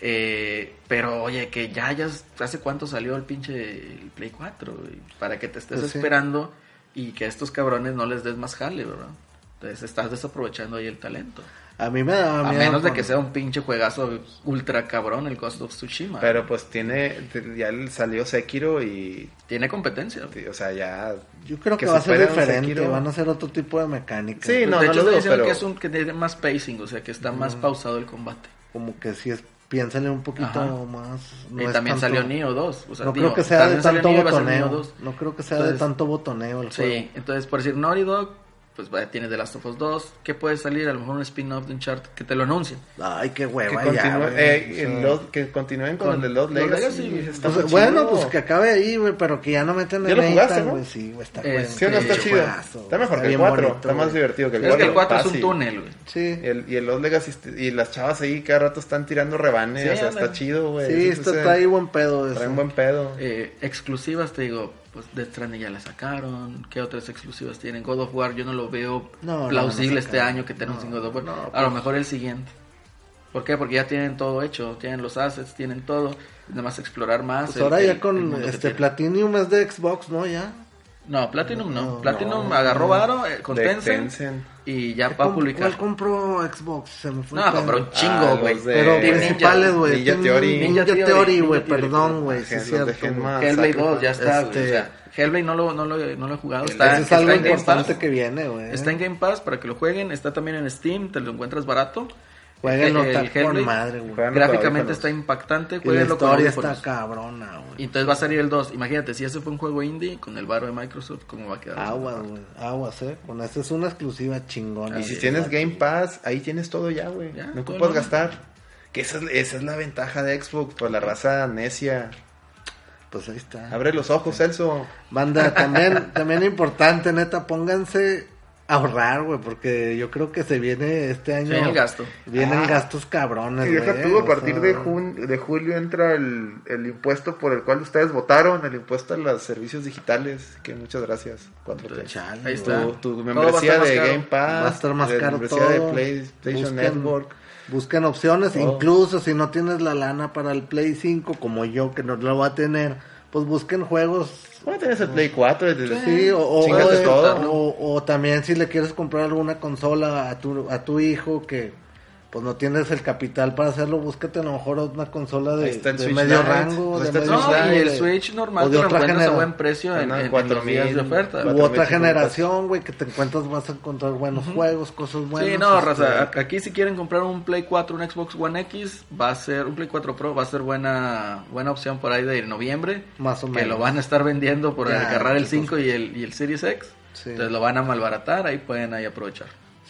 Eh, pero oye, que ya, ya hace cuánto salió el pinche el Play 4, güey? para que te estés Pues sí. esperando y que a estos cabrones no les des más jale, ¿verdad? Entonces estás desaprovechando ahí el talento. A mí me da A miedo menos de que sea un pinche juegazo ultra cabrón el Ghost of Tsushima. Pero pues tiene, ya salió Sekiro y, tiene competencia. o sea, ya... Yo creo que, que va a se ser diferente, Sekiro. van a ser otro tipo de mecánica. Sí, no, de no hecho, lo dicen pero- que es un que tiene más pacing, o sea, que está más pausado el combate. Como que si es, piénsale un poquito Ajá. más. no y también tanto- salió Neo 2. O sea, No digo, creo que sea de también salió tanto a botoneo. 2. No creo que sea de Entonces, tanto botoneo el juego. Sí, entonces por decir Naughty Dog pues vaya, tiene The Last of Us 2. ¿Qué puede salir? A lo mejor un spin-off de Uncharted que te lo anuncien. Ay, qué Que, hueva ya, continúe- güey. eh, el que continúen con, Con el de Lost Lost Legacy. Legacy. está Pues, bueno, pues que acabe ahí, güey, pero que ya no metan ¿Ya el lo jugaste, Nathan, no? güey. Sí, güey, está Eh, bueno. Sí, o no está chido. juegazo, Está mejor que el bien 4. bonito, Está más güey. divertido que el Es 4. que el 4 es un túnel, güey. Sí. Y el, y el Lost Legacy est- y las chavas ahí cada rato están tirando rebanes. Sí, o sea, está chido, güey. Sí, está, está ahí buen pedo eso. Traen buen pedo. Eh, exclusivas, te digo, pues Death Stranding ya la sacaron. ¿Qué otras exclusivas tienen? God of War, yo no lo veo No, plausible no este año que tenemos No, en God of War. no, a pues- lo mejor el siguiente. ¿Por qué? Porque ya tienen todo hecho, tienen los assets, tienen todo. Nada más explorar más. Pues el- ahora ya el con este. Platinum es de Xbox, ¿no? Ya. No, Platinum no. No, Platinum no. agarró varo eh, con De Tencent, Tencent. Y ya va a ¿Cuál publicar. compró Xbox? Se me fue. No, compró un Ah, chingo, los güey. de- Pero Team Ninja, principales, güey. Ninja Team Theory. Ninja Ninja Theory, güey, Ninja perdón, güey. Sí, es cierto. dejen güey. más. Hellblade 2 ya está, güey. Este- O sea, Hellblade no lo, no lo, no lo he jugado. Está, es está algo en Game importante Pass. que viene, güey. Está en Game Pass para que lo jueguen. Está también en Steam, te lo encuentras barato. Jueguenlo, El- el está con madre, güey. Gráficamente está impactante. La Jueguenlo con historia está cabrona, Y güey. entonces va a salir el 2. Imagínate, si ese fue un juego indie con el varo de Microsoft, ¿cómo va a quedar? Aguas, güey. Aguas, eh. Con esta es una exclusiva chingona. Y si tienes Game Pass, ahí tienes todo ya, güey. No ocupas gastar. Que esa es, esa es la ventaja de Xbox, por la raza necia. Pues ahí está. Abre los ojos, Celso. Banda, también, también importante, neta, pónganse ahorrar, güey, porque yo creo que se viene este año. viene el gasto. Vienen Ah. gastos cabrones, Y deja tú, a partir sea, de, jun- de julio entra el, el impuesto por el cual ustedes votaron, el impuesto a los servicios digitales. Que muchas gracias. Cuatro. Chale, Ahí está. Tu, tu membresía de. Game Pass, Va a estar más de caro membresía todo. de PlayStation Busquen- Network. Busquen opciones, incluso si no tienes la lana para el Play 5, como yo, que no lo va a tener, pues busquen juegos. ¿Cómo tienes el Play 4? El- Sí, o, o, Chíngate o- todo. o- o también si le quieres comprar alguna consola a tu, a tu hijo que pues no tienes el capital para hacerlo, búscate a lo mejor una consola de, está de medio rango, de medio No, rango, y el de- Switch normal o te de lo otra encuentras a buen precio en, en, en cuatro los días mil, de oferta. u otra 4.500. generación, güey, que te encuentras vas a encontrar buenos juegos, cosas buenas. Sí, no, este, raza, aquí si quieren comprar un Play 4, un Xbox One X, va a ser un Play 4 Pro, va a ser buena buena opción por ahí de noviembre. Más o Que menos. lo van a estar vendiendo por Ya, agarrar el pues, 5 y el, y el Series X. Sí. Entonces lo van a malbaratar, ahí pueden ahí aprovechar.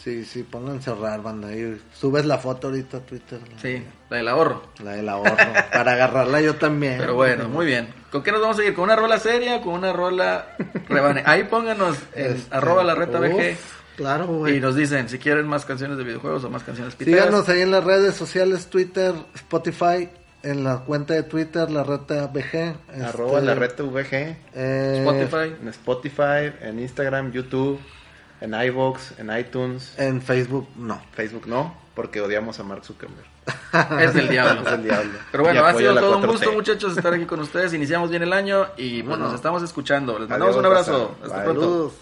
Sí, sí, pónganse a ahorrar, banda. Y subes la foto ahorita a Twitter. la- Sí, la del ahorro. La del ahorro. para agarrarla yo también. Pero bueno, muy bien. ¿Con qué nos vamos a ir? ¿Con una rola seria o con una rola rebane? Ahí pónganos en Este, arroba la reta uf, BG Claro, y güey. nos dicen si quieren más canciones de videojuegos o más canciones piteras. Síganos ahí en las redes sociales, Twitter, Spotify, en la cuenta de Twitter, la reta BG. Arroba este, la red VG. eh, Spotify. En Spotify, en Instagram, YouTube, en iVoox, en iTunes. En Facebook, no. Facebook no, porque odiamos a Mark Zuckerberg. Es del diablo. Es el diablo. Pero bueno, ha sido todo un 4T. gusto, muchachos, estar aquí con ustedes. Iniciamos bien el año y pues, Bueno. nos estamos escuchando. Les mandamos Adiós, un abrazo. Hasta Bye. pronto. Saludos.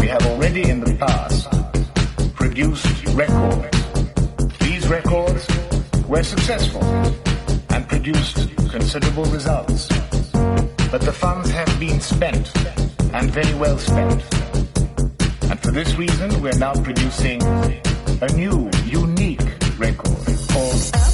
We have already in the past produced records. These records were successful and produced considerable results. But the funds have been spent and very well spent. And for this reason, we're now producing a new, unique record called